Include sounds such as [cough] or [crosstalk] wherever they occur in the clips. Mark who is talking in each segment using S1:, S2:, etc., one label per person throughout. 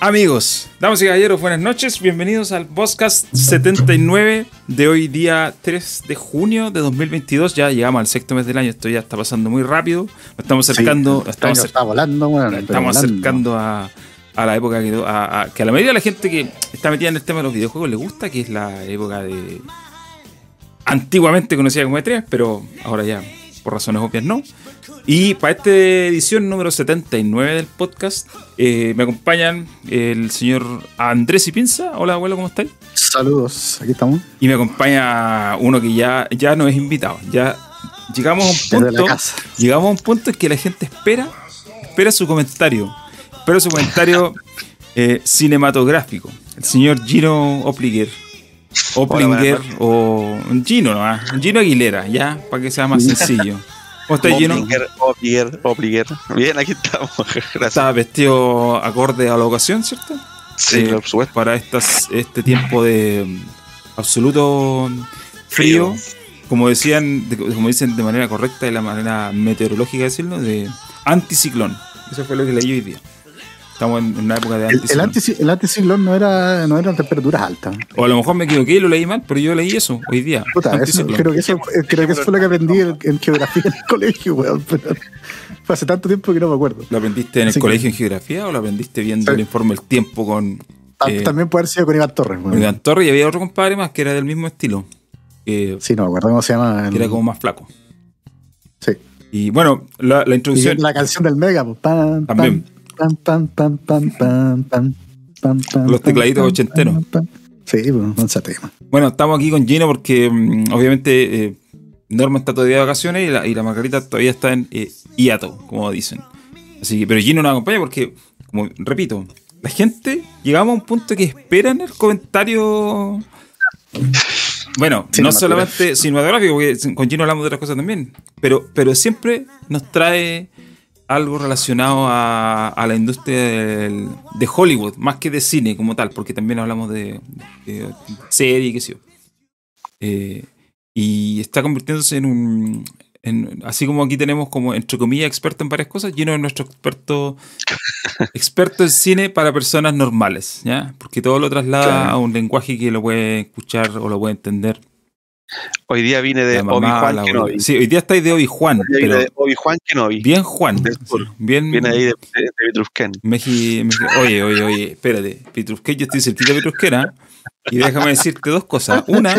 S1: Amigos, damas y caballeros, buenas noches. Bienvenidos al podcast 79 de hoy, día 3 de junio de 2022. Ya llegamos al sexto mes del año. Esto ya está pasando muy rápido. Nos estamos acercando.
S2: Sí,
S1: estamos,
S2: está volando, bueno,
S1: estamos acercando a, a, la época que a, a, que a la mayoría de la gente que está metida en el tema de los videojuegos le gusta, que es la época de. Antiguamente conocida como E3, pero ahora ya, por razones obvias, no. Y para esta edición número 79 del podcast, eh, me acompañan el señor Andrés y Pinza. Hola, abuelo, ¿cómo estáis?
S2: Saludos, aquí estamos.
S1: Y me acompaña uno que ya, ya no es invitado. Ya llegamos a un punto. Llegamos a un punto en que la gente espera, espera su comentario. Espera su comentario [laughs] eh, cinematográfico. El señor Gino Opliger. Oplinger o Gino nomás. Gino Aguilera, ya, para que sea más [laughs] sencillo. ¿Cómo estás, Gino?
S3: Obliger, Obliger. Bien, aquí estamos. [laughs]
S1: Gracias. Estaba vestido acorde a la ocasión, ¿cierto?
S3: Sí,
S1: Eh,
S3: por supuesto.
S1: Para estas, este tiempo de absoluto frío, como decían, de- como dicen de manera correcta, de la manera meteorológica de decirlo, de anticiclón. Eso fue lo que leí hoy día. Estamos en una época de
S2: El, el,
S1: anticiclón.
S2: anti, el anticiclón no era, no eran temperaturas altas.
S1: O a lo mejor me equivoqué y lo leí mal, pero yo leí eso hoy día.
S2: Puta, eso,
S1: Anticiclón.
S2: creo que eso, eh, creo que eso fue lo que aprendí en, en geografía en el colegio, weón. Pero fue hace tanto tiempo que no me acuerdo.
S1: ¿Lo aprendiste en el
S2: Así que-
S1: colegio en geografía o lo aprendiste viendo
S2: Sí.
S1: el informe El Tiempo con eh,
S2: También puede haber sido con Iván Torres,
S1: con
S2: weón.
S1: Iván Torres y había otro compadre más que era del mismo estilo? Que,
S2: Sí, no me acuerdo cómo se llama. el-
S1: que era como más flaco.
S2: Sí.
S1: Y bueno, la, la
S2: Y
S1: introducción.
S2: la canción del Mega, pues. Pan, pan,
S1: También. Los tecladitos ochenteros.
S2: Sí, pues, ese tema.
S1: Bueno, estamos aquí con Gino porque mm, obviamente eh, Norma está todavía de vacaciones y la, y la Margarita todavía está en eh, hiato, como dicen. Así que, pero Gino nos acompaña porque, como repito, la gente llegamos a un punto que esperan el comentario. Bueno, no solamente cinematográfico, porque con Gino hablamos de otras cosas también, pero, pero siempre nos trae algo relacionado a, a la industria del- de Hollywood, más que de cine como tal, porque también hablamos de, de serie, qué sé yo. Eh, y está convirtiéndose en un. en- así como aquí tenemos como, entre comillas, experto en varias cosas, Gino es nuestro experto [laughs] experto en cine para personas normales, ¿ya? Porque todo lo traslada
S3: Claro.
S1: a un lenguaje que lo puede escuchar o lo puede entender.
S3: Hoy día vine de Obi-Juan Kenobi.
S1: Sí, hoy día estáis de Obi-Juan,
S3: Obi-Juan Kenobi.
S1: bien Juan. Bien,
S3: Viene ahí de, de, de Petrusquén.
S1: Meji- Meji- oye, oye, oye, espérate. Petrusquén, yo estoy cerquita de Petrusquera. Y déjame decirte dos cosas. Una,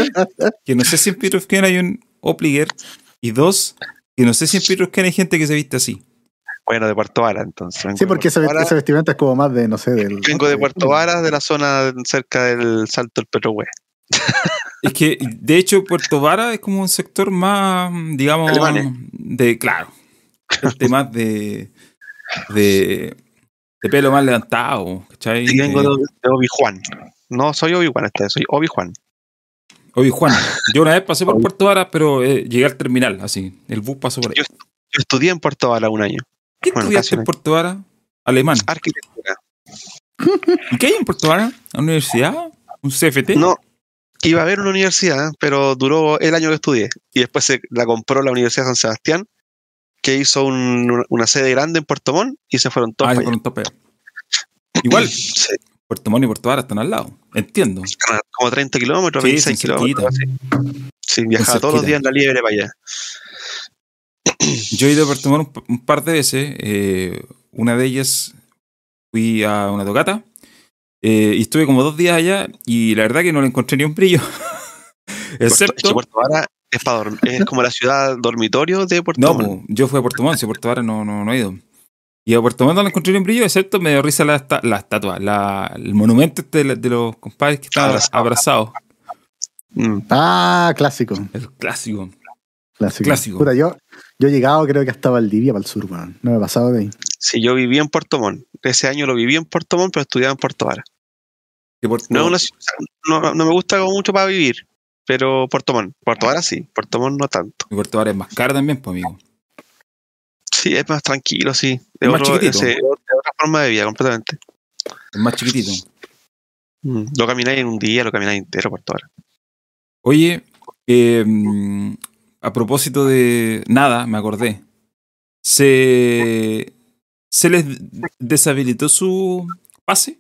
S1: que no sé si en Petrusquén hay un Opliger. Y dos, que no sé si en Petrusquén hay gente que se viste así.
S3: Bueno, de Puerto Vara, entonces. Vengo
S2: Sí,
S3: de
S2: porque ese,
S3: Puerto Vara.
S2: ese vestimenta es como más de, no sé, del.
S3: Vengo de Puerto Vara, de la zona cerca del Salto del Petrohue.
S1: Es que, de hecho, Puerto Vara es como un sector más, digamos,
S3: Alemanes.
S1: de, claro, gente más de, de, de pelo más levantado, ¿cachai?
S3: Y vengo de, de Obi-Juan. No soy Obi-Juan esta vez, soy Obi-Juan.
S1: Oye, Juan, yo una vez pasé por Puerto Vara, pero eh, llegué al terminal, así. El bus pasó por ahí.
S3: Yo, yo estudié en Puerto Vara un año.
S1: ¿Qué
S3: bueno,
S1: estudiaste en. Puerto Vara? Alemán.
S3: Arquitectura.
S1: ¿Y qué hay en Puerto Vara? ¿Una universidad? ¿Un CFT?
S3: No, iba a haber una universidad, pero duró el año que estudié. Y después se la compró la Universidad de San Sebastián, que hizo un- una sede grande en Puerto Montt y se fueron todos
S1: Ah,
S3: allá.
S1: un tope. Igual,
S3: Sí,
S1: Puerto Montt y Puerto Vara están al lado. Entiendo.
S3: están como 30 kilómetros,
S1: Sí,
S3: 26
S1: sí, cerquita.
S3: kilómetros. así. Sí, viajaba todos los días en la liebre para allá.
S1: Yo he ido a Puerto Montt un, un par de veces. eh, una de ellas fui a una tocata. Eh, y estuve como dos días allá. Y la verdad que no le encontré ni un brillo. [laughs]
S3: Puerto,
S1: Excepto.
S3: Puerto Vara es, para dormir, es como la ciudad dormitorio de Puerto
S1: No,
S3: Montt.
S1: yo fui a Puerto Montt, si a Puerto Vara no, no, no he ido. Y a Puerto Montt no le encontré ni un brillo, excepto me dio risa la, esta- la estatua, la, el monumento este de, la- de los compadres que estaban
S3: Abrazados.
S1: abrazados.
S3: Mm.
S2: Ah, clásico.
S1: El clásico.
S2: Clásico.
S1: Clásico.
S2: Yo, yo he llegado, creo que hasta Valdivia para el sur, weón. No me he pasado de ahí.
S3: Sí, yo viví en Puerto Montt. Ese año lo viví en Puerto Montt, pero estudiaba en Puerto Vara.
S1: Puerto-
S3: No, una no, no me gusta como mucho para vivir, pero Puerto Montt. Puerto Vara sí, Puerto Montt no tanto.
S1: y Puerto Vara es más caro también, pues, amigo.
S3: Sí, es más tranquilo, sí.
S1: Es más
S3: otro- ese- de otra forma de vida completamente.
S1: Es más chiquitito.
S3: Mm, Lo camináis en un día, lo camináis entero Puerto Vara.
S1: Oye, eh, mm, a propósito de nada, me acordé. Se, se les deshabilitó su pase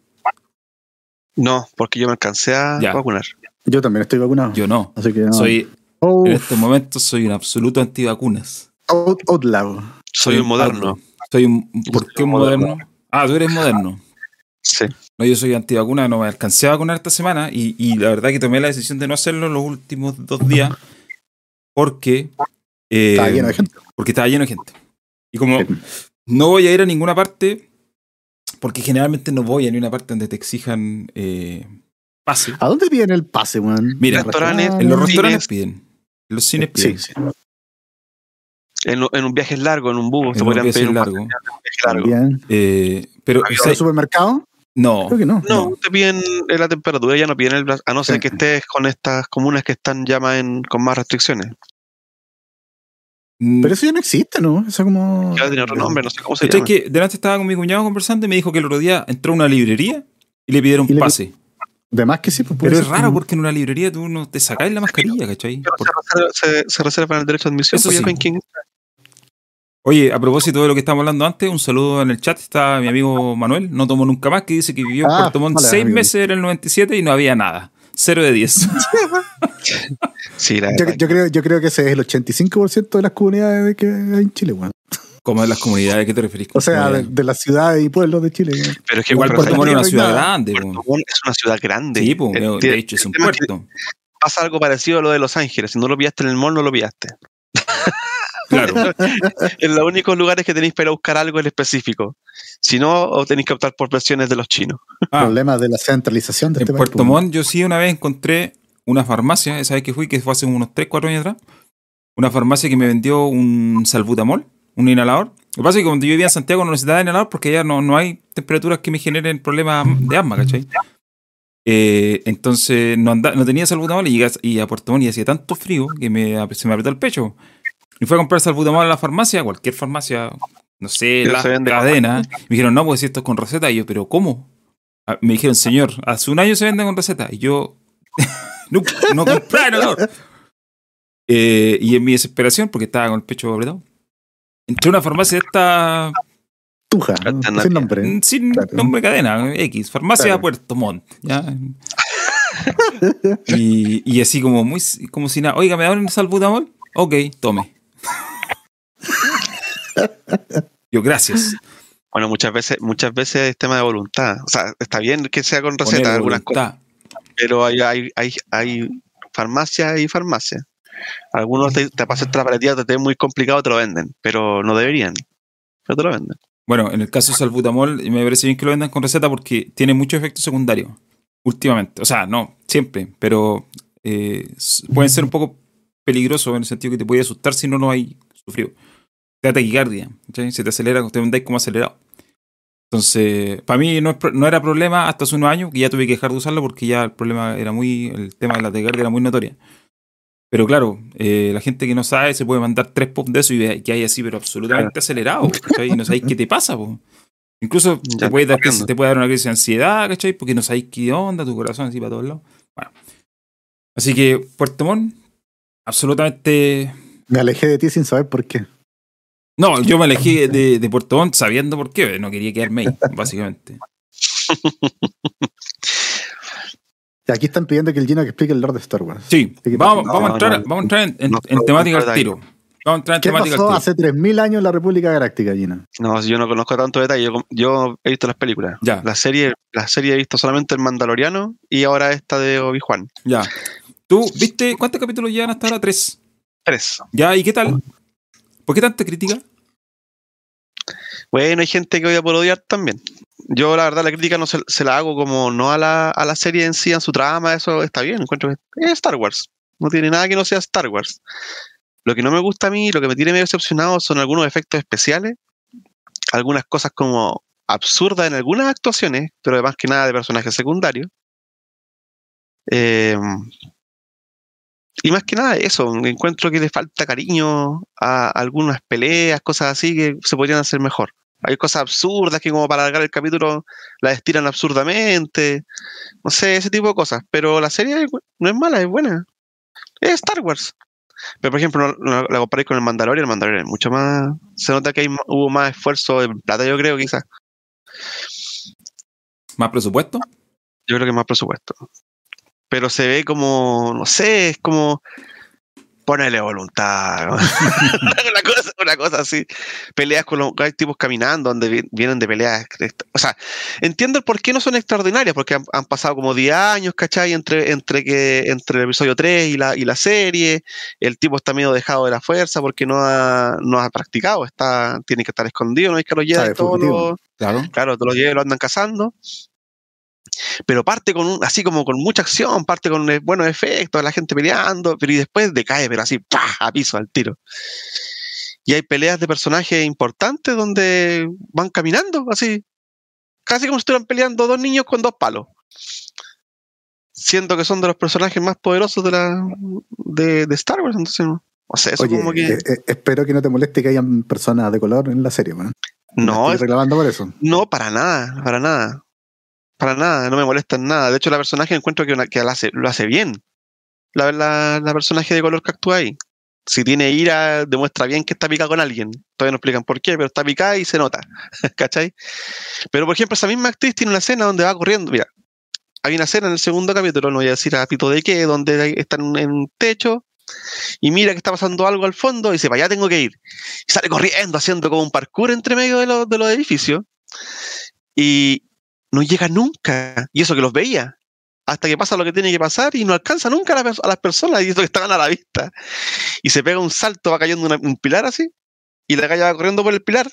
S3: No, porque yo me alcancé a
S1: Ya.
S3: vacunar.
S2: Yo también estoy vacunado.
S1: Yo no.
S2: Así que no.
S1: Soy,
S2: Oh,
S1: en este momento soy un absoluto antivacunas.
S2: out, outlaw.
S3: Soy un moderno.
S1: Soy un. ¿Por qué
S3: un
S1: moderno?
S3: moderno.
S1: Ah, tú eres moderno.
S3: Sí.
S1: No, yo soy antivacuna, no me alcancé a vacunar esta semana y, y la verdad que tomé la decisión de no hacerlo los últimos dos días porque. eh,
S2: Estaba lleno de gente.
S1: Porque estaba lleno de gente. Y como no voy a ir a ninguna parte, porque generalmente no voy a ninguna parte donde te exijan eh, pase.
S2: ¿A dónde piden el pase, weón?
S1: Mira,
S2: ¿En
S3: restaurantes,
S1: En los
S3: cines.
S1: restaurantes piden. En los cines
S2: Sí,
S1: piden.
S2: sí.
S3: En, en un viaje largo, en un bus, te
S1: En un
S3: podrían
S1: viaje
S3: pedir un
S1: largo.
S3: viaje largo.
S1: Eh, pero,
S3: ¿En
S1: o sea,
S2: ¿En el supermercado?
S1: no.
S2: Creo que no.
S3: No, te piden la temperatura, ya no piden el blas- a no ser
S2: Sí.
S3: que estés con estas comunas que están ya más en, con más restricciones.
S1: Mm,
S2: Pero eso ya no existe, ¿no? Eso como.
S3: Ya tiene otro nombre, no sé cómo se
S1: ¿cachai
S3: llama.
S1: que delante estaba con mi cuñado conversando y me dijo que el otro día entró a una librería y le pidieron
S2: Y le-
S1: pase.
S2: De más que sí, pues
S1: Pero es raro
S2: como-
S1: porque en una librería tú no te sacáis la mascarilla, ¿cachai?
S3: Pero
S1: Por-
S3: se, reserva- se, se reservan el derecho de admisión.
S1: Eso
S3: pues,
S1: sí.
S3: quién-
S1: Oye, a propósito de lo que estábamos hablando antes, un saludo en el chat. Está mi amigo Manuel, no tomo nunca más, que dice que vivió en
S2: Ah,
S1: Puerto Montt seis
S2: amigo.
S1: meses en el 97 y no había nada. Cero de 10. [laughs]
S3: Sí, la
S2: Yo, yo creo, yo creo que ese es el 85% de las comunidades que hay en Chile, weón.
S1: Como en las comunidades, ¿qué te referís?
S2: O sea, de, de las ciudades y pueblos de Chile.
S3: Pero es que
S1: Igual Puerto Montt es una ciudad
S2: nada.
S1: grande.
S3: Puerto. Montt es una ciudad grande.
S1: Sí, po,
S3: Eh,
S1: de hecho es un
S3: es
S1: puerto.
S3: Pasa algo parecido a lo de Los Ángeles. Si no lo pillaste en el mall, no lo pillaste.
S1: Claro. [laughs]
S3: en los únicos lugares que tenéis para buscar algo en específico. Si no, o tenéis que optar por presiones de los chinos.
S1: Ah,
S2: Problemas de la centralización de
S1: en
S2: este
S1: Puerto
S2: país,
S1: Montt yo sí una vez encontré una farmacia, esa vez que fui, que fue hace unos 3, 4 años atrás, una farmacia que me vendió un salbutamol, un inhalador. Lo que pasa es que cuando yo vivía en Santiago no necesitaba inhalador porque allá no, no hay temperaturas que me generen problemas de asma, ¿cachai? Eh, entonces no, anda- no tenía salbutamol y llegué a, y a Puerto Montt y hacía tanto frío que me, se me apretó el pecho. Y fui a comprar salbutamol a la farmacia, cualquier farmacia, no sé,
S3: Pero
S1: la cadena. Me dijeron, no, pues si esto es con receta. Y yo, ¿pero cómo? Ah, Me dijeron, señor, hace un año se vende con receta. Y yo, [laughs] no, no compré inhalador. Eh, y en mi desesperación, porque estaba con el pecho apretado, entré a una farmacia de esta,
S2: Tuja, ¿no? Sin nombre.
S1: mm, sin
S2: Claro.
S1: nombre de cadena, X, farmacia
S2: Claro.
S1: Puerto Montt. ¿ya? [laughs] y, y así como muy como si nada, oiga, ¿me da un salbutamol? Ok, tome. Yo, gracias.
S3: Bueno, muchas veces, muchas veces es tema de voluntad. O sea, está bien que sea con receta algunas cosas, pero hay, hay, hay, hay farmacia y farmacia. Algunos te, te pasan la paletilla, te es muy complicado, te lo venden, pero no deberían. Pero te lo venden.
S1: Bueno, en el caso de salbutamol, me parece bien que lo vendan con receta porque tiene muchos efectos secundarios. Últimamente. O sea, no, siempre. Pero eh, pueden ser un poco peligrosos en el sentido que te puede asustar si no lo hay sufrido. Te da taquicardia. ¿cachai? Se te acelera, te andáis como acelerado. Entonces, para mí no, era problema hasta hace unos años que ya tuve que dejar de usarlo porque ya el problema era muy. El tema de la taquicardia era muy notoria. Pero claro, eh, la gente que no sabe se puede mandar tres pop de eso y ve que hay así, pero absolutamente acelerado. ¿cachai? Y no sabéis qué te pasa. po. Incluso
S3: Ya
S1: te puede, dar, crisis- te puede dar una crisis de ansiedad, ¿cachai? Porque no sabéis qué onda, tu corazón así para todos lados. Bueno. Así que Puerto Montt, absolutamente.
S2: Me alejé de ti sin saber por qué.
S1: No, yo me alejé de, de Puerto Montt sabiendo por qué, no quería quedarme ahí, [laughs] básicamente.
S2: Y aquí están pidiendo que el Gino que explique el Lord de Star Wars.
S1: Sí,
S2: ¿Qué
S1: vamos, a entrar,
S3: no.
S1: vamos a entrar en, en-
S3: No,
S1: en
S3: no,
S1: temática al tiro. Vamos a entrar en
S2: ¿Qué
S1: temática al
S2: pasó
S1: tiro.
S2: hace 3.000 años en la República Galáctica, Gino?
S3: No, yo no conozco tanto detalle. Yo, yo he visto las películas.
S1: Ya.
S3: La serie, la serie he visto solamente el Mandaloriano y ahora esta de Obi-Wan.
S1: Ya. ¿Tú viste cuántos capítulos llevan hasta ahora? Tres.
S3: Tres.
S1: Ya, ¿y qué tal? ¿Por qué tanta crítica?
S3: Bueno, hay gente que odia por odiar también. Yo, la verdad, la crítica no se, la hago como no a la, a la serie en sí, en su trama, eso está bien. Encuentro que es Star Wars. No tiene nada que no sea Star Wars. Lo que no me gusta a mí, lo que me tiene medio decepcionado son algunos efectos especiales, algunas cosas como absurdas en algunas actuaciones, pero más que nada de personajes secundarios. Eh, y más que nada eso, encuentro que le falta cariño a algunas peleas, cosas así que se podrían hacer mejor. Hay cosas absurdas que como para alargar el capítulo las estiran absurdamente. No sé, ese tipo de cosas. Pero la serie no es mala, es buena. Es Star Wars. Pero por ejemplo, no la comparéis con el Mandalorian, el Mandalorian es mucho más... Se nota que hay, hubo más esfuerzo en plata, yo creo, quizás.
S1: ¿Más presupuesto?
S3: Yo creo que más presupuesto. Pero se ve como, no sé, es como ponele voluntad. ¿no? [laughs] una, cosa, una cosa así. Peleas con los hay tipos caminando, donde vi- vienen de peleas. O sea, entiendo el por qué no son extraordinarias, porque han, han pasado como 10 años, ¿cachai? Entre, entre, que, entre el episodio 3 y la, y la serie. El tipo está medio dejado de la fuerza porque no ha, no ha practicado, está, tiene que estar escondido, no hay que lo
S2: fugitivo.
S3: los,
S1: Claro.
S3: Claro, todos los lo andan cazando. Pero parte con un, así como con mucha acción, parte con eh, buenos efectos, la gente peleando, pero y después decae, pero así, ¡pah! a piso, al tiro. Y hay peleas de personajes importantes donde van caminando, así. Casi como si estuvieran peleando dos niños con dos palos. Siento que son de los personajes más poderosos de la de, de Star Wars, entonces no no sé, eso
S2: Oye,
S3: como que.
S2: eh, eh, espero que no te moleste que hayan personas de color en la serie, man.
S3: no,
S2: Estoy
S3: es-
S2: reclamando por eso.
S3: No, para nada, para nada. Para nada, no me molesta en nada. De hecho, la personaje encuentro que, una- que hace, lo hace bien. La, la, personaje de color que actúa ahí. Si tiene ira, demuestra bien que está picada con alguien. Todavía no explican por qué, pero está picada y se nota. [laughs] ¿Cachai? Pero, por ejemplo, esa misma actriz tiene una escena donde va corriendo. Mira, hay una escena en el segundo capítulo, no voy a decir a pito de qué, donde están en un techo y mira que está pasando algo al fondo y dice, para allá tengo que ir. Y sale corriendo, haciendo como un parkour entre medio de los, de los edificios. Y no llega nunca. Y eso que los veía. Hasta que pasa lo que tiene que pasar y no alcanza nunca a, la a las personas y eso que estaban a la vista. Y se pega un salto, va cayendo una- un pilar así. Y la calle va corriendo por el pilar.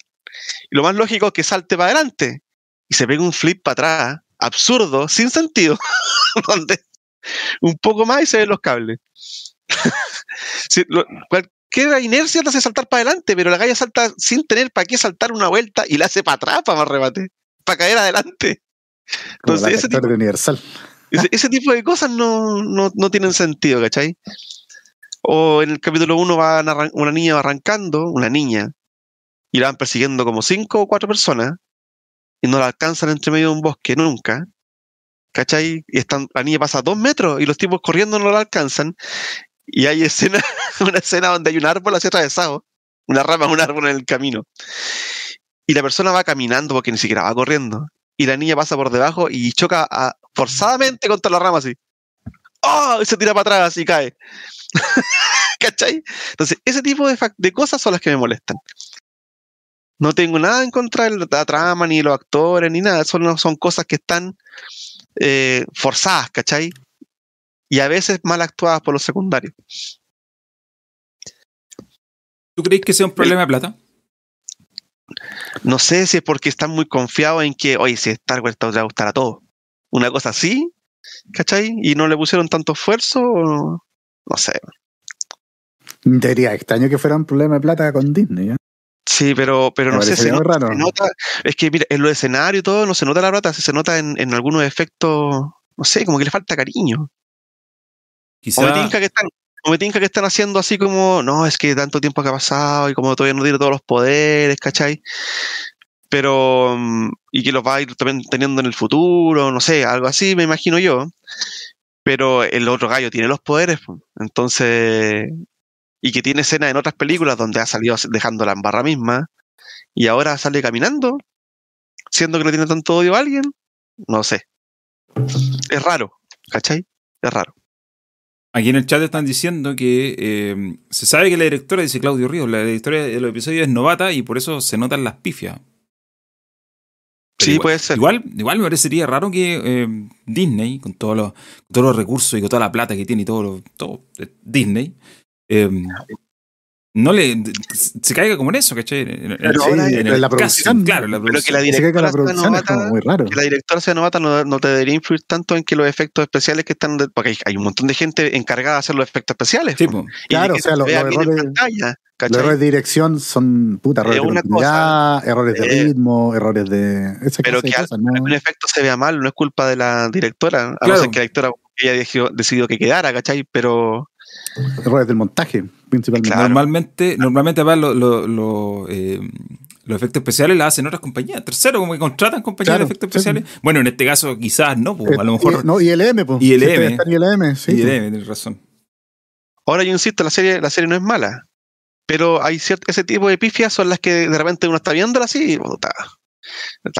S3: Y lo más lógico es que salte para adelante. Y se pega un flip para atrás. Absurdo, sin sentido. [laughs] donde un poco más y se ven los cables. [laughs] Sí, lo- cualquier inercia te hace saltar para adelante, pero la calle salta sin tener para qué saltar una vuelta y la hace para atrás para más remate, para caer adelante. Entonces, ese tipo,
S2: de Universal.
S3: ese, ese tipo de cosas no, no, no tienen sentido, ¿cachai? O en el capítulo 1 va una niña va arrancando, una niña, y la van persiguiendo como cinco o cuatro personas, y no la alcanzan entre medio de un bosque nunca, ¿cachai? Y están, la niña pasa dos metros y los tipos corriendo no la alcanzan, y hay escena, [laughs] una escena donde hay un árbol así atravesado, una rama de un árbol en el camino, y la persona va caminando porque ni siquiera va corriendo, y la niña pasa por debajo y choca a- forzadamente contra la rama así. ¡Oh! Y se tira para atrás y cae. [laughs] ¿Cachai? Entonces, ese tipo de, de cosas son las que me molestan. No tengo nada en contra de la trama, ni de los actores, ni nada. Son, son cosas que están eh, forzadas, ¿cachai? Y a veces mal actuadas por los secundarios.
S1: ¿Tú crees que sea un problema de plata?
S3: No sé si es porque están muy confiados en que, oye, si Star Wars te va a gustar a todos. Una cosa así, ¿cachai? Y no le pusieron tanto esfuerzo, o no sé.
S2: Sería extraño que fuera un problema de plata con Disney. ¿eh?
S3: Sí, pero, pero
S2: Me
S3: no sé, se
S2: muy
S3: nota,
S2: raro.
S3: se nota- es que mira, en los escenarios y todo no se nota la plata, se nota en, en algunos efectos, no sé, como que le falta cariño. O
S1: Quizá,
S3: me tinca que están, o me tinca que están haciendo así como, no, es que tanto tiempo que ha pasado y como todavía no tiene todos los poderes, ¿cachai? Pero, mm, y que los va a ir también teniendo en el futuro, no sé, algo así, me imagino yo. Pero el otro gallo tiene los poderes, entonces, y que tiene escenas en otras películas donde ha salido dejándola en barra misma, y ahora sale caminando, siendo que no tiene tanto odio a alguien, no sé. Es raro, ¿cachai? Es raro.
S1: Aquí en el chat están diciendo que eh, se sabe que la directora, dice Claudio Ríos, la directora de los episodios es novata y por eso se notan las pifias. Pero
S3: Sí,
S1: igual,
S3: puede ser.
S1: Igual, igual me parecería raro que eh, Disney, con todos los, todos los recursos y con toda la plata que tiene y todo, lo- todo eh, Disney, eh, no le se caiga como en eso, ¿cachai?
S3: Pero
S1: en-
S3: ahora-
S1: en
S2: la producción,
S1: claro, la
S3: Pero que la
S1: producción.
S2: Se la
S3: directora sea
S2: producción es como
S3: novata,
S2: muy raro.
S3: que la directora sea novata no, no te debería influir tanto en que los efectos especiales que están, de- porque hay, hay un montón de gente encargada de hacer los efectos especiales.
S1: Sí,
S3: po,
S2: Claro, o sea,
S3: se
S2: los- errores- Los errores de dirección son puta, errores
S3: Es
S2: de errores de
S3: Eh,
S2: ritmo, errores de. Esa
S3: pero
S2: clase de
S3: que al-
S2: cosas, ¿no?
S3: un efecto se vea mal, no es culpa de la directora, a no
S1: Claro.
S3: ser que la directora ella decidió, decidió que quedara, ¿cachai? Pero
S2: Errores del montaje, principalmente.
S3: Claro.
S1: Normalmente, normalmente además, lo- lo- lo, eh, los efectos especiales las hacen otras compañías. Tercero, como que contratan compañías
S2: Claro,
S1: de efectos
S2: sí.
S1: especiales. Bueno, en este caso quizás no, pues, a lo
S2: Eh,
S1: mejor...
S2: y- no, ILM, pues.
S1: ILM.
S2: Ustedes están ILM, sí.
S1: y
S2: pues.
S1: tienes razón.
S3: ahora yo insisto, la serie, la serie no es mala. Pero hay cierto, ese tipo de pifias son las que de repente uno está viéndola así, y, puta,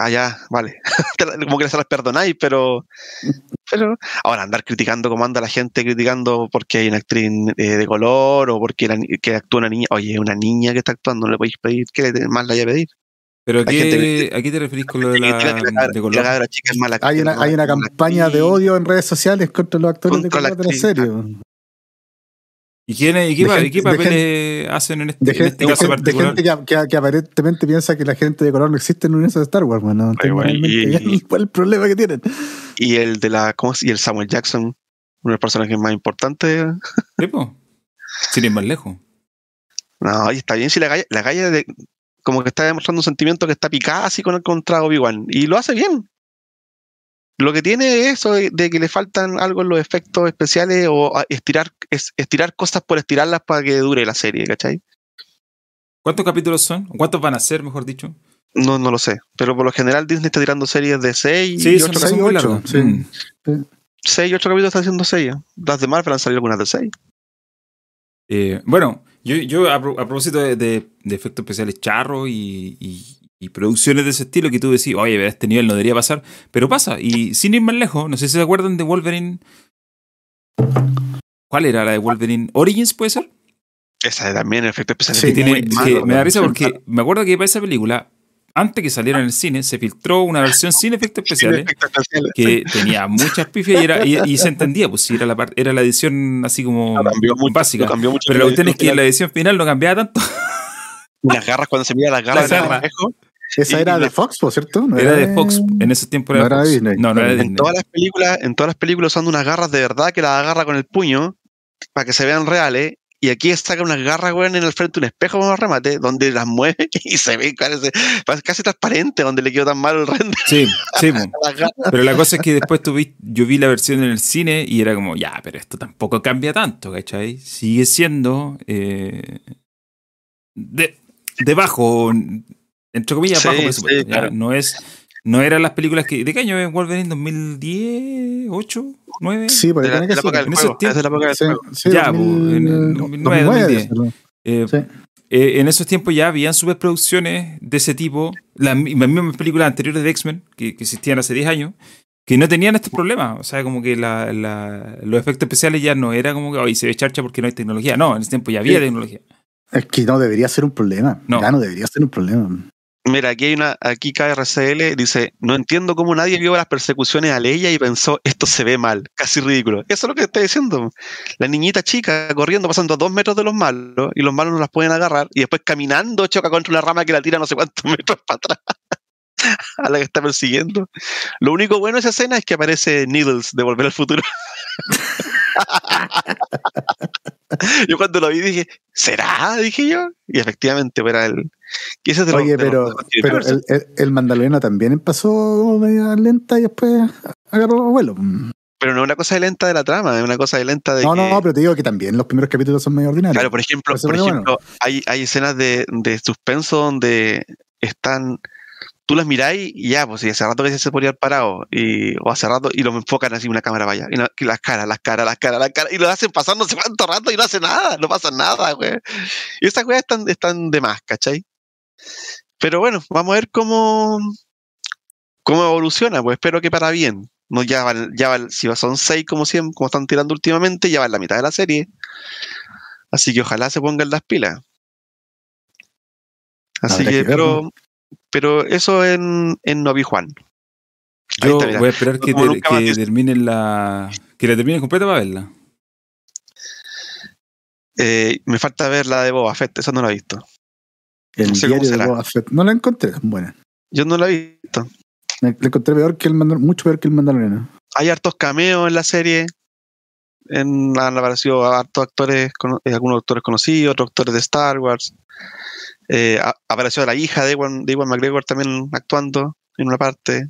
S3: Ah, ya, vale. [laughs] como que se las perdonáis, pero, pero ahora andar criticando como anda la gente criticando porque hay una actriz eh, de color o porque la, que actúa una niña. Oye, una niña que está actuando, no le podéis pedir que más la haya pedir.
S1: ¿Pero a
S3: Hay gente
S1: qué, a qué te referís con lo de la, de color?
S3: la cabra chica es mala
S2: Hay una, hay campaña de odio en redes sociales contra los actores
S3: Contra
S2: de, color de la serie.
S1: ¿Y, quién, y qué,
S2: De
S1: pa-
S2: gente-
S1: qué
S2: de
S1: papeles hacen en este,
S2: De,
S1: en
S2: gente,
S1: este
S2: de
S1: caso
S2: gente- de
S1: particular?
S2: gente que, que- que aparentemente piensa que la gente de color no existe en el universo de Star Wars. Bueno, no entiendo
S3: bueno, y-
S2: realmente cuál es el problema que tienen.
S3: Y el de la, ¿cómo se- Y el Samuel Jackson, uno de los personajes más importantes.
S1: Sí, po. Sin ir más lejos.
S3: No, y está bien si la galla, la galla de, como que está demostrando un sentimiento que está picada así con el contra Obi-Wan. Y lo hace bien. Lo que tiene es eso de, de que le faltan algo en los efectos especiales o a estirar, es, estirar cosas por estirarlas para que dure la serie, ¿cachai?
S1: ¿Cuántos capítulos son? ¿Cuántos van a ser, mejor dicho?
S3: No, no lo sé. Pero por lo general Disney está tirando series de 6
S1: Sí,
S3: y
S1: son
S3: 8
S2: seis,
S1: son muy
S2: ocho,
S1: largas.
S2: sí.
S1: Mm.
S3: 6 y 8 capítulos está haciendo 6. Las de Marvel han salido algunas de 6.
S1: Eh, bueno, yo, yo a, pro- a propósito de, de- de efectos especiales charros y, y- y producciones de ese estilo que tú decís, oye, a este nivel no debería pasar, pero pasa. Y sin ir más lejos, no sé si se acuerdan de Wolverine. ¿Cuál era la de Wolverine? ¿Origins puede ser?
S3: Esa de también.
S2: Sí,
S1: que tiene,
S3: muy
S1: que
S3: malo,
S1: me da risa porque me acuerdo que para esa película, antes que saliera en el cine, se filtró una versión sin efectos
S3: Sin
S1: especiales
S3: efectos especiales.
S1: que tenía muchas pifias y, era, y, y se entendía, pues si era la, era la edición así como
S3: Lo cambió
S1: básica.
S3: lo cambió mucho
S1: Pero la
S3: en
S1: cuestión es que la edición final no cambiaba tanto.
S3: Las garras, cuando se mira las garras
S1: Las garras.
S2: Esa era de Fox, por cierto. ¿No
S1: Era de Fox, en ese tiempo era,
S2: no era
S1: Fox.
S2: de Disney.
S1: No, no era de
S3: En
S1: Disney.
S3: todas las películas, en todas las películas son unas garras de verdad que las agarra con el puño para que se vean reales. Y aquí saca unas garras, weón, en el frente de un espejo como remate, donde las mueve [laughs] y se ve parece, casi transparente, donde le quedó tan malo el render
S1: Sí, sí, [laughs] pero la cosa es que después tú vi- yo vi la versión en el cine y era como, ya, pero esto tampoco cambia tanto, ¿cachai? Sigue siendo eh, de, de bajo, entre comillas,
S3: Sí,
S1: bajo presupuesto.
S3: claro.
S1: No es, no eran las películas que. ¿De qué año es Wolverine? ¿2010? ¿8? ¿9?
S2: Sí, porque tiene que ser.
S1: En ese
S3: juego.
S1: tiempo- Ya,
S2: 2000,
S1: en el 2009,
S2: 2009,
S1: 2010. Eh,
S2: Sí.
S1: eh, en esos tiempos ya habían superproducciones de ese tipo, las, las mismas películas anteriores de X-Men, que, que existían hace 10 años, que no tenían estos problemas. O sea, como que la- la- los efectos especiales ya no era como que hoy se ve charcha porque no hay tecnología. No, en ese tiempo ya había
S2: Sí.
S1: tecnología.
S2: Es que no debería ser un problema.
S1: No.
S2: Ya no debería ser un problema.
S3: Mira, aquí hay una, aquí KRCL dice, no entiendo cómo nadie vio las persecuciones a Leia y pensó, esto se ve mal, casi ridículo. Eso es lo que está diciendo. La niñita chica corriendo, pasando dos metros de los malos, y los malos no las pueden agarrar, y después caminando choca contra una rama que la tira no sé cuántos [laughs] metros para atrás. [laughs] a la que está persiguiendo. Lo único bueno de esa escena es que aparece Needles de Volver al Futuro. [laughs] yo cuando lo vi dije, ¿será? Dije yo. Y efectivamente pues, era el... ese los-
S2: Oye,
S3: los-
S2: pero,
S3: los
S2: pero el, el, el Mandaloriano también media lenta y después agarró vuelo.
S3: Pero no es una cosa de lenta de la trama, es una cosa de lenta de
S2: No,
S3: que...
S2: no, no, pero te digo que también los primeros capítulos son medio ordinarios.
S3: Claro, por ejemplo, por
S2: bueno.
S3: hay, hay escenas de, de suspenso donde están... Tú las miráis y ya, pues, y hace rato que se podría haber parado, y, o hace rato, y lo enfocan así una cámara vaya, y, no- y las caras, las caras, las caras, las caras, y lo hacen pasar no sé cuánto rato y no hace nada, no pasa nada, güey. Y esas weas están, están de más, ¿cachai? Pero bueno, vamos a ver cómo, cómo evoluciona, pues espero que para bien. No, ya van, ya van- si son seis como siempre, como están tirando últimamente, ya va en la mitad de la serie. Así que ojalá se pongan las pilas. Así que, pero, pero eso en, en Obi Juan.
S1: Yo
S3: está,
S1: voy a esperar que, ter- que
S3: dice.
S1: terminen la. Que la terminen completa para verla.
S3: Eh, me falta ver la de Boba Fett, esa no la he visto.
S2: El
S3: no sé cómo
S2: diario de
S3: será.
S2: Boba Fett. No la encontré buena.
S3: Yo no la he visto.
S2: La encontré peor que el Mandal- mucho peor que el Mandaloriano.
S3: Hay hartos cameos en la serie. En, han aparecido hartos actores, eh, algunos actores conocidos, otros actores de Star Wars. Eh, a- apareció la hija de Ewan, de Ewan McGregor también actuando en una parte.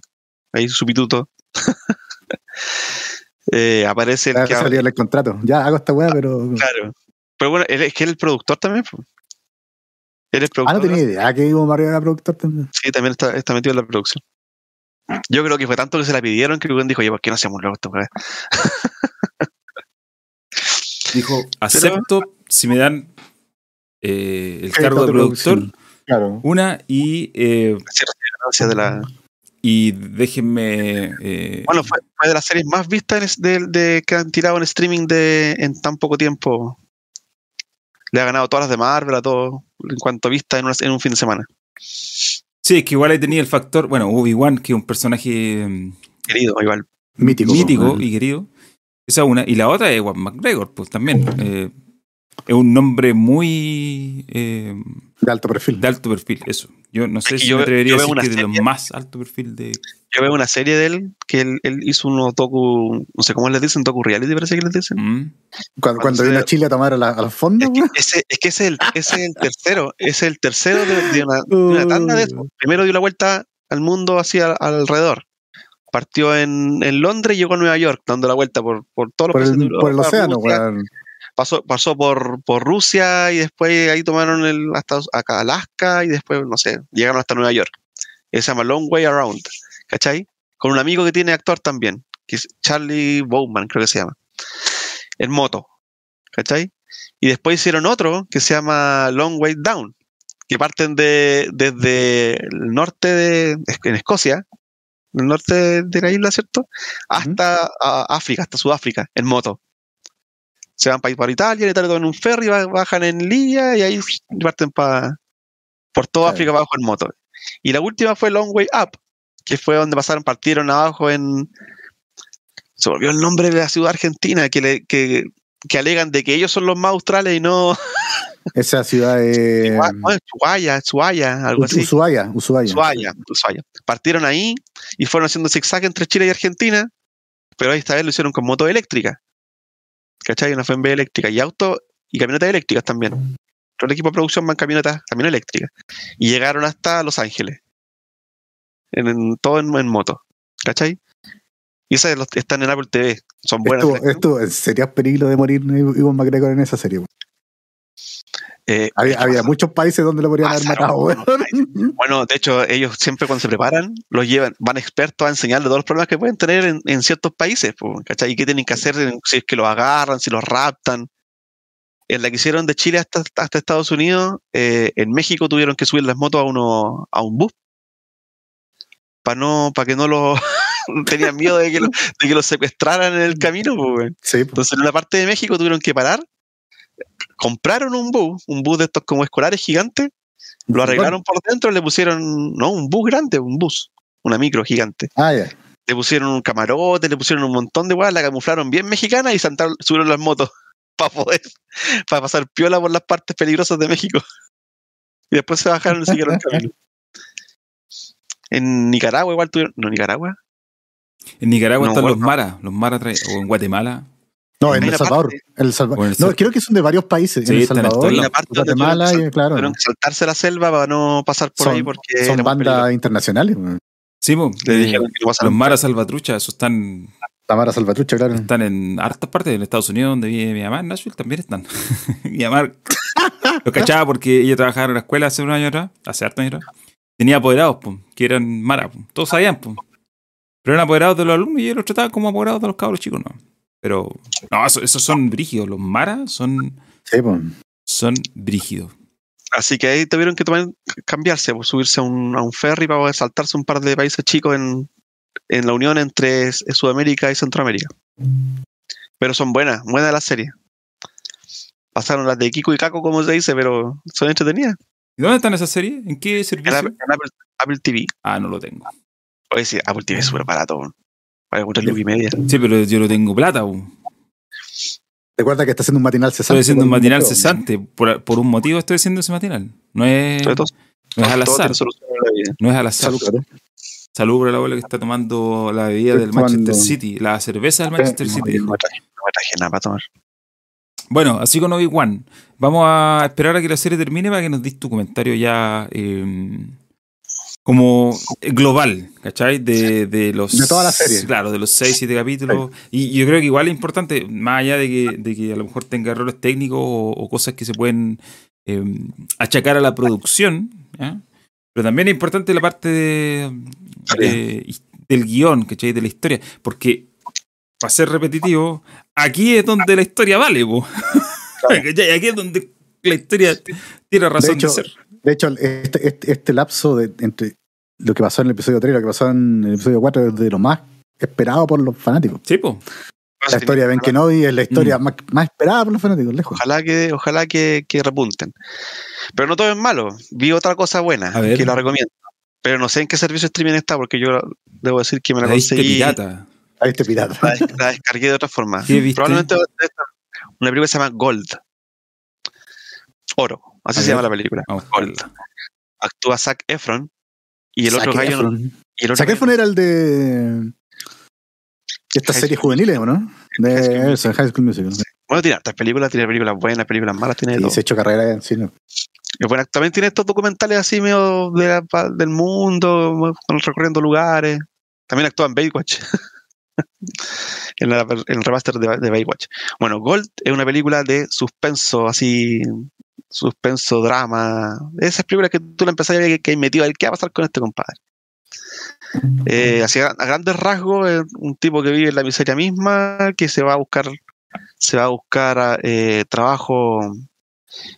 S3: Ahí su pituto. [laughs] Eh, aparece el
S2: Ya
S3: que
S2: salía el contrato. Ya hago esta weá, pero.
S3: Claro. Pero bueno, él, es que él es el productor también. Po. Él es
S2: Ah, no tenía idea que Ivo Mario era productor también.
S3: Sí, también está, está metido en la producción. Yo creo que fue tanto que se la pidieron que weón dijo, oye, ¿por qué no hacemos luego esta weá?" [laughs]
S1: Dijo, acepto si me dan eh, el cargo de productor.
S2: Claro.
S1: una, y eh,
S3: de la.
S1: Y déjenme. eh,
S3: Bueno, fue, fue de las series más vistas en es- de, de- que han tirado en streaming de, en tan poco tiempo. Le ha ganado todas las de Marvel, a todo, en cuanto a vista en, una- en un fin de semana.
S1: Sí, es que igual ahí tenía el factor. Bueno, Obi-Wan, que es un personaje mm,
S3: Querido, igual.
S2: Mítico.
S1: mítico y querido. Esa una. Y la otra es Juan McGregor, pues también. eh, es un nombre muy eh,
S2: De alto perfil.
S1: de alto perfil, eso. Yo no sé
S3: que
S1: si
S3: yo
S1: me
S3: ve-
S1: atrevería a decir que de los
S3: serie-
S1: más alto perfil de.
S3: Yo veo una serie de él que él, él hizo unos docu, no sé cómo les dicen, docu reality parece que les dicen.
S1: Mm.
S2: Cuando, cuando vino a Chile a tomar a la, a la fonda,
S3: Es que ese, es que ese es el, ese es el tercero, ese es el tercero de, de una, de una tanda de eso. Primero dio la vuelta al mundo así al- alrededor. Partió en, en Londres y llegó a Nueva York, dando la vuelta por, por todos los
S2: por,
S3: países de
S2: el,
S3: Europa,
S2: por el océano,
S3: Rusia. pasó, pasó por, por Rusia y después ahí tomaron el hasta acá Alaska y después, no sé, llegaron hasta Nueva York. Se llama Long Way Around, ¿cachai? Con un amigo que tiene actor también, que es Charlie Bowman, creo que se llama, en moto, ¿cachai? Y después hicieron otro que se llama Long Way Down, que parten de, desde el norte de, en Escocia, el norte de la isla, ¿cierto? Hasta a- África, hasta Sudáfrica, en moto se van para, para Italia, en Italia toman un ferry, ba- bajan en Libia y ahí parten para por toda. África abajo en moto. Y la última fue Long Way Up, que fue donde pasaron, partieron abajo en. Se volvió el nombre de la ciudad argentina, que, le, que, que alegan de que ellos son los más australes y no. [laughs]
S2: Esa ciudad es.
S3: Chua- no, es Chuaya, Chuaya, algo así.
S2: Ushuaia, Ushuaia.
S3: Ushuaia, Ushuaia. Partieron ahí y fueron haciendo zigzag entre Chile y Argentina, pero esta vez lo hicieron con moto eléctrica. ¿Cachai? Una FMB eléctrica y auto y camionetas eléctricas también. Todo el equipo de producción van camionetas, camionetas eléctricas. Y llegaron hasta Los Ángeles. En, en- todo en, en moto. ¿Cachai? Y esas están en Apple TV. Son buenas.
S2: Estuvo, serio peligro de morir Iwan McGregor en esa serie.
S3: Eh,
S2: Había, había muchos países donde lo podrían haber matado, weón.
S3: Bueno, de hecho, ellos siempre cuando se preparan, los llevan, van expertos a enseñarle todos los problemas que pueden tener en, en ciertos países, ¿cachai? Y qué tienen que hacer si es que los agarran, si los raptan. En la que hicieron de Chile hasta, hasta Estados Unidos, eh, en México tuvieron que subir las motos a uno, a un bus. Para no, para que no los [laughs] tenían miedo de que, lo- de que los secuestraran en el camino.
S2: Sí, pues.
S3: Entonces en una parte de México tuvieron que parar, compraron un bus, un bus de estos como escolares gigantes, lo arreglaron por dentro, le pusieron, no, un bus grande, un bus, una micro gigante.
S2: Ah, ya.
S3: Le pusieron un camarote, le pusieron un montón de weas, la camuflaron bien mexicana y saltaron, subieron las motos [laughs] para poder, para pasar piola por las partes peligrosas de México. Y después se bajaron y siguieron [laughs] el camino. En Nicaragua igual tuvieron, no, Nicaragua.
S1: En Nicaragua
S3: No,
S1: están los. Mara, los Mara trae- o en Guatemala.
S2: No, en El Salvador.
S3: parte-
S2: El Salvador.
S1: O en El
S2: No, creo que son de varios países.
S1: Sí,
S2: en El
S1: en
S2: Salvador,
S1: lados.
S3: una parte
S2: Guatemala,
S3: tuvieron
S2: y claro.
S3: Tuvieron que saltarse la selva para no pasar por
S2: Son-
S3: ahí porque
S2: Son bandas internacionales.
S1: Sí,
S3: Le
S1: eh,
S3: dijeron que
S1: los Mara Salvatrucha, esos están,
S2: Tamara Salvatrucha, claro.
S1: están en hartas partes en Estados Unidos, donde vive mi mamá, en Nashville también están. [laughs] mi mamá lo cachaba porque ella trabajaba en la escuela hace un año atrás, hace hartos años atrás. Tenía apoderados, po, que eran Mara, po. todos sabían, po. pero eran apoderados de los alumnos y ellos los trataban como apoderados de los cabros chicos, ¿no? Pero, no, eso- esos son brígidos, los Mara son,
S2: Sí, pues.
S1: son brígidos.
S3: Así que ahí tuvieron que tomar, cambiarse, pues, subirse a un, a un ferry para poder saltarse un par de países chicos en, en la unión entre S- Sudamérica y Centroamérica. Pero son buenas, buenas las series. Pasaron las de Kiko y Caco, como se dice, pero son entretenidas.
S1: ¿Y dónde están esas series? ¿En qué
S3: En,
S1: servicio?
S3: Apple, en Apple- Apple TV.
S1: Ah, no lo tengo.
S3: Oye, sí, Apple TV es súper barato. Para encontrar y media.
S1: Sí, pero yo no tengo plata, po.
S2: Recuerda que está haciendo un matinal cesante.
S1: Estoy haciendo un matinal cesante. Por, por un motivo estoy haciendo ese matinal. No es,
S3: todo,
S1: no es al azar. No es al azar.
S2: Salud, claro.
S1: Salud por el abuelo que está tomando la bebida
S2: Estoy
S1: del Manchester City, la cerveza del Manchester
S2: Eh,
S1: City.
S3: No me, traje, no me traje nada para tomar.
S1: Bueno, así con Obi-Wan. Vamos a esperar a que la serie termine para que nos des tu comentario ya eh, como global, ¿cachai? De, de los.
S2: De toda la serie.
S1: Claro, de los 6, 7 capítulos. Y yo creo que igual es importante, más allá de que, de que a lo mejor tenga errores técnicos o, o cosas que se pueden eh, achacar a la producción, ¿ya? pero también es importante la parte de, de- del guion, ¿cachai? De la historia. Porque, para ser repetitivo, aquí es donde la historia vale, po. [laughs] Aquí es donde la historia tiene razón de,
S2: hecho,
S1: ser.
S2: De hecho, este, este, este lapso de, entre lo que pasó en el episodio 3 y lo que pasó en el episodio 4 es de lo más esperado por los fanáticos.
S1: Sí, po.
S2: La historia de Ben Kenobi es la historia más, más esperada por los fanáticos, lejos.
S3: Ojalá que, ojalá que, que repunten. Pero no todo es malo. Vi otra cosa buena que la recomiendo. Pero no sé en qué servicio streaming está, porque yo debo decir que me la
S1: La
S3: conseguí.
S1: pirata.
S2: Ahí este pirata.
S3: La, des- la descargué de otra forma. Probablemente a una película que se llama Gold. Oro. Así
S1: A
S3: se llama la película.
S1: Vamos.
S3: Gold. Actúa Zac Efron. Y el otro gallo.
S2: Efron.
S3: Y el otro
S2: Zac
S3: gallo-
S2: Efron era el de estas
S3: High
S2: series juveniles, ¿o no?
S3: High School
S2: De eso, High School Musical.
S3: Bueno, tiene hartas películas, tiene películas buenas, películas malas, tiene
S2: Y
S3: todo.
S2: se ha hecho carrera en cine.
S3: Y bueno, también tiene estos documentales así medio de la- del mundo, con- recorriendo lugares. También actúa en Baywatch. [laughs] [laughs] en, el remaster de, de Baywatch. Bueno, Gold es una película de suspenso, así, suspenso, drama. Esas películas que tú la empezás a ver que, hay metido ¿qué va a pasar con este compadre? Eh, a, grandes rasgos, es un tipo que vive en la miseria misma, que se va a buscar, se va a buscar eh, trabajo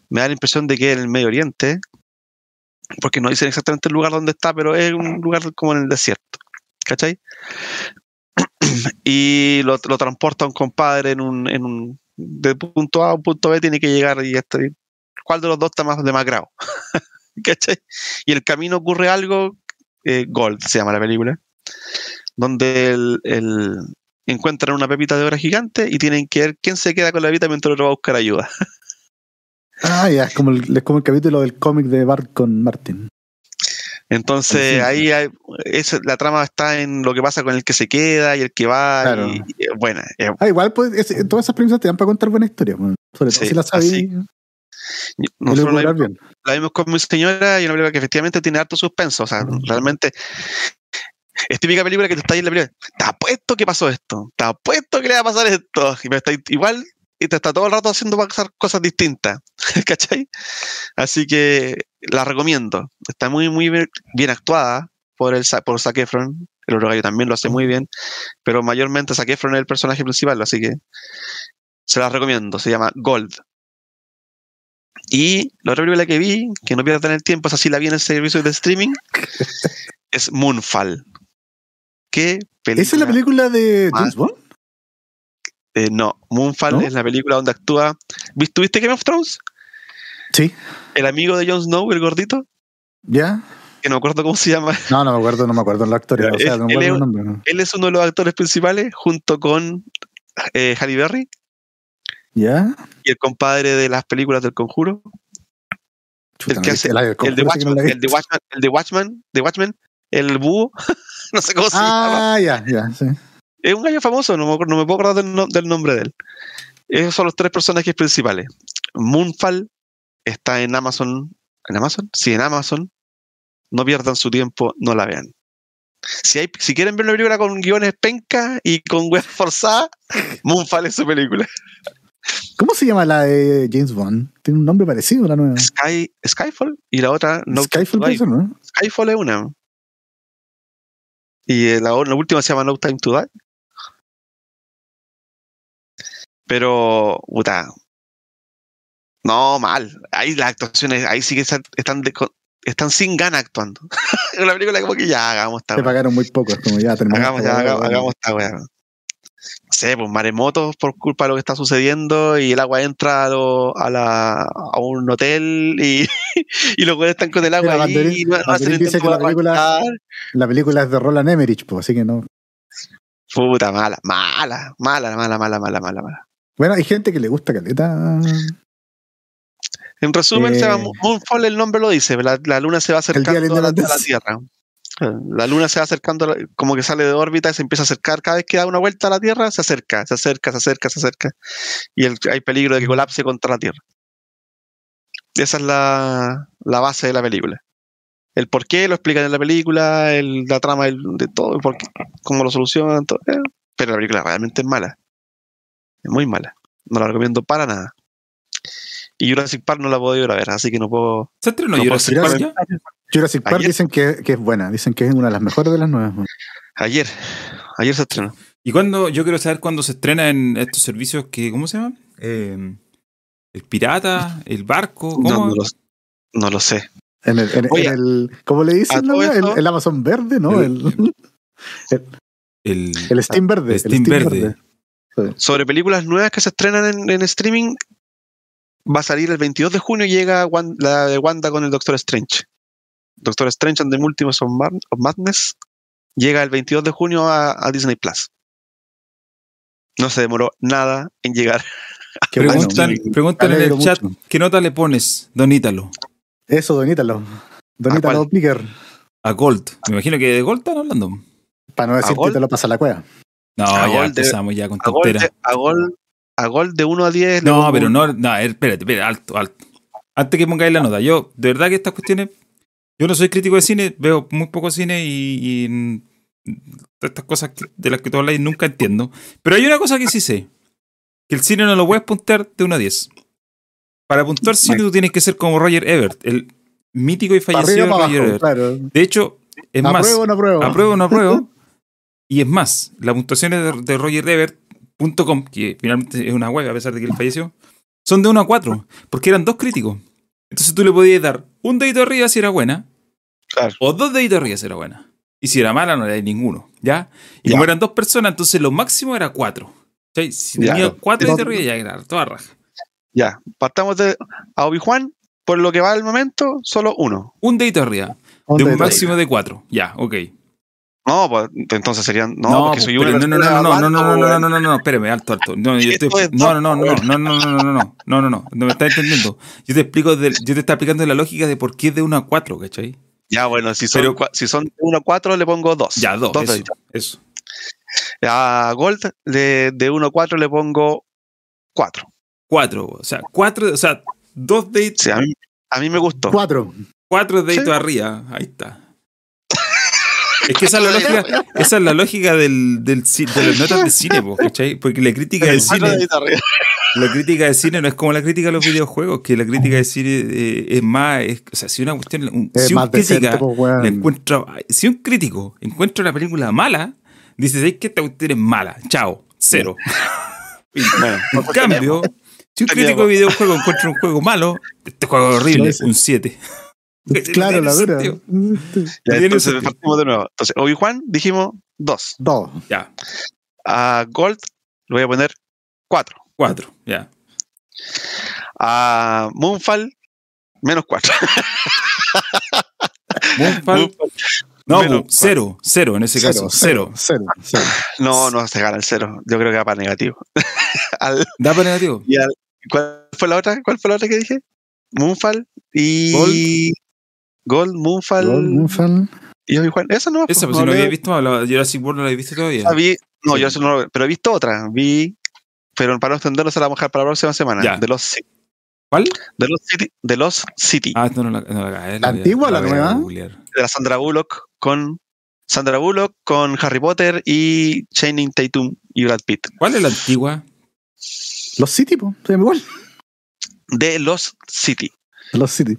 S3: me da la impresión de que en el Medio Oriente, porque no dicen exactamente el lugar donde está, pero es un lugar como en el desierto, ¿cachai? [clears throat] Y lo, lo transporta un compadre en un, en un, de punto A a un punto B, tiene que llegar y este, ¿cuál de los dos está más demacrado? [laughs] ¿cachai? Y el camino ocurre algo, eh, Gold se llama la película, donde el, el- encuentran una pepita de oro gigante y tienen que ver quién se queda con la pepita mientras otro va a buscar ayuda. [laughs]
S2: Ah, ya, es como el, es como el capítulo del cómic de Bart con Martin.
S3: Entonces
S2: Sí.
S3: ahí hay, es- la trama está en lo que pasa con el que se queda y el que va.
S2: Claro.
S3: Y, y, bueno, eh,
S2: Ah, igual, pues, es- todas esas premisas te dan para contar buena historia. pues. Sobre todo
S3: Sí,
S2: si las lo
S3: nosotros la, vimos- la vimos con mi señora y una película que efectivamente tiene harto suspenso. O sea, realmente es típica película que te está ahí en la película. Te apuesto que pasó esto. Te apuesto que le va a pasar esto. Y me está igual y te está todo el rato haciendo pasar cosas distintas. [laughs] ¿Cachai? Así que la recomiendo. Está muy, muy bien, actuada por el por Zac Efron. El otro gallo también lo hace muy bien. Pero mayormente Zac Efron es el personaje principal. Así que se la recomiendo. Se llama Gold. Y la otra película que vi, que no pierdan el tiempo, es así la vi en el servicio de streaming, [laughs] es Moonfall. ¿Qué película?
S2: ¿Esa es la película de. James Bond?
S3: Eh, no, Moonfall
S2: ¿No?
S3: es la película donde actúa. ¿Viste- ¿Tuviste Game of Thrones?
S2: Sí.
S3: El amigo de Jon Snow, el gordito,
S2: ¿Ya?
S3: que no me acuerdo cómo se llama.
S2: No, no me acuerdo, no me acuerdo la actoria. O sea, no me
S3: él
S2: acuerdo el nombre. no.
S3: Él es uno de los actores principales, junto con eh, Halle Berry
S2: ¿Ya?
S3: y el compadre de las películas del Conjuro.
S2: Chuta,
S3: El que hace- El de
S2: no vi.
S3: el de Watchmen, el de de el búho, [laughs] no sé cómo se llama.
S2: Ah, ya, ya, sí.
S3: Es un gallo famoso, no me, no me puedo acordar del, no- del nombre de él. Esos son los tres personajes principales. Moonfall está en Amazon. ¿En Amazon? Sí, en Amazon. No pierdan su tiempo, no la vean. Si, hay, si quieren ver una película con guiones penca y con web forzada, Moonfall es su película.
S2: ¿Cómo se llama la de James Bond? Tiene un nombre parecido a la nueva.
S3: Sky, Skyfall y la otra No
S2: Skyfall
S3: to Die.
S2: ¿no?
S3: Skyfall es una. Y eh, la, la última se llama No Time to Die. Pero, puta. No, mal. Ahí las actuaciones, ahí sí que están, están sin gana actuando. en [laughs] la película como que ya hagamos esta
S2: Te pagaron muy poco, es como ya terminamos.
S3: Hagamos, ya, hagamos, hagamos esta wea. No sé, pues maremotos por culpa de lo que está sucediendo y el agua entra a, a, la, a un hotel y, [laughs] y los güeyes están con el agua. Ahí, y
S2: dice que la película, la película es de Roland Emmerich, pues, así que no.
S3: Puta, mala, mala, mala, mala, mala, mala, mala.
S2: Bueno, hay gente que le gusta caleta.
S3: En resumen, se
S2: Eh.
S3: Moonfall, el nombre lo dice, la, la luna se va acercando a la, a la
S2: Independencia.
S3: Tierra. La luna se va acercando, como que sale de órbita y se empieza a acercar. Cada vez que da una vuelta a la Tierra, se acerca, se acerca, se acerca, se acerca. Y el- hay peligro de que colapse contra la Tierra. Esa es la, la base de la película. El por qué lo explican en la película, el- la trama de todo, el por qué, cómo lo solucionan. todo, eh. Pero la película realmente es mala. Es muy mala. No la recomiendo para nada. Y Jurassic Park no la puedo ir a ver, así que no puedo.
S1: ¿Se estrenó
S3: No,
S1: Jurassic Park
S2: Jurassic-
S1: ya?
S2: Jurassic Park
S3: Ayer-
S2: dicen que, que es buena, dicen que es una de las mejores de las nuevas.
S3: Ayer, ayer se estrenó.
S1: ¿Y cuándo? Yo quiero saber cuándo se estrena en estos servicios que, ¿cómo se llaman? Eh, el pirata, el barco, ¿cómo?
S3: No, no lo, no lo sé.
S2: En el, en, en
S3: Oye,
S2: el ¿cómo le dicen? no? El, el Amazon verde, ¿no? [laughs] El,
S1: El,
S2: el Steam verde.
S1: el Steam verde.
S3: Sobre películas nuevas que se estrenan en, en streaming, va a salir el 22 de junio y llega la de Wanda con el Doctor Strange. Doctor Strange and the Multiverse of, Mad- of Madness llega el 22 de junio a, a Disney Plus. No se demoró nada en llegar. [laughs]
S1: Preguntan, preguntan en el chat,
S2: mucho.
S1: ¿qué nota le pones, Don Ítalo?
S2: Eso, Donítalo. Donítalo
S3: cuál?
S2: Picker.
S1: A Gold. Me imagino que de Gold están hablando.
S2: Para no decir que te lo pasa a la cueva.
S1: No,
S3: A
S1: ya
S3: Gold de-
S1: empezamos ya con
S3: A gol,
S1: tonteras.
S3: de, a, gol, a gol de 1 a 10. le
S1: No, pero no, no, espérate, espérate, alto, alto. Antes que pongáis la nota, yo, de verdad que estas cuestiones, yo no soy crítico de cine, veo muy poco cine y, y mm, todas estas cosas que- de las que tú habláis nunca entiendo. Pero hay una cosa que sí sé, que el cine no lo puedes puntear de 1 a 10. Para puntuar cine tú tienes que ser como Roger Ebert, el mítico y fallecido Roger
S2: abajo,
S1: Ebert.
S2: claro.
S1: De hecho, es más,
S2: ¿Apruebo o no apruebo?
S1: apruebo o no apruebo. [laughs] y es más, las puntuaciones de, de que finalmente es una web a pesar de que él falleció, son de 1 a 4, porque eran dos críticos. Entonces tú le podías dar un dedito arriba si era buena,
S3: Claro.
S1: o dos deditos arriba si era buena. Y si era mala, no le dais ninguno, ¿ya? Y
S3: Ya.
S1: como eran dos personas, entonces lo máximo era 4. ¿cachai? Si
S3: Ya.
S1: tenía cuatro
S2: No-
S1: deditos arriba, ya era toda raja.
S3: Ya, partamos de a Obi-Wan. Por lo que va al momento, solo uno.
S1: Un dedito arriba,
S2: Un
S1: de un máximo de 4. Ya, ok.
S3: No, pues entonces serían. No,
S1: No,
S3: porque soy
S1: pero
S3: una
S1: no, no, no, no, no, no, no, no,
S3: weón.
S1: no, no, no, espérame, alto, alto. No, yo
S3: Esto
S1: estoy-
S3: es
S1: no, no, no, no, no, no, no, no, no, no, no, no, no, no me estás entendiendo. Yo te explico, del- yo te estoy explicando la lógica de por qué es de 1 a 4, ¿cachai?
S3: Ya, bueno, si son,
S1: Pero-
S3: si son 1 a 4, le pongo 2.
S1: Ya, dos,
S3: Dos
S1: eso, eso.
S3: A Gold, de, de 1 a 4, le pongo 4.
S1: Cuatro, o sea, cuatro, o sea, dos deditos,
S3: Sí, a, mí, a mí me gustó.
S2: Cuatro.
S1: cuatro deditos
S3: Sí.
S1: arriba, ahí está. Es que esa es la lógica, esa es la lógica del, del, de las notas de cine, po, ¿cachai? Porque la crítica del cine, la crítica de cine no es como la crítica de los videojuegos, que la crítica de cine eh, es más, es- o sea, si una cuestión, un-
S2: Es
S1: si un
S2: más decente,
S1: crítica
S2: pues,
S1: encuentra, si un crítico encuentra una película mala, dice, ¿sabes que esta cuestión es mala? Chao, cero. [laughs]
S3: Bueno,
S1: En cambio, si un crítico de videojuego encuentra un juego malo, este juego es horrible,
S2: Sí, sí.
S1: un 7. [laughs]
S2: Claro, la dura. [laughs]
S3: ya, entonces partimos de nuevo. Entonces, Obi-Wan, dijimos 2.
S2: Dos.
S1: Ya,
S3: A Gold, le voy a poner 4.
S1: 4, ya.
S3: A Moonfall, menos 4. [laughs]
S1: Moonfall, no,
S3: menos
S1: cero, cero en ese caso, cero.
S2: Cero. cero.
S3: No, no se gana el 0. Yo creo que va para negativo. Al-
S1: ¿Da para negativo?
S3: y al- ¿Cuál fue la otra? ¿Cuál fue la otra que dije? Moonfall y.
S1: Gold.
S3: Gold, Moonfall
S2: Gol, Moonfall.
S3: y Obi-Wan. Esa no.
S1: Esa, pues si no había visto, la Jurassic World no la había visto todavía.
S3: Ah, vi- no, yo eso no lo Pero he visto otra. Vi. Pero para no extenderlo, se la vamos a dejar para la próxima semana.
S1: Ya.
S3: De los City.
S1: ¿Cuál?
S3: De los City. De los City.
S1: Ah, no, no la, no la
S2: ¿La
S1: voy a-
S2: antigua o la nueva?
S3: De la Sandra Bullock con. Sandra Bullock con Harry Potter y Channing Tatum y Brad Pitt.
S1: ¿Cuál es la antigua?
S2: Los City, igual.
S3: De los City.
S2: Los City.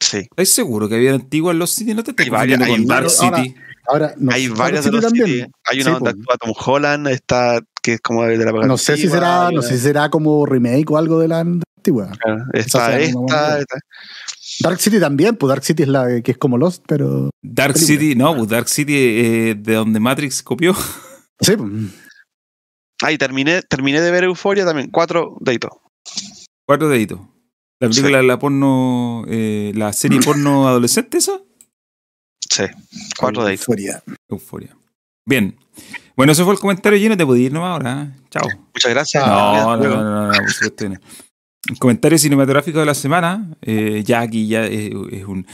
S3: Sí.
S1: ¿Estás seguro que había antigua en los City? ¿No te estás
S3: Hay varias,
S1: con
S3: hay
S1: Dark
S2: varias.
S1: City?
S2: Ahora, no,
S3: Hay
S2: Dark
S3: varias de
S2: City
S3: los
S2: también.
S3: City. Hay una
S2: Sí,
S3: donde actúa Tom Holland, está, que es como de la
S2: No sé si será, no sé si será como remake o algo de la antigua.
S3: Claro, Está esta,
S2: una-
S3: esta.
S2: Dark City también, pues Dark City es la que es como Lost, pero.
S1: Dark
S2: Película.
S1: City, no, pues Dark City eh, de donde Matrix copió.
S2: Sí.
S3: Ahí terminé, terminé de ver Euforia también. Cuatro deditos.
S1: Cuatro deditos. La película de la porno, eh, la serie [clears throat] porno adolescente esa,
S3: Sí. Cuatro deditos.
S2: Euforia.
S1: Euforia. Bien. Bueno, ese fue el comentario lleno, te podía ir nomás ahora. ¿eh? Chao.
S3: Muchas gracias.
S1: No, no,
S3: Gracias.
S1: no, no, no, por supuesto que no. El comentario cinematográfico de la semana, eh, ya aquí ya es, es un...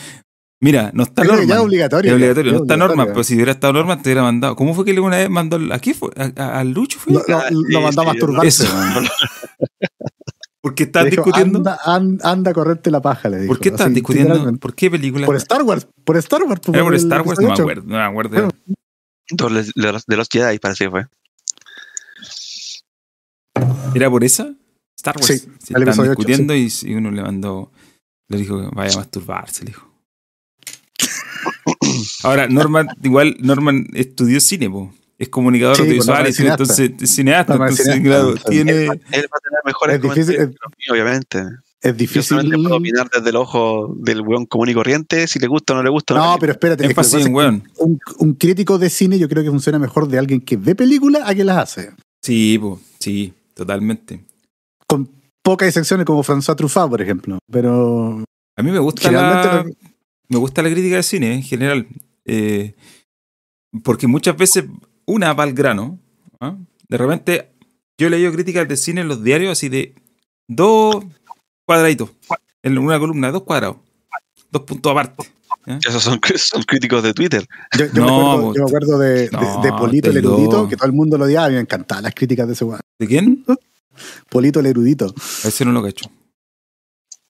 S1: Mira, no está
S2: que ya obligatorio.
S1: Es obligatorio,
S2: ya,
S1: no está
S2: obligatorio.
S1: pero si hubiera estado Norman te hubiera mandado. ¿Cómo fue que le una vez mandó? ¿A quién fue? ¿A, a- a Lucho fue?
S2: Lo, lo-
S3: Ah,
S2: lo
S3: sí,
S2: mandó a
S3: sí,
S2: masturbarse.
S1: eso. [laughs] estaban
S2: Le dijo,
S1: discutiendo.
S2: Anda, an- anda a correrte la paja, le dijo.
S1: ¿Por qué
S2: así,
S1: discutiendo? ¿Por qué película?
S2: Por Star Wars. Por Star Wars. pues,
S1: ¿Era por
S2: el
S1: Star Wars? No me acuerdo. No me acuerdo.
S3: Entonces, de los, de los Jedi parece que fue.
S1: ¿Era por esa? Star Wars.
S2: Sí,
S1: Sí,
S2: el
S1: estaban discutiendo y, y uno le mandó. Le dijo que vaya a masturbarse, le dijo. [coughs] Ahora, Norman, igual Norman estudió cine, po. Es comunicador
S2: Sí,
S1: audiovisual,
S2: es cineasta.
S1: entonces es cineasta, entonces,
S2: cineasta,
S1: claro,
S2: sí.
S1: tiene.
S3: Él va a tener mejores
S2: Es difícil,
S3: obviamente.
S2: Es
S3: Yo
S2: difícil.
S3: solamente puedo opinar desde el ojo del weón común y corriente, si le gusta o no le gusta.
S2: No, pero espérate. es que
S1: en
S2: es
S1: weón.
S2: un, un crítico de cine yo creo que funciona mejor de alguien que ve películas a que las hace.
S1: Sí, po, sí, totalmente.
S2: Con pocas excepciones como François Truffaut, por ejemplo. Pero
S1: A mí me gusta la, me gusta la crítica de cine en general. eh, porque muchas veces una va al grano. ¿ah? De repente, yo he leído críticas de cine en los diarios así de dos cuadraditos. En una columna, dos cuadrados. Dos puntos aparte.
S3: Esos son, son críticos de Twitter.
S2: yo, yo
S1: No,
S2: me acuerdo, yo me acuerdo de, de-
S1: No,
S2: de Polito el erudito, que todo el mundo lo odiaba. A mí me encantaban las críticas de ese weón.
S1: ¿De quién?
S2: Polito el erudito,
S1: A ese no lo cacho.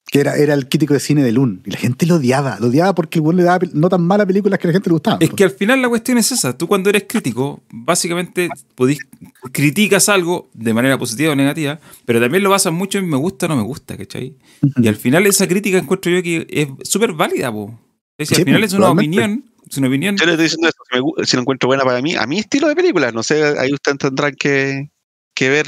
S2: Que era, era el crítico de cine de Lun. Y la gente lo odiaba. Lo odiaba porque el le daba no tan malas películas que a la gente le gustaban.
S1: Es que al final la cuestión es esa. Tú cuando eres crítico, básicamente podís, criticas algo de manera positiva o negativa, pero también lo basas mucho en me gusta o no me gusta, ¿cachai? Y al final esa crítica encuentro yo que es súper válida, po. Es decir,
S2: Sí,
S1: al final es una opinión, es una opinión.
S3: Yo le estoy diciendo eso, si, me gu- si lo encuentro buena para mí, a mi estilo de película. No sé, ahí ustedes tendrán que, que ver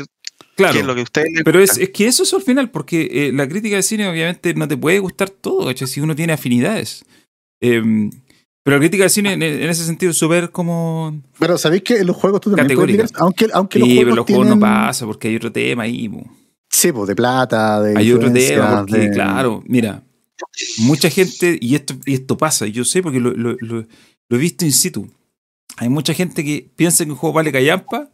S1: Claro.
S3: qué es lo que ustedes les
S1: Pero es, es que eso es al final, porque eh, la crítica de cine obviamente no te puede gustar todo, ¿cachai? Si uno tiene afinidades. Em, pero la crítica de cine en, en ese sentido es súper como...
S2: Pero sabéis que en los juegos tú también puedes mirar, aunque, aunque
S1: Sí,
S2: los
S1: pero
S2: juegos
S1: juegos no pasa porque hay otro tema ahí, po.
S2: Sí, pues de plata, de
S1: Hay otro tema, porque
S2: de-
S1: claro, mira, mucha gente, y esto, y esto pasa, y yo sé porque lo, lo- lo- lo he visto in situ. Hay mucha gente que piensa que un juego vale callampa,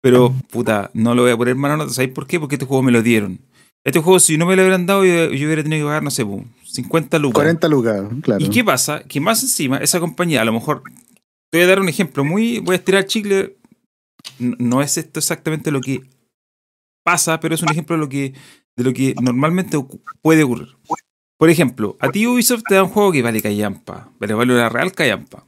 S1: pero puta, no lo voy a poner mano nota. ¿Sabéis por qué? Porque este juego me lo dieron. Este juego, si no me lo hubieran dado, yo, yo hubiera tenido que pagar, no sé, po, 50 lucas.
S2: 40 lucas, claro.
S1: ¿Y qué pasa? Que más encima, esa compañía, a lo mejor, te voy a dar un ejemplo muy, voy a estirar chicle, no es esto exactamente lo que pasa, pero es un ejemplo de lo que, de lo que normalmente puede ocurrir. Por ejemplo, a ti Ubisoft te da un juego que vale callampa, pero vale una real callampa.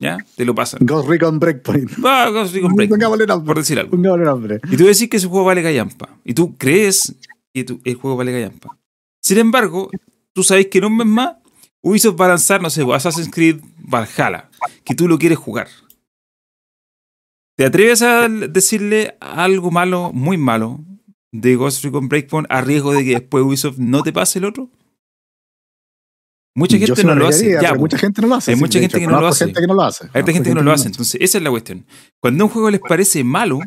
S1: ¿Ya? Te lo pasan.
S2: Ghost Recon Breakpoint.
S1: Va, Ghost Recon Breakpoint,
S2: Pongámosle nombre.
S1: por decir algo.
S2: Pongámosle nombre.
S1: Y tú decís que ese juego vale callampa. Y tú crees que tu- el juego vale callampa. Sin embargo, tú sabes que en un mes más Ubisoft va a lanzar, no sé, Assassin's Creed Valhalla, que tú lo quieres jugar. ¿Te atreves a decirle algo malo, muy malo, de Ghost Recon Breakpoint a riesgo de que después Ubisoft no te pase el otro? Mucha gente no lo hace. Ya, po.
S2: mucha gente no lo hace.
S1: Hay mucha gente
S2: hecho,
S1: que no lo hace.
S2: gente que no lo hace.
S1: Hay
S2: Conozco
S1: gente que no lo hace. Entonces, esa es la cuestión. Cuando un juego les parece malo,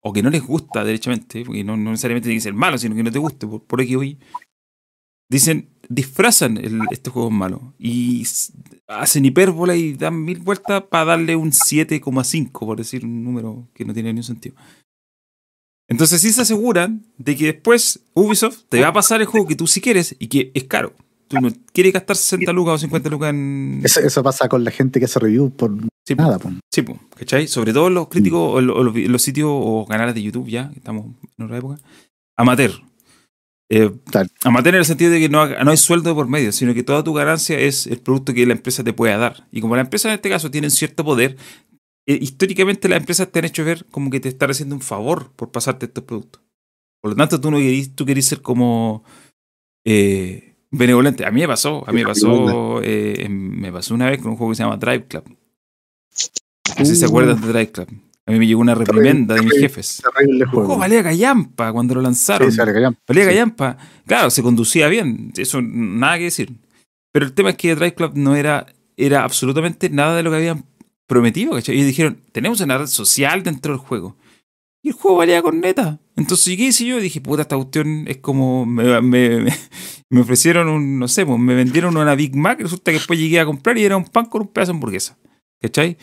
S1: o que no les gusta derechamente, porque no, no necesariamente tiene que ser malo, sino que no te guste por, por aquí hoy, dicen, disfrazan el, este juego malo y hacen hipérbola y dan mil vueltas para darle un 7,5, por decir un número que no tiene ningún sentido. Entonces sí se aseguran de que después Ubisoft te va a pasar el juego que tú sí quieres y que es caro. Tú no quieres gastar 60 lucas o 50 lucas en...
S2: Eso, eso pasa con la gente que hace review por
S1: Sí,
S2: nada. po.
S1: Sí, po, ¿cachai? Sobre todo los críticos o, lo- o los, sitios o canales de YouTube, ya, que estamos en otra época. Amateur. Eh, amateur en el sentido de que no, no hay sueldo por medio, sino que toda tu ganancia es el producto que la empresa te pueda dar. Y como la empresa en este caso tiene cierto poder, eh, históricamente las empresas te han hecho ver como que te están haciendo un favor por pasarte estos productos. Por lo tanto, tú no querís, tú querís ser como eh, benevolente. A mí me pasó, a mí me pasó, eh, en- me pasó una vez con un juego que se llama Drive Club. No sé si se
S2: Uh.
S1: acuerdan de Drive Club. A mí me llegó una reprimenda de mis jefes. Juego. valía callampa cuando lo lanzaron.
S2: Sí,
S1: Valía callampa. Claro, se conducía bien. Eso nada que decir. Pero el tema es que Drive Club no era, era absolutamente nada de lo que habían prometido. ¿cachai? Y dijeron, tenemos una red social dentro del juego. Y el juego valía con neta. Entonces, ¿qué hice yo? Dije, puta, esta cuestión es como. Me, me- me- ofrecieron un, no sé, pues, me vendieron una Big Mac. y Resulta que después llegué a comprar y era un pan con un pedazo de hamburguesa. ¿Cachai?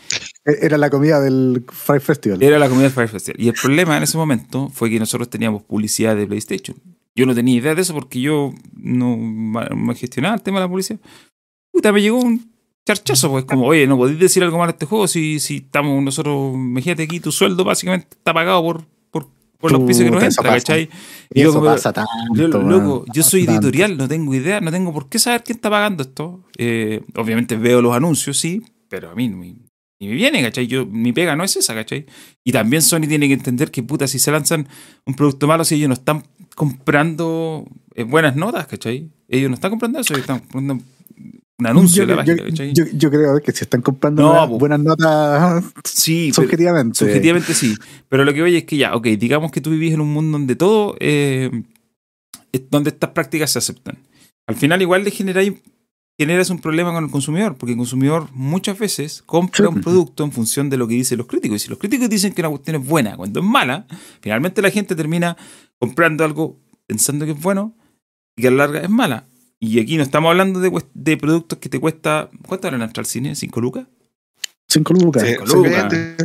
S2: E- Era la comida del Fire Festival.
S1: Era la comida del Fire Festival. Y el problema en ese momento fue que nosotros teníamos publicidad de PlayStation. Yo no tenía idea de eso porque yo no me gestionaba el tema de la publicidad. Puta, me llegó un charchazo, pues como, oye, no podéis decir algo malo de este juego si, si estamos nosotros, imagínate aquí, tu sueldo básicamente está pagado por, por, por los pisos que nos entra. ¿cachai?
S2: Y eso pasa tanto.
S1: Yo, loco, yo soy
S2: Tanto.
S1: editorial, no tengo idea, no tengo por qué saber quién está pagando esto. Eh, obviamente veo los anuncios, sí, pero a mí no me, ni me viene, ¿cachai? Yo, mi pega no es esa, ¿cachai? Y también Sony tiene que entender que, puta, si se lanzan un producto malo, si ellos no están comprando eh, buenas notas, ¿cachai? Ellos no están comprando eso, ellos están comprando un anuncio
S2: yo,
S1: de la
S2: yo-
S1: página, ¿cachai?
S2: yo- yo creo que si están comprando
S1: No,
S2: buenas, notas
S1: sí, pero-
S2: subjetivamente.
S1: Subjetivamente sí. Pero lo que voy es que ya, ok, digamos que tú vivís en un mundo donde todo eh, es donde estas prácticas se aceptan. Al final igual le generáis generas un problema con el consumidor, porque el consumidor muchas veces compra un producto en función de lo que dicen los críticos. Y si los críticos dicen que una cuestión es buena cuando es mala, finalmente la gente termina comprando algo pensando que es bueno y que a la larga es mala. Y aquí no estamos hablando de, productos que te cuesta. ¿Cuánto valen entrar al cine? ¿5 lucas?
S2: 5 lucas.
S3: Sí,
S1: Cinco lucas.
S3: depende,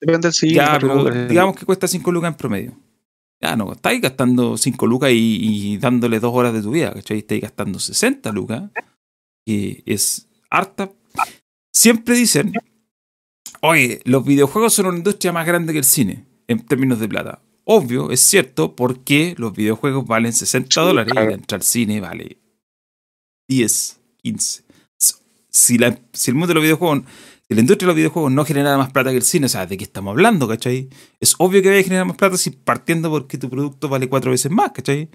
S3: depende del cine,
S1: ya,
S3: cuatro
S1: pero
S3: lucas.
S1: digamos que cuesta 5 lucas en promedio. Ya, no, estáis gastando 5 lucas y, y dándole dos horas de tu vida, ¿cachai? Estáis gastando 60 lucas, que es harta. Siempre dicen, oye, los videojuegos son una industria más grande que el cine, en términos de plata. Obvio, es cierto, porque los videojuegos valen 60
S3: Sí,
S1: dólares y entrar al cine vale 10, 15. Si, la- si el mundo de los videojuegos si la industria de los videojuegos no genera más plata que el cine, o sea, ¿de qué estamos hablando, cachai? Es obvio que vaya a generar más plata si partiendo porque tu producto vale cuatro veces más, cachai?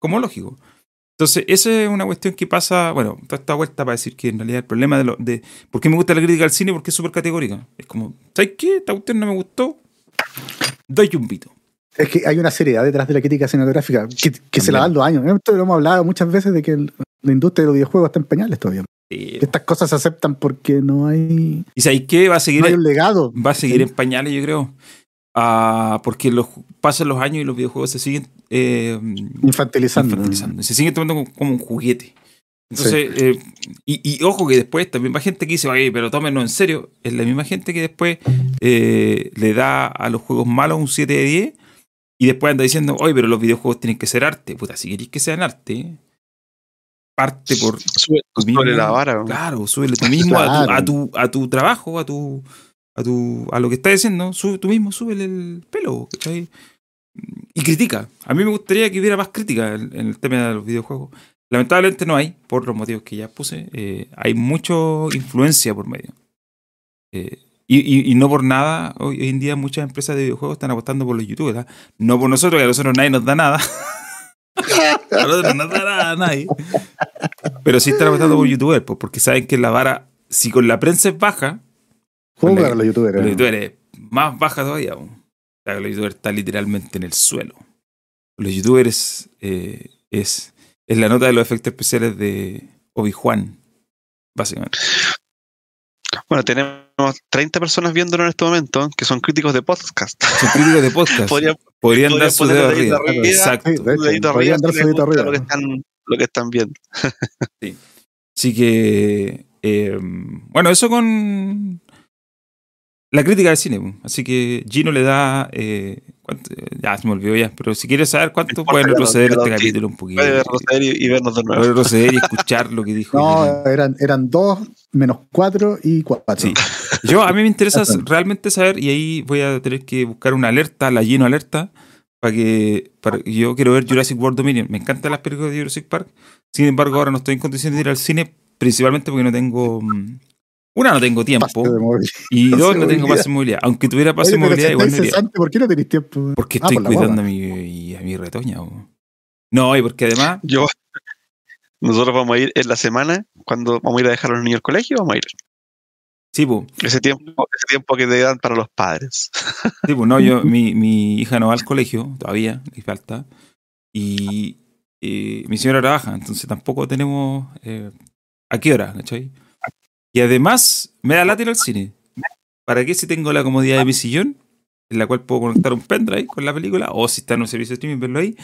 S1: Como lógico. Entonces, esa es una cuestión que pasa, bueno, toda esta vuelta para decir que en realidad el problema de lo de por qué me gusta la crítica al cine porque es súper categórica. Es como, ¿sabes qué? Esta cuestión no me gustó. Doy un pito.
S2: Es que hay una seriedad detrás de la crítica cinematográfica que, que se la dan los años. Esto lo hemos hablado muchas veces de que el- la industria de los videojuegos está en pañales todavía. Estas cosas se aceptan porque no hay,
S1: ¿Y sabes qué? Va a seguir,
S2: no hay un legado.
S1: va a seguir en pañales, yo creo. Ah, porque los, pasan los años y los videojuegos se siguen eh,
S2: Infantilizando.
S1: infantilizando. Se sigue tomando como, como un juguete. Entonces, eh, y, y ojo que después también va gente que dice, oye, pero tómenlo en serio. Es la misma gente que después eh, le da a los juegos malos un 7 de 10 y después anda diciendo, oye, pero los videojuegos tienen que ser arte. Puta, si queréis que sean arte, parte por
S3: Sube- sobre la vara.
S1: Claro, súbele tú [laughs] mismo a, tu, a, tu, a tu trabajo, a tu, a tu a lo que estás diciendo, sube, tú mismo súbele el pelo, ¿cachai? Y critica. A mí me gustaría que hubiera más crítica en, en el tema de los videojuegos. Lamentablemente no hay, por los motivos que ya puse. Eh, hay mucha influencia por medio. Eh, y, y- y no por nada, hoy, hoy en día muchas empresas de videojuegos están apostando por los youtubers. ¿ah? No por nosotros, que a nosotros nadie nos da nada. [laughs] a nosotros no nos da nada a nadie. Pero sí están apostando por youtubers, pues, porque saben que la vara, si con la prensa es baja,
S2: ¿Cómo
S1: Con la-
S2: para los youtubers?
S1: los
S2: ¿no?
S1: youtubers es más baja todavía. po. O sea, que los youtubers están literalmente en el suelo. Los youtubers eh, es, es la nota de los efectos especiales de Obi-Juan, básicamente.
S3: Bueno, tenemos 30 personas viéndolo en este momento que son críticos de podcast.
S1: Son críticos de podcast. [laughs]
S3: Podrían,
S1: Podrían dar su dedo arriba.
S3: arriba.
S1: Exacto.
S2: Sí, de hecho,
S3: dedito
S2: podrían
S3: arriba
S2: dar su dedito arriba.
S3: lo que están, lo que están viendo. [laughs]
S1: Así que, eh, bueno, eso con la crítica del cine. po. Así que Gino le da, eh, ¿cuánto? ya se me olvidó ya, pero si quieres saber cuánto, pueden retroceder este capítulo un poquito.
S3: Puede retroceder y, y vernos de nuevo.
S1: Pueden retroceder y escuchar lo que dijo. [laughs]
S2: No, eran, eran dos, menos cuatro y cuatro.
S1: Sí. Yo, a mí me interesa [laughs] realmente saber, y ahí voy a tener que buscar una alerta, la Gino alerta, para que para, yo quiero ver Jurassic World Dominion. Me encantan las películas de Jurassic Park. Sin embargo, ahora no estoy en condiciones de ir al cine, principalmente porque no tengo. Una, no tengo tiempo.
S2: Pase de movilidad. [laughs]
S1: Y [laughs]
S2: pase
S1: dos, no tengo pase de movilidad. Aunque tuviera pase de movilidad, igual no iría.
S2: ¿Por qué no tenéis tiempo?
S1: Porque
S2: Ah,
S1: estoy
S2: por
S1: cuidando a mi, a mi retoña. No, y porque además.
S3: Yo, nosotros vamos a ir en la semana, cuando vamos a ir a dejar a los niños al colegio, vamos a ir.
S1: Sí, po,
S3: Ese tiempo, ese tiempo que te dan para los padres. [laughs]
S1: Sí, pues no, yo, mi, mi hija no va al colegio todavía, le falta. Y eh, mi señora trabaja, entonces tampoco tenemos eh, a qué hora, ¿cachai? Y además me da ir al cine. ¿Para qué si tengo la comodidad de mi sillón, en la cual puedo conectar un pendrive con la película, o si está en un servicio de streaming, verlo ahí?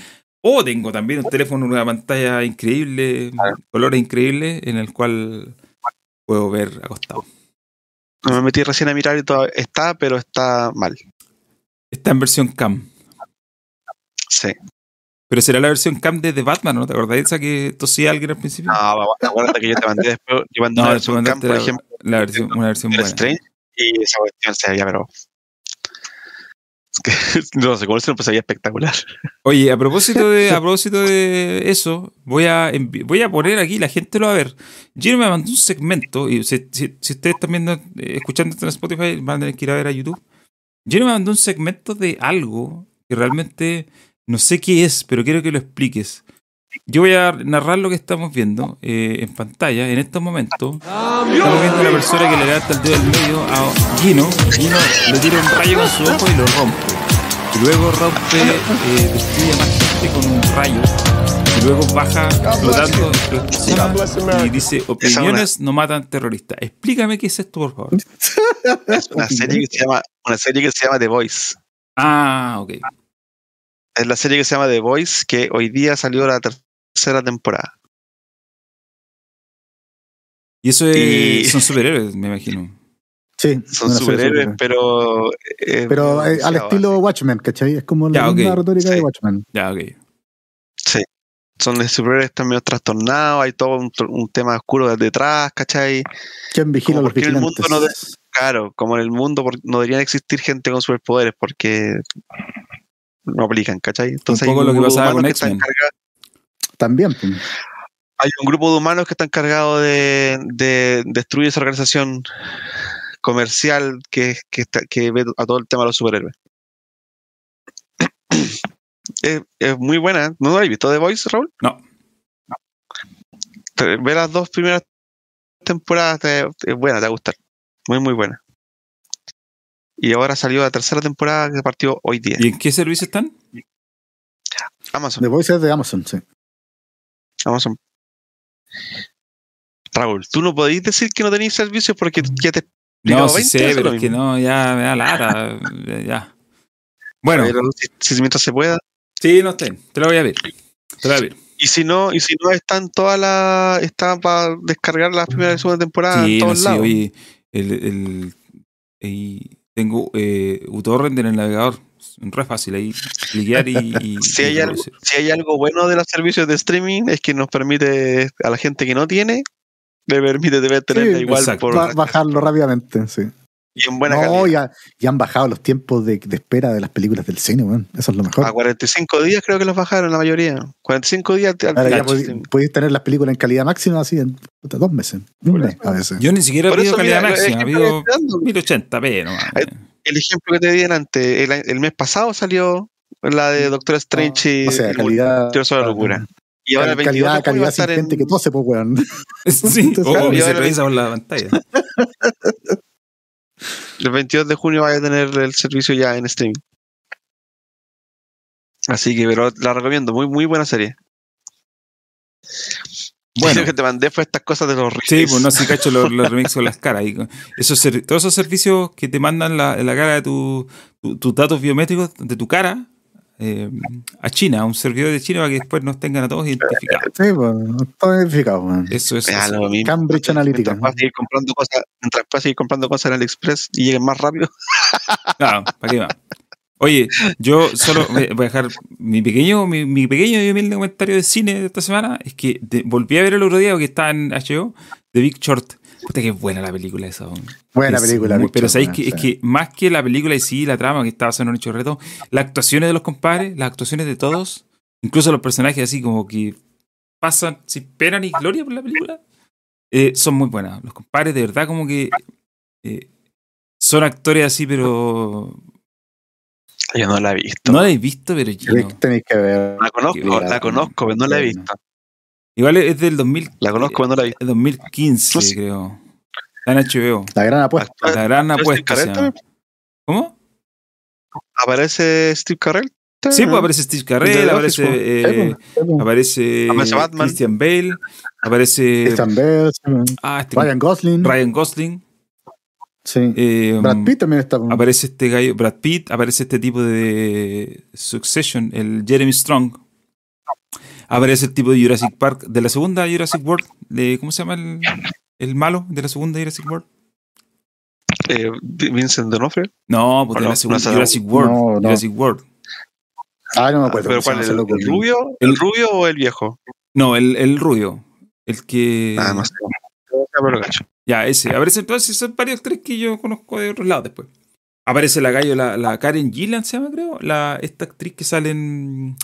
S1: O tengo también un teléfono, una pantalla increíble, colores increíbles, en el cual puedo ver acostado.
S3: Me metí recién a mirar y todo está, pero está mal.
S1: Está en versión cam.
S3: Sí.
S1: Pero será la versión cam de The Batman, ¿no? ¿Te acordás de esa que tosía alguien al principio?
S3: No, acuérdate que yo te mandé después, yo mandé
S1: No,
S3: una versión cam,
S1: mandaste
S3: por
S1: la,
S3: ejemplo,
S1: la versión, una versión buena.
S3: Strange, y esa cuestión se veía, pero. [laughs] Es que, no sé cómo pues se veía espectacular.
S1: Oye, a propósito de, a [laughs] propósito de eso, voy a, voy a poner aquí, la gente lo va a ver. Gino me mandó un segmento, y si, si- si ustedes están viendo, eh, escuchando esto en Spotify, van a tener que ir a ver a YouTube. Gino me mandó un segmento de algo que realmente no sé qué es, pero quiero que lo expliques. Yo voy a narrar lo que estamos viendo eh, en pantalla en estos momentos. Estamos viendo a una persona que le levanta el dedo del medio a Gino. Gino le tira un rayo con su ojo y lo rompe. Y luego rompe, eh, destruye a más gente con un rayo. Y luego baja flotando y dice: Opiniones no matan terroristas. Explícame qué es esto, por favor. [laughs]
S3: Es una serie que se llama, una serie que se llama The Voice.
S1: Ah, ok.
S3: Es la serie que se llama The Voice, que hoy día salió la tercera temporada.
S1: Y eso es-
S3: Y-
S1: son [laughs] superhéroes, me imagino.
S2: Sí,
S3: Son superhéroes, pero. eh,
S2: Pero eh, al
S3: demasiado
S2: estilo Watchmen, ¿cachai? Es como la
S1: Ya,
S2: misma retórica de. Watchmen.
S1: Ya, ok.
S3: Sí. Son de superhéroes están medio trastornados, hay todo un, tema oscuro detrás, ¿cachai?
S2: ¿Quién vigila
S3: Como
S2: los
S3: porque en el
S2: vigilantes?
S3: mundo no de- Claro, como en el mundo no deberían existir gente con superpoderes porque no aplican, ¿cachai? Entonces hay
S1: poco
S3: un
S1: lo que
S3: grupo de
S1: pasaba
S3: humanos
S1: con
S3: que están
S1: X-Men.
S3: cargados-
S2: También. pues.
S3: hay un grupo de humanos que están cargados de, de destruir esa organización comercial que, que, está- que ve a todo el tema de los superhéroes. [coughs] es, es muy buena. ¿No lo has visto The Voice, Raúl?
S1: No.
S3: Ve las dos primeras temporadas, te- es buena, te va a gustar. Muy, muy buena. Y ahora salió la tercera temporada que partió hoy día.
S1: ¿Y en qué servicio están?
S3: Amazon.
S2: The Voice es de Amazon, sí.
S3: Amazon. Raúl, tú no podéis decir que no tenéis servicios porque ya te
S1: No, sí
S3: 20
S1: sé, pero es que no, ya me da lata. [laughs] ya. Bueno,
S3: Pero si, si mientras se pueda.
S1: sí, no estén. Te lo voy a ver. Te lo voy a ver.
S3: Y si no, y si no están todas las. Están para descargar la primera y segunda temporada
S1: Sí,
S3: en
S1: no
S3: todos
S1: sé,
S3: lados.
S1: oye, el, el, y tengo eh, uTorrent en el navegador. Re fácil ahí cliquear y, y- [laughs]
S3: si,
S1: y
S3: hay algo,
S1: reproducir.
S3: si hay algo bueno de los servicios de streaming es que nos permite a la gente que no tiene, le permite
S2: Sí,
S3: igual
S1: exacto.
S3: por
S2: Ba- bajarlo rápidamente, sí.
S3: Y en buena
S2: no,
S3: calidad.
S2: ya, ya han bajado los tiempos de, de espera de las películas del cine, weón. Eso es lo mejor.
S3: A 45 días creo que los bajaron la mayoría. 45 días te-
S2: Ahora ya podéis tener las películas en calidad máxima así en puta, dos meses. Un mes a veces.
S1: Yo ni siquiera
S3: Por
S1: pido
S3: eso,
S1: calidad
S3: mira,
S1: máxima, pido
S3: estoy dando,
S1: 1080p nomás.
S3: Ay, el ejemplo que te di delante, el, el mes pasado salió la de Doctor Strange y
S2: o sea, calidad.
S3: La locura. Y ahora el 22
S2: calidad, calidad sin
S3: en,
S2: gente que tose, pues, weón. [laughs]
S1: Sí, [laughs]
S2: Entonces,
S1: o
S2: claro,
S1: que
S3: y
S1: se
S3: ahora-
S1: revisa por la pantalla. [laughs]
S3: el 22 de junio vaya a tener el servicio ya en streaming. Así que pero la recomiendo, muy muy buena serie.
S1: Bueno.
S3: Lo que te mandé fue estas cosas de los
S1: Sí,
S3: remakes.
S1: pues no sé, cacho los, los [laughs] remix con las caras. Y esos, ser- todos esos servicios que te mandan la, la cara de tu- tu- tus datos biométricos de tu cara eh, a China, a un servidor de China para que después nos tengan a todos identificados.
S2: Sí, pues, todo identificado, weón.
S1: Eso es. Eso.
S3: mismo.
S2: Cambridge Analytica.
S3: Mientras puedas seguir comprando cosas, mientras puedas seguir comprando cosas en AliExpress y lleguen más rápido. [laughs]
S1: Claro, ¿para qué más? Oye, yo solo voy a dejar mi pequeño, mi, mi pequeño y humilde comentario de cine de esta semana. Es que de- volví a ver el otro día que está en HBO, The Big Short. Puta que buena la película esa. hombre.
S2: Buena
S1: Es
S2: película,
S1: muy- pero sabéis que, es que más que la película y sí, la trama que estaba en un hecho de reto, las actuaciones de los compadres, las actuaciones de todos, incluso los personajes así como que pasan sin pena ni gloria por la película, eh, son muy buenas. Los compadres de verdad como que eh, son actores así, pero
S3: Yo no la he visto.
S1: no la he visto, pero yo
S2: Tenéis
S1: no.
S2: tenéis que ver.
S3: la conozco, la conozco, pero no la he visto.
S1: Igual es del 2000,
S3: La conozco, pero no la visto.
S1: 2015,
S3: No sé.
S1: creo. Está en HBO.
S2: La gran apuesta.
S1: La gran
S3: ¿Pero
S1: apuesta. ¿Cómo?
S3: ¿Aparece Steve Carell?
S1: Sí, pues aparece Steve Carell, aparece, eh,
S2: pues, pues.
S1: aparece,
S3: Aparece Batman.
S1: Christian Bale, aparece
S2: Christian Bale,
S1: ah, este-
S2: Ryan Gosling.
S1: Ryan Gosling,
S2: Sí.
S1: eh,
S2: Brad Pitt también está. pues.
S1: aparece este gallo, Brad Pitt, aparece este tipo de Succession, el Jeremy Strong, aparece el tipo de Jurassic Park, de la segunda Jurassic World, de, ¿cómo se llama el, el malo de la segunda Jurassic World?
S3: Eh, Vincent D'Onofrio.
S1: No, pues de
S3: No,
S1: la segunda
S3: no,
S1: Jurassic World,
S2: no, no.
S1: Jurassic World.
S2: Ah, no me acuerdo.
S3: ¿Pero cuál? ¿El, el rubio?
S1: El-
S3: ¿El rubio o el viejo?
S1: No, el, el rubio, el que...
S3: Ah, no sé.
S1: Ya, ese. Aparece entonces son varios actores que yo conozco de otros lados después. Aparece la gallo, la, la Karen Gillan se llama, creo. La, esta actriz que sale en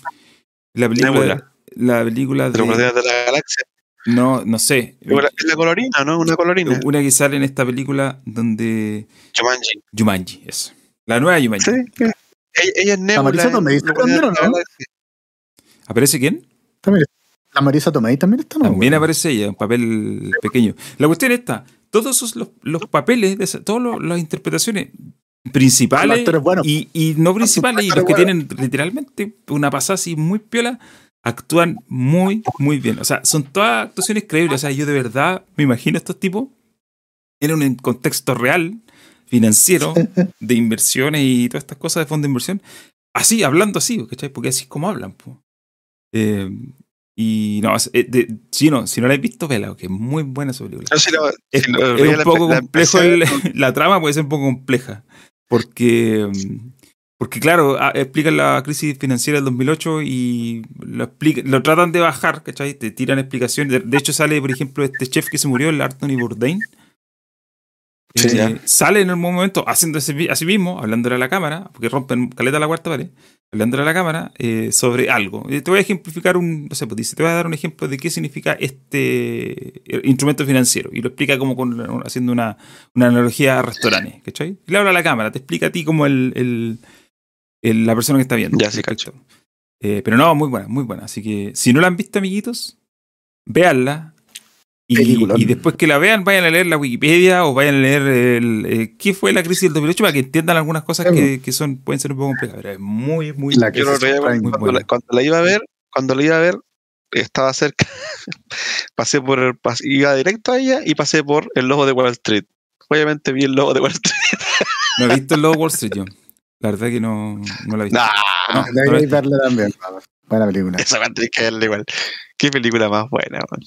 S1: la película.
S3: Nebula.
S1: La película
S3: De los
S1: de.
S3: Guardianes de la Galaxia.
S1: No, no sé.
S3: Es la colorina, ¿no? Una colorina.
S1: Una que sale en esta película donde.
S3: Jumanji.
S1: Jumanji, eso. La nueva Jumanji.
S3: Sí. Ella, ella es Nebula.
S2: Marisa
S3: en
S2: Tomei está también,
S3: la
S2: ¿o no?
S1: ¿Aparece quién?
S2: También- La Marisa Tomei también está, ¿no?
S1: También aparece ella, un papel pequeño. La cuestión está, todos esos, los, los papeles, de esa- todas las interpretaciones principales y, y no principales, y los que tienen literalmente una pasada así muy piola, actúan muy, muy bien. O sea, son todas actuaciones creíbles. O sea, yo de verdad me imagino a estos tipos en un contexto real, financiero, [laughs] de inversiones y todas estas cosas de fondo de inversión, así, hablando así, ¿cachai? Porque así es como hablan. po. Eh, y no, es- eh, de- si, no, si no la has visto, vela, que es muy buena esa película.
S3: No, si lo-
S1: Es,
S3: si
S1: un
S3: la-
S1: poco
S3: la
S1: complejo, el- [laughs] la trama puede ser un poco compleja, porque, mm, porque claro, explican la crisis financiera del 2008 y lo, explica- lo tratan de bajar, ¿cachai? Te tiran explicaciones. De, hecho sale, por ejemplo, este chef que se murió, el Anthony Bourdain.
S3: Sí,
S1: Eh, sale en un momento haciendo ese, vi- así mismo, hablándole a la cámara, porque rompen caleta la cuarta pared, hablándole a la cámara eh, sobre algo. Y te voy a ejemplificar un, no sé, pues dice, te voy a dar un ejemplo de qué significa este eh, instrumento financiero. Y lo explica como con, haciendo una, una analogía a restaurantes, ¿cachai? Y le habla a la cámara, te explica a ti como el, el- el- la persona que está viendo.
S3: Ya, sí,
S1: Perfecto. Eh, pero no, muy buena, muy buena. Así que si no la han visto, amiguitos, véanla. Y, y después que la vean, vayan a leer la Wikipedia o vayan a leer el, eh, qué fue la crisis del 2008 para que entiendan algunas cosas que, que son, pueden ser un poco complejas. Pero es muy, muy
S2: La crisis.
S1: Muy
S3: cuando,
S1: buena.
S3: la, cuando la iba a ver, cuando la iba a ver, estaba cerca. [laughs] pasé por el, pas- iba directo a ella y pasé por el logo de Wall Street. Obviamente vi el logo de Wall Street.
S1: No he visto el logo Wall Street yo. La verdad que no, no la he visto.
S3: Nah,
S1: No, no
S2: verla también. Buena película.
S3: esa va a tener que verla igual. Qué película más buena, man.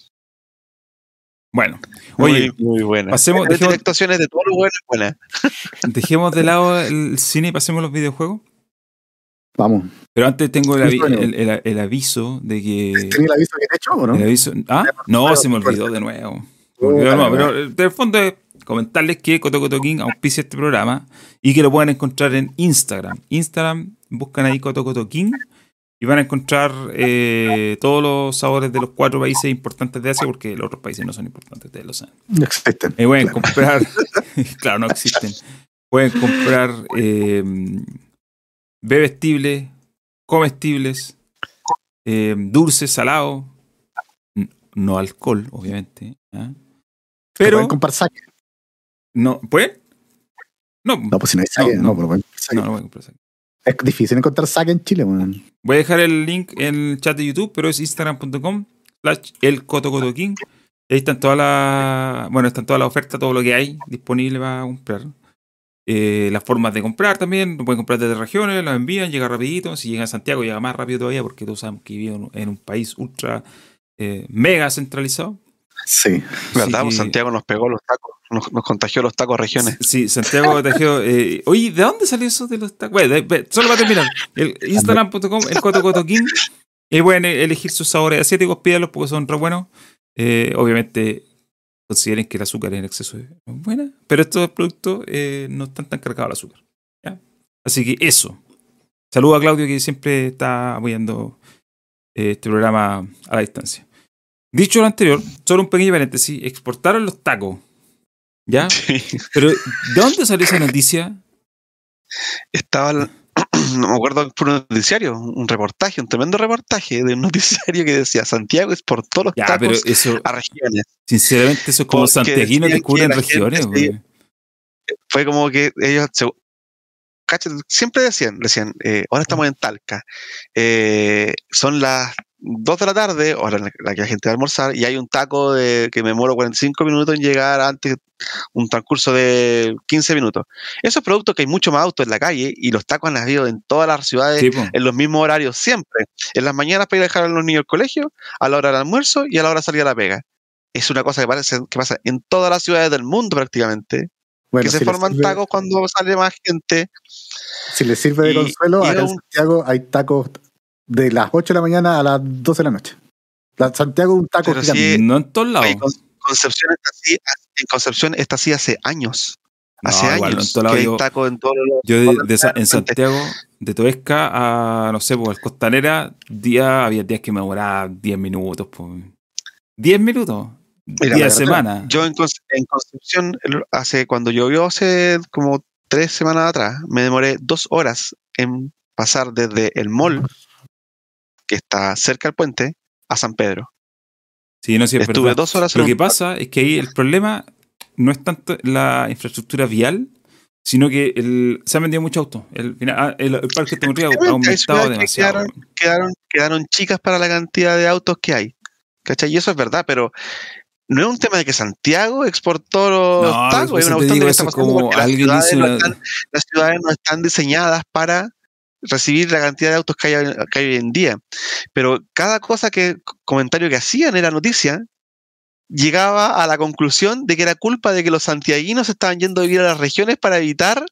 S1: Bueno,
S3: Muy,
S1: oye,
S3: muy buena.
S1: pasemos- dejemos-
S3: las actuaciones de todos los buenos buenas. [laughs]
S1: dejemos de lado el cine y pasemos a los videojuegos.
S2: Vamos.
S1: Pero antes tengo el, avi- el- el- el aviso de que.
S2: ¿Tenía el aviso que te he hecho o no?
S1: El aviso. Ah, no, se me olvidó de nuevo. Se me olvidó de nuevo, pero de fondo es comentarles que Coto Coto King auspicia este programa y que lo pueden encontrar en Instagram. Instagram, buscan ahí Coto Coto King y van a encontrar eh, todos los sabores de los cuatro países importantes de Asia, porque los otros países no son importantes, ustedes lo saben.
S2: No existen.
S1: Eh, pueden comprar, [laughs] claro, no existen. Pueden comprar eh, bebestibles, comestibles, eh, dulces, salados, no alcohol, obviamente.
S2: Pero. Pueden comprar saque.
S1: No, ¿pueden? No,
S2: No, pues si no hay saque,
S1: No,
S2: no,
S1: no.
S2: pero pueden comprar saque.
S1: no, no pueden comprar.
S2: Es difícil encontrar saque en Chile, weón.
S1: Voy a dejar el link en el chat de YouTube, pero es instagram.com slash el ahí están todas las, bueno, están todas las ofertas, todo lo que hay disponible para comprar. Eh, las formas de comprar también, lo pueden comprar desde regiones, las envían, llega rapidito. Si llega a Santiago, llega más rápido todavía, porque todos sabemos que vivimos en un país ultra eh, mega centralizado.
S2: Sí.
S3: ¿Verdad? Pues
S1: que-
S3: Santiago nos pegó los tacos, nos, contagió los tacos regiones.
S1: Sí, Santiago Tejeo. Eh, oye, ¿de dónde salió eso de los tacos? Bueno, de- de- solo para terminar. Instagram.com, el Coto. Y pueden eh, elegir sus sabores asiáticos, pídanlos porque son re buenos. Eh, obviamente, consideren que el azúcar en exceso es buena, pero estos productos eh, no están tan cargados al azúcar. Así que eso. Saludo a Claudio que siempre está apoyando eh, este programa a la distancia. Dicho lo anterior, solo un pequeño paréntesis. Exportaron los tacos. ¿Ya? [laughs]
S3: Sí.
S1: Pero, ¿de dónde salió esa noticia?
S3: Estaba, [clears throat] no me acuerdo por un noticiario, un reportaje, un tremendo reportaje de un [laughs] noticiario que decía Santiago es por todos los
S1: Ya,
S3: tacos
S1: pero eso,
S3: a regiones.
S1: sinceramente, eso es como santiaguinos
S3: que la
S1: regiones.
S3: gente. Fue como que ellos se- siempre decían, decían, eh, ahora estamos en Talca, eh, son las 2 de la tarde, ahora la, la que la gente va a almorzar, y hay un taco de que me muero 45 minutos en llegar antes, un transcurso de 15 minutos. Esos productos que hay mucho más autos en la calle y los tacos han habido en todas las ciudades
S1: Sí,
S3: en los mismos horarios siempre. En las mañanas para ir a dejar a los niños al colegio, a la hora del almuerzo y a la hora de salir a la pega. Es una cosa que, parece, que pasa en todas las ciudades del mundo prácticamente,
S2: Bueno,
S3: que se
S2: si
S3: forman
S2: sirve-
S3: tacos cuando sale más gente.
S2: Si les sirve de
S3: Y-
S2: consuelo,
S3: y
S2: acá en
S3: un-
S2: Santiago hay tacos de las 8 de la mañana a las 12 de la noche. La Santiago un taco gigante.
S1: No en todos lados.
S3: Concepción está así, en Concepción está así hace años.
S1: No,
S3: Hace
S1: igual, en
S3: años
S1: todos lados.
S3: que hay
S1: Yo,
S3: tacos en todos los
S1: yo de, de en Santiago, de Toesca a, no sé, pues, al Costanera, día, había días que me demoraba 10 minutos. Pues. 10 minutos.
S3: Mira,
S1: día de semana.
S3: Yo en, en Concepción, el- hace cuando llovió hace como tres semanas atrás, me demoré dos horas en pasar desde el mall, que está cerca del puente, a San Pedro.
S1: Sí, no sé, es
S3: Estuve
S1: verdad.
S3: dos horas
S1: Lo
S3: un
S1: que pasa es que ahí el problema no es tanto la infraestructura vial, sino que el, se han vendido muchos autos. El, final- ah, el, el parque automotriz ha aumentado demasiado.
S3: quedaron- quedaron, quedaron chicas para la cantidad de autos que hay. ¿Cachai? Y eso es verdad, pero no es un tema de que Santiago exportó los
S1: No,
S3: tacos, es una cuestión de que está pasando
S1: como
S3: porque las
S1: alguien
S3: ciudades,
S1: dice
S3: no están, las ciudades no están diseñadas para recibir la cantidad de autos que hay, que hay hoy en día. Pero cada cosa que, comentario que hacían en la noticia, llegaba a la conclusión de que era culpa de que los santiaguinos estaban yendo a vivir a las regiones para evitar,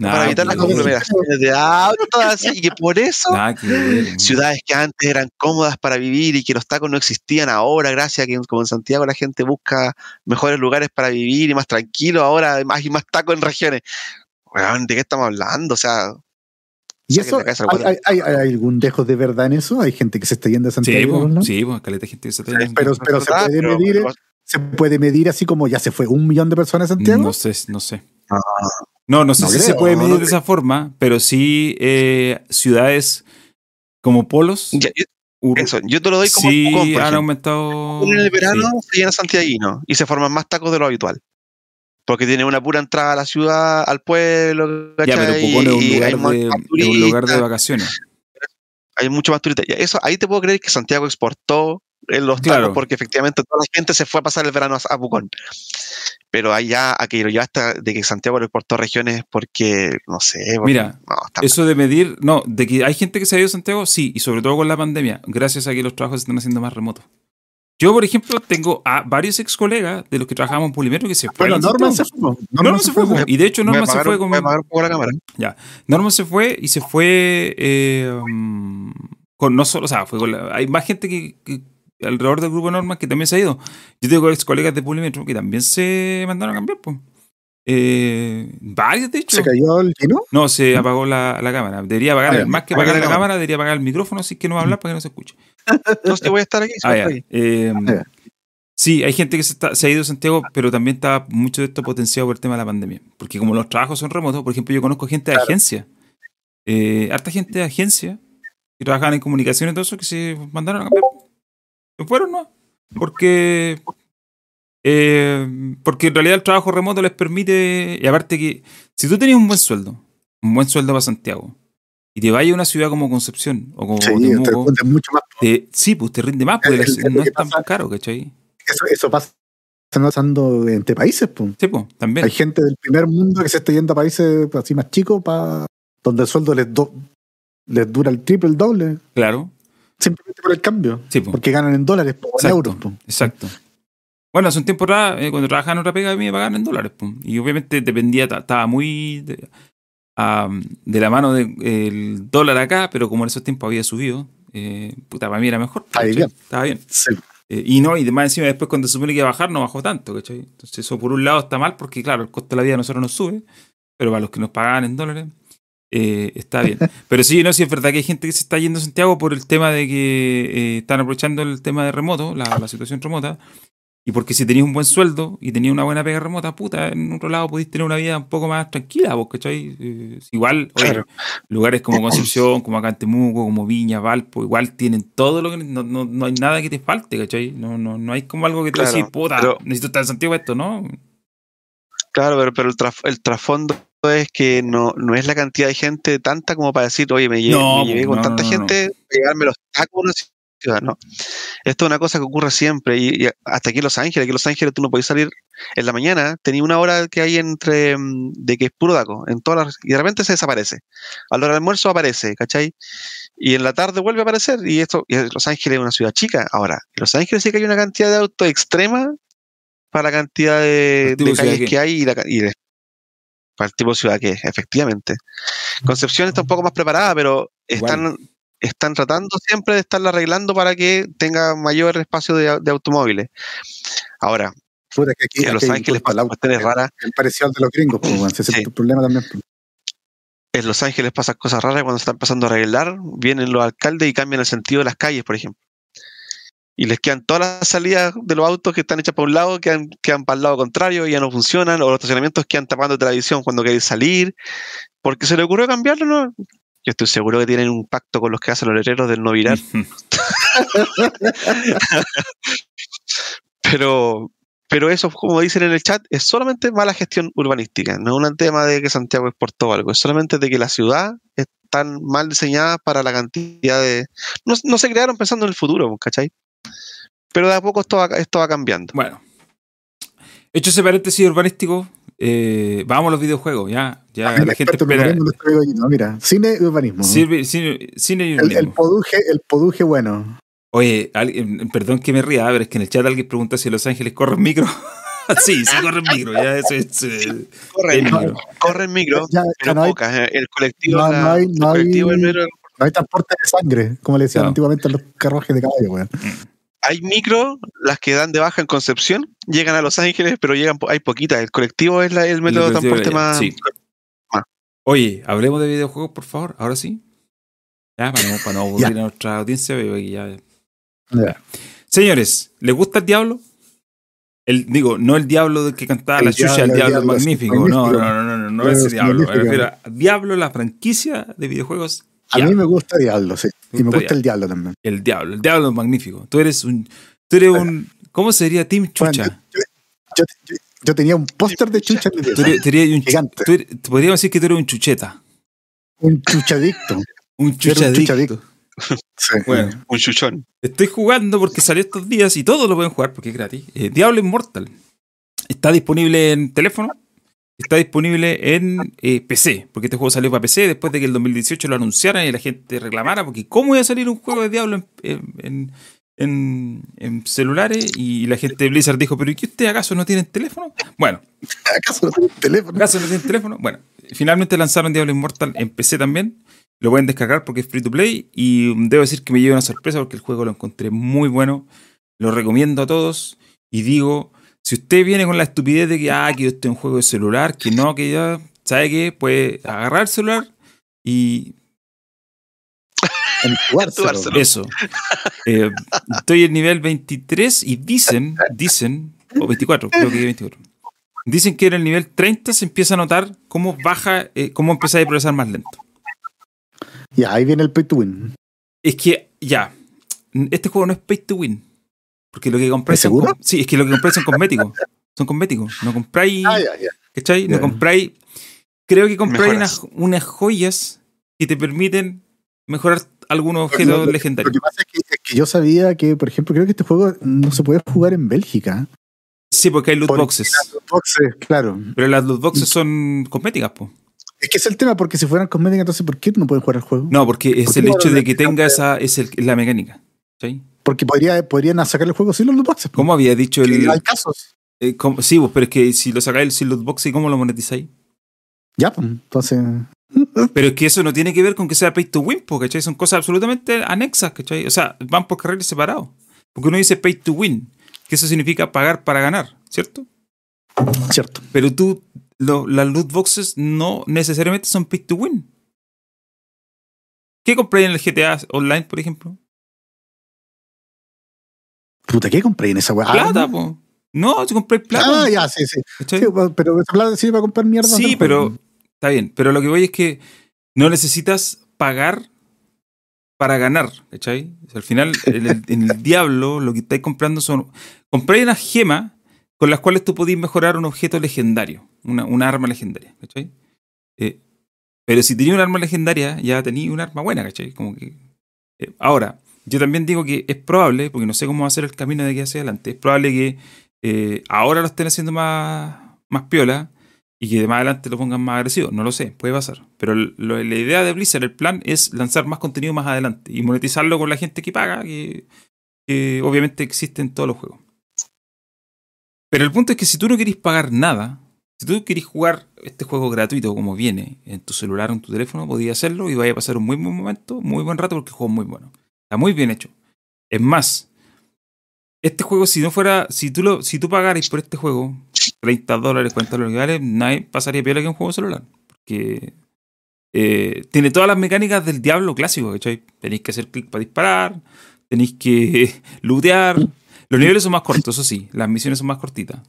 S1: Nada
S3: para evitar las conglomeraciones de autos, así, y que por eso
S1: nada que
S3: ciudades que antes eran cómodas para vivir y que los tacos no existían ahora, gracias a que como en Santiago la gente busca mejores lugares para vivir y más tranquilo, ahora más y más tacos en regiones. Weón, ¿de qué estamos hablando? O sea,
S2: ¿Y eso? ¿hay, hay, hay- hay algún dejo de verdad en eso? ¿Hay gente que se está yendo a
S1: Sí,
S2: Santiago?
S1: pues,
S2: ¿no?
S1: sí, pues, caleta de gente que se está yendo.
S2: Pero, pero se puede
S3: Pero-
S2: medir,
S3: pero-
S2: se puede medir así como ya se fue un millón de personas a Santiago.
S1: No sé, no sé.
S3: Ah.
S1: No, no sé
S2: No
S1: si se puede
S2: no
S1: medir de
S2: creo.
S1: esa forma, pero sí eh, ciudades como polos.
S3: Ya, yo- eso, yo te lo doy como
S1: sí
S3: por
S1: han
S3: ejemplo.
S1: aumentado.
S3: En el verano
S1: sí.
S3: se llena santiaguino y se forman más tacos de lo habitual. Porque tiene una pura entrada a la ciudad, al pueblo,
S1: Ya, pero. Pucón es un lugar, de, es un lugar de vacaciones.
S3: hay mucho más turistas. Eso, ahí te puedo creer que Santiago exportó eh, los tacos
S1: Claro.
S3: porque efectivamente toda la gente se fue a pasar el verano a, a Pucón. Pero allá, a que lo llevaste de que Santiago lo exportó a regiones porque, no sé. porque-
S1: Mira,
S3: no,
S1: Eso de medir, no, de que hay gente que se ha ido a Santiago, sí, y sobre todo con la pandemia, gracias a que los trabajos se están haciendo más remotos. Yo, por ejemplo, tengo a varios ex colegas de los que trabajamos en Polimetro que se
S2: Bueno,
S1: fueron. a
S2: Norman se fue.
S1: Norman se fue,
S2: fue.
S1: y de hecho Norman se fue con
S3: la cámara.
S1: Norman se fue y se fue eh, con no solo, o sea, fue con la- hay más gente que, que alrededor del grupo Norman que también se ha ido. Yo tengo ex colegas de Polimetro que también se mandaron a cambiar, pues. Eh, varios, de hecho.
S2: ¿Se cayó el vino?
S1: No, se apagó la, la cámara. Debería apagar,
S2: Ah,
S1: más que
S3: Apaga
S1: apagar
S3: la
S1: la
S3: cámara.
S1: cámara, debería apagar el micrófono, así que no va a hablar para que no se escuche.
S3: Entonces voy a estar aquí.
S1: Ah,
S3: aquí.
S1: Eh,
S2: ya.
S1: sí, hay gente que se, está- se ha ido a Santiago, pero también está mucho de esto potenciado por el tema de la pandemia. Porque como los trabajos son remotos, por ejemplo, yo conozco gente de agencia, eh, harta gente de agencia que trabajaban en comunicación y todo eso que se mandaron a cambiar. Se fueron, ¿no? Porque. Eh, porque en realidad el trabajo remoto les permite. Y aparte que. Si tú tenías un buen sueldo, un buen sueldo para Santiago, y te vayas a una ciudad como Concepción o como
S2: Sí,
S1: Temuco,
S2: te mucho más.
S1: te- sí, pues te rinde más, porque no es tan
S2: pasa.
S1: caro, ¿cachai?
S2: Eso, eso pasa pasando entre países. pues.
S1: Sí, pues, también.
S2: Hay gente del primer mundo que se está yendo a países así más chicos para donde el sueldo les, do- les dura el triple, el doble,
S1: Claro.
S2: simplemente por el cambio.
S1: Sí, pues.
S2: Porque ganan en dólares o en
S1: Exacto.
S2: euros. pues.
S1: Exacto. Bueno, hace un tiempo eh, cuando trabajaba en otra pega, a mí me pagaban en dólares. Y obviamente dependía, ta- estaba muy de, la mano del dólar acá, pero como en esos tiempos había subido, eh, puta, para mí era mejor. ¿cachai?
S2: bien.
S1: Estaba bien.
S2: Sí.
S1: Eh, y no, y además encima después cuando se supone que iba a bajar, no bajó tanto, ¿cachai? Entonces eso por un lado está mal porque, claro, el costo de la vida a nosotros nos sube, pero para los que nos pagaban en dólares, eh, está bien. [laughs] Pero sí, no, sí es verdad que hay gente que se está yendo a Santiago por el tema de que eh, están aprovechando el tema de remoto, la, la situación remota, y porque si tenías un buen sueldo y tenías una buena pega remota, puta, en otro lado podéis tener una vida un poco más tranquila, vos, ¿cachai? Eh, igual, oye,
S3: Claro.
S1: lugares como Concepción, como acá en Temuco, como Viña, Valpo, igual tienen todo lo que... No, no, no hay nada que te falte, ¿cachai? No, no, no hay como algo que tú
S3: Claro,
S1: decís, puta,
S3: pero-
S1: necesito estar en Santiago esto, ¿no?
S3: Claro, pero, pero el, traf- el trasfondo es que no, no es la cantidad de gente tanta como para decir, oye, me, lle-
S1: No,
S3: me llevé
S1: pues,
S3: con
S1: no,
S3: tanta gente, llevarme los tacos a una ciudad, ¿no? Esto es una cosa que ocurre siempre y, y hasta aquí en Los Ángeles, aquí en Los Ángeles tú no podés salir en la mañana, tenía una hora que hay entre mm, de que es puro taco, en todas las, y de repente se desaparece. A la hora del almuerzo aparece, ¿cachai? Y en la tarde vuelve a aparecer y esto, y Los Ángeles es una ciudad chica. Ahora, en Los Ángeles sí que hay una cantidad de autos extrema para la cantidad de, calles
S1: que-
S3: que hay y, la y de- para el tipo de ciudad que es, efectivamente. Concepción está un poco más preparada, pero están, están tratando siempre de estarla arreglando para que tenga mayor espacio de, au- de automóviles. Ahora,
S2: Puta, que aquí,
S3: en Los Ángeles pasan cuestiones raras.
S2: es parecido al de los gringos, pues, bueno, ese
S3: Sí.
S2: es el problema también. pues.
S3: En Los Ángeles pasan cosas raras cuando se están empezando a arreglar. Vienen los alcaldes y cambian el sentido de las calles, por ejemplo. Y les quedan todas las salidas de los autos que están hechas para un lado, quedan, quedan para el lado contrario y ya no funcionan. O los estacionamientos quedan tapando televisión cuando queréis salir. Porque se le ocurrió cambiarlo, ¿no? Yo estoy seguro que tienen un pacto con los que hacen los letreros del no virar. [laughs] Pero Pero eso, como dicen en el chat, es solamente mala gestión urbanística. No es un tema de que Santiago exportó algo. Es solamente de que la ciudad están mal diseñada para la cantidad de... No, no se crearon pensando en el futuro, ¿cachai? Pero de a poco esto va, esto va cambiando.
S1: Bueno. Hecho ese paréntesis urbanístico, eh, vamos a los videojuegos, ya. ya
S2: El
S1: la gente espera.
S2: Gino, mira, cine y urbanismo.
S1: Cine, cine- cine y
S2: el,
S1: urbanismo.
S2: el poduje, el poduje bueno.
S1: Oye, alguien- perdón que me ría, pero es que en el chat alguien pregunta si en Los Ángeles corren micro. [laughs] sí, sí corren micro, ya eso es. eh,
S3: Corre,
S1: el
S3: el
S1: micro.
S3: corre el micro,
S2: Ya,
S3: pero
S2: no, hay,
S3: pocas. eh. El colectivo,
S2: no- no hay-
S3: el
S2: no hay-
S3: colectivo es el
S2: no hay transporte de sangre, como le decían
S3: No.
S2: antiguamente a los carruajes de caballo, weón.
S3: Hay micro, las que dan de baja en Concepción, llegan a Los Ángeles, pero llegan, hay poquitas. El colectivo es la- el método de transporte
S1: ya,
S3: más.
S1: sí. Oye, hablemos de videojuegos, por favor, ahora sí. Ya, para no, para no [laughs] aburrir a nuestra audiencia, ya.
S2: Ya.
S1: Señores, ¿les gusta el diablo? El, digo, no el diablo del que cantaba
S2: El
S1: la chucha, el
S2: el
S1: diablo, magnífico. No, no, no, no, no, no
S2: Claro,
S1: ese
S2: es
S1: diablo. Me
S2: magnífico.
S1: refiero a Diablo, la franquicia de videojuegos.
S2: A mí me gusta Diablo, sí. Y me
S1: gusta
S2: el Diablo también.
S1: El diablo, el diablo es magnífico. Tú eres un. Tú eres un. ¿Cómo sería Team
S2: Bueno,
S1: Chucha?
S2: yo, yo- yo- yo tenía un póster de chucha en mi
S1: Tú
S2: pieza.
S1: eres, tú eres un,
S2: Gigante.
S1: tú eres- podríamos decir que tú eres un chucheta.
S2: Un chuchadicto.
S1: Un
S2: era un
S1: chuchadicto.
S2: chuchadicto. Sí.
S1: Bueno,
S3: Un chuchón.
S1: estoy jugando porque salió estos días y todos lo pueden jugar porque es gratis. Eh, Diablo Immortal. Está disponible en teléfono. Está disponible en eh, PC. Porque este juego salió para PC después de que el 2018 lo anunciaran y la gente reclamara. Porque ¿cómo iba a salir un juego de Diablo en, en- en- en celulares? Y la gente de Blizzard dijo, ¿pero ¿y que ustedes acaso no tienen teléfono? Bueno, [laughs]
S2: ¿Acaso no tengo teléfono?
S1: ¿Acaso no tienen teléfono? Bueno, finalmente lanzaron Diablo Immortal en PC también. Lo pueden descargar porque es free to play. Y debo decir que me lleva una sorpresa porque el juego lo encontré muy bueno. Lo recomiendo a todos. Y digo, si usted viene con la estupidez de que, ah, que esto es un juego de celular, que no, que ya, ¿sabe qué? Puede agarrar el celular y
S2: En
S1: eso. Eh, estoy en nivel 23 y dicen, dicen, o 24, creo que 24. Dicen que en el nivel 30 se empieza a notar cómo baja, eh, cómo empieza a progresar más lento.
S2: Ya, ahí viene el pay to win.
S1: Es que, ya, este juego no es pay to win. Porque lo que compráis.
S2: ¿Es
S1: son
S2: seguro?
S1: sí, es que lo que compráis son cosméticos. Son cosméticos. No compráis.
S2: Ah, ya, ya.
S1: ¿Cachai? No compráis. Creo que compráis unas, unas joyas que te permiten mejorar algunos objetos
S2: lo- Lo
S1: legendarios.
S2: que pasa es que, es que yo sabía que, por ejemplo, creo que este juego no se puede jugar en Bélgica.
S1: Sí, porque hay loot
S2: Porque
S1: boxes.
S2: Los boxes, claro.
S1: Pero las loot boxes son cosméticas, po.
S2: Es que es el tema, porque si fueran cosméticas, entonces ¿por qué no pueden jugar el juego?
S1: No, porque es
S2: ¿Por qué
S1: el hecho de que tenga esa. Es el- la mecánica. ¿cachai?
S2: Porque podría, podrían sacar el juego sin los loot boxes.
S1: ¿Cómo había dicho el.
S2: Hay casos.
S1: eh, cómo- sí, pues, pero es que si lo sacáis sin loot boxes, ¿cómo lo monetizáis?
S2: Ya, pues, entonces. [laughs]
S1: Pero es que eso no tiene que ver con que sea pay to win, ¿cachai? Son cosas absolutamente anexas, ¿cachai? O sea, van por carriles separados. Porque uno dice pay to win, que eso significa pagar para ganar, ¿cierto?
S2: Cierto.
S1: Pero tú, lo- las loot boxes no necesariamente son pay to win. ¿Qué compré en el GTA Online, por ejemplo?
S2: Puta, ¿qué compré en esa weá?
S1: Plata,
S2: Ah,
S1: po. No, yo compré plata.
S2: Ah, ya, sí, sí. Sí, pero esa plata sirve para comprar mierda.
S1: Sí, pero
S2: juego.
S1: está bien. Pero lo que voy es que no necesitas pagar para ganar, ¿cachai? O sea, al final, [laughs] en el, en el diablo, lo que estáis comprando son. Compráis unas gemas con las cuales tú podís mejorar un objeto legendario, una, una arma legendaria, ¿cachai? Eh, pero si tenías un arma legendaria, ya tenías un arma buena, ¿cachai? Como que. eh, ahora, yo también digo que es probable, porque no sé cómo va a ser el camino de aquí hacia adelante, es probable que eh, ahora lo estén haciendo más, más piola y que de más adelante lo pongan más agresivo. No lo sé, puede pasar. Pero la idea de Blizzard, el plan, es lanzar más contenido más adelante y monetizarlo con la gente que paga, que, que obviamente existe en todos los juegos. Pero el punto es que si tú no querés pagar nada, si tú querés jugar este juego gratuito como viene en tu celular o en tu teléfono, podías hacerlo y vaya a pasar un muy buen momento, muy buen rato porque el juego es muy bueno. Está muy bien hecho. Es más, este juego, si no fuera, si tú, lo, si tú pagaras por este juego 30 dólares, 40 dólares que vale, nadie pasaría peor que un juego celular. Porque eh, tiene todas las mecánicas del diablo clásico, ¿cachai? Tenéis que hacer clic para disparar, tenéis que [laughs] lootear. Los niveles son más cortos, eso sí, las misiones son más cortitas.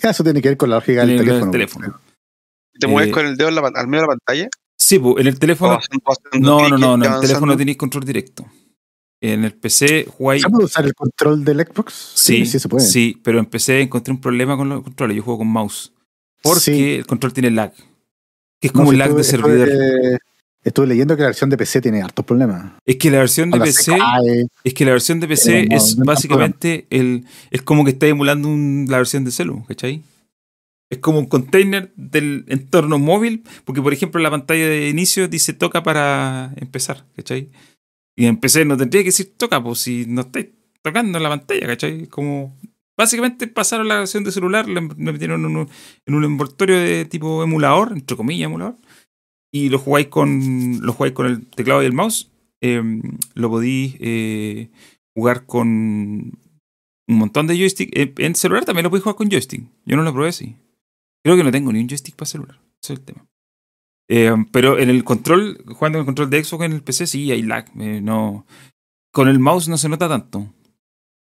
S2: Ya, Eso tiene que ver con la lógica del teléfono.
S1: teléfono.
S3: ¿Te mueves
S1: Eh,
S3: con el dedo en la pan- al medio de la pantalla?
S1: Sí, pues, en el
S3: ¿O
S1: teléfono.
S3: haciendo- haciendo
S1: No, no,
S3: y
S1: no, en el teléfono tenéis control directo. En el PC jugáis.
S2: ¿Se puede usar el control del Xbox?
S1: Sí, sí, se puede. Sí, pero en PC encontré un problema con los controles. Yo juego con mouse. Porque el control tiene lag. Que es como un lag de servidor.
S2: Estuve, leyendo que la versión de PC tiene hartos problemas.
S1: Es que la versión de PC. Es que la versión de PC es básicamente el. Es como que está emulando la versión de celu, ¿cachai? Es como un container del entorno móvil, porque por ejemplo la pantalla de inicio dice toca para empezar, ¿cachai? Y en PC no tendría que decir toca, pues si no estáis tocando en la pantalla, ¿cachai? Como básicamente pasaron la versión de celular, le metieron en un, en un envoltorio de tipo emulador, entre comillas emulador, y lo jugáis con, lo jugáis con el teclado y el mouse. Em, lo podéis eh, jugar con un montón de joystick. en celular también lo podéis jugar con joystick. Yo no lo probé así. Creo que no tengo ni un joystick para celular. Ese es el tema. Eh, pero en el control, jugando en el control de Xbox en el PC, sí hay lag. Eh, no, con el mouse no se nota tanto.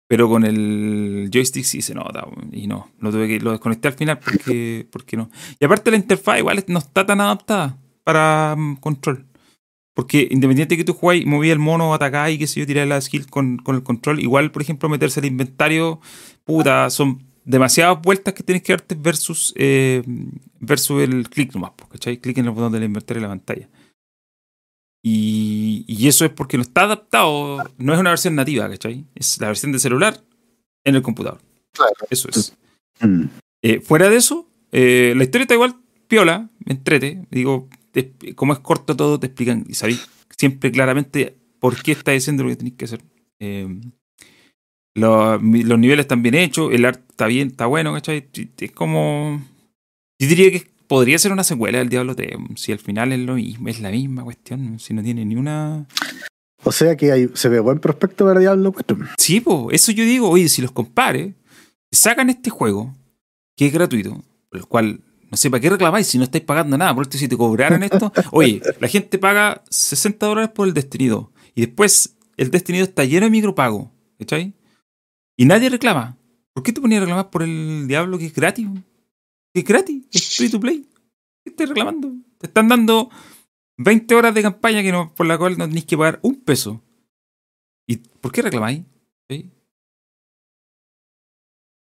S1: Pero con el joystick sí se nota. Y no, lo tuve que lo desconecté al final porque, porque no. Y aparte la interfaz igual no está tan adaptada para mm, control. Porque independiente de que tú juegues, movías el mono, atacáis y qué sé yo, tirar la skill con, con el control, igual, por ejemplo, meterse al inventario, puta, son demasiadas vueltas que tienes que darte versus, eh, versus el clic nomás, ¿cachai? Clic en el botón del inverter en la pantalla. Y, y, eso es porque no está adaptado, no es una versión nativa, ¿cachai? Es la versión de celular en el computador. Claro. Eso es. Mm. Eh, fuera de eso, eh, la historia está igual, piola, me entrete. Digo, como es corto todo, te explican y sabéis siempre claramente por qué está diciendo lo que tenéis que hacer. Los, niveles están bien hechos, el arte está bien, está bueno, ¿cachai? Es como. Yo diría que podría ser una secuela del Diablo 3, si al final es lo mismo, es la misma cuestión, si no tiene ni una.
S2: O sea que hay, se ve buen prospecto para Diablo 4.
S1: Sí, pues, eso yo digo, oye, si los compare, sacan este juego, que es gratuito, por el cual no sé, ¿para qué reclamáis si no estáis pagando nada? Por esto, si te cobraran esto, [laughs] oye, la gente paga 60 dólares por el Destiny 2 y después el Destiny 2 está lleno de micropago, ¿cachai? Y nadie reclama. ¿Por qué te ponías a reclamar por el diablo que es gratis? Que es gratis, es free to play. ¿Qué estás reclamando? Te están dando 20 horas de campaña que no, por la cual no tenéis que pagar un peso. ¿Y por qué reclamáis?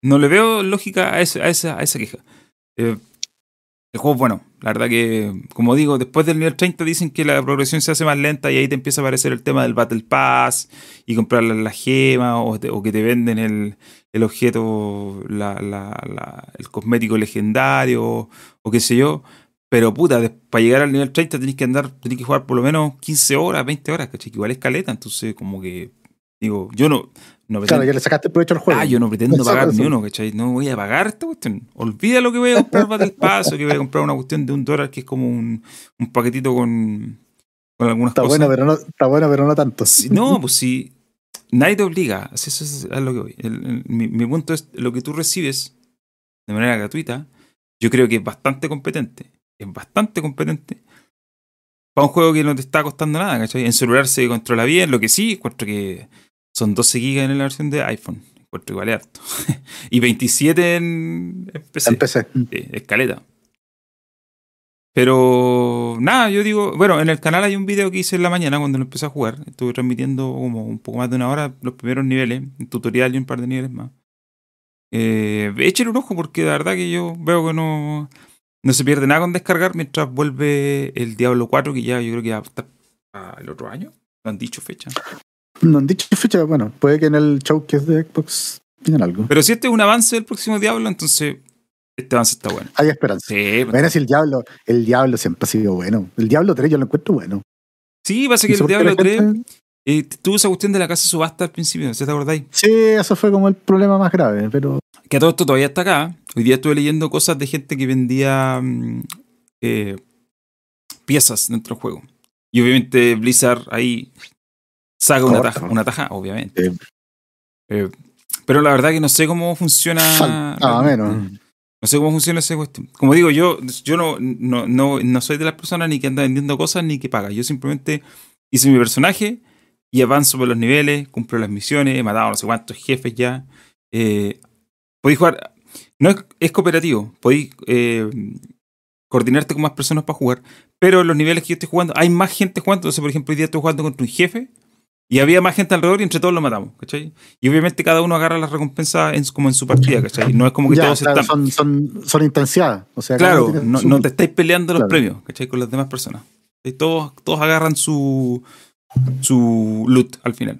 S1: No le veo lógica a, esa, a esa, a esa queja. Eh, el juego es bueno. La verdad que, como digo, después del nivel 30 dicen que la progresión se hace más lenta y ahí te empieza a aparecer el tema del Battle Pass y comprar la gema o, que te venden el, el objeto, el cosmético legendario o qué sé yo. Pero puta, para llegar al nivel 30 tenés que andar, tenés que jugar por lo menos 15 horas, 20 horas, ¿cachai? Que igual es caleta, entonces como que, digo, yo no,
S2: claro, ya le sacaste provecho al juego.
S1: Ah, yo no pretendo pagar ni uno, ¿cachai? No voy a pagar esta cuestión. Olvida lo que voy a comprar para el paso, que voy a comprar una cuestión de un dólar que es como un, un paquetito con, con algunas
S2: está
S1: cosas.
S2: Bueno, pero no, está bueno, pero no tanto.
S1: no, pues sí. Nadie te obliga. Eso es a lo que voy. mi, mi, punto es lo que tú recibes de manera gratuita. Yo creo que es bastante competente. Es bastante competente. Para un juego que no te está costando nada, ¿cachai? En celular se controla bien. Lo que sí, encuentro que son 12 GB en la versión de iPhone. Encuentro igual harto. [laughs] y 27 en, PC.
S2: En PC.
S1: escaleta. Pero nada, yo digo, bueno, en el canal hay un video que hice en la mañana cuando lo empecé a jugar. Estuve transmitiendo como un poco más de una hora los primeros niveles, un tutorial y un par de niveles más. Eh, échale un ojo porque la verdad que yo veo que no, no se pierde nada con descargar mientras vuelve el Diablo 4, que ya yo creo que va a estar el otro año. No han dicho fecha. [laughs]
S2: No han dicho fecha, bueno, puede que en el show que es de Xbox tengan algo.
S1: Pero si este es un avance del próximo Diablo, entonces este avance está bueno.
S2: Hay esperanza. Sí, pues. bueno, si el Diablo, el Diablo siempre ha sido bueno. El Diablo 3 yo lo encuentro bueno.
S1: Sí, pasa que el Diablo 3 eh, tuvo esa cuestión de la casa subasta al principio, ¿se te acordáis?
S2: Sí, eso fue como el problema más grave, pero...
S1: Que todo esto todavía está acá. Hoy día estuve leyendo cosas de gente que vendía mm, eh, piezas dentro del juego. Y obviamente Blizzard ahí saca una taja, una taja, obviamente. Eh, pero la verdad que no sé cómo funciona.
S2: Ah, menos.
S1: Mm. No sé cómo funciona ese cuestión. Como digo, yo, yo no, no, no, no soy de las personas ni que anda vendiendo cosas ni que paga. Yo simplemente hice mi personaje y avanzo por los niveles, cumplo las misiones, he matado no sé cuántos jefes ya. Eh, podéis jugar. No es, es cooperativo. Podéis eh, coordinarte con más personas para jugar. Pero los niveles que yo estoy jugando, hay más gente jugando. Entonces, por ejemplo, hoy día estoy jugando contra un jefe Y había más gente alrededor y entre todos lo matamos, ¿cachai? Y obviamente cada uno agarra las recompensas en, como en su partida, ¿cachai? No es como que
S2: Ya,
S1: todos
S2: claro,
S1: están.
S2: son, son, son instanciadas. O sea,
S1: Claro, no,
S2: su-
S1: no te estáis peleando los
S2: Claro.
S1: premios, ¿cachai? Con las demás personas. Y todos, todos agarran su, su loot al final.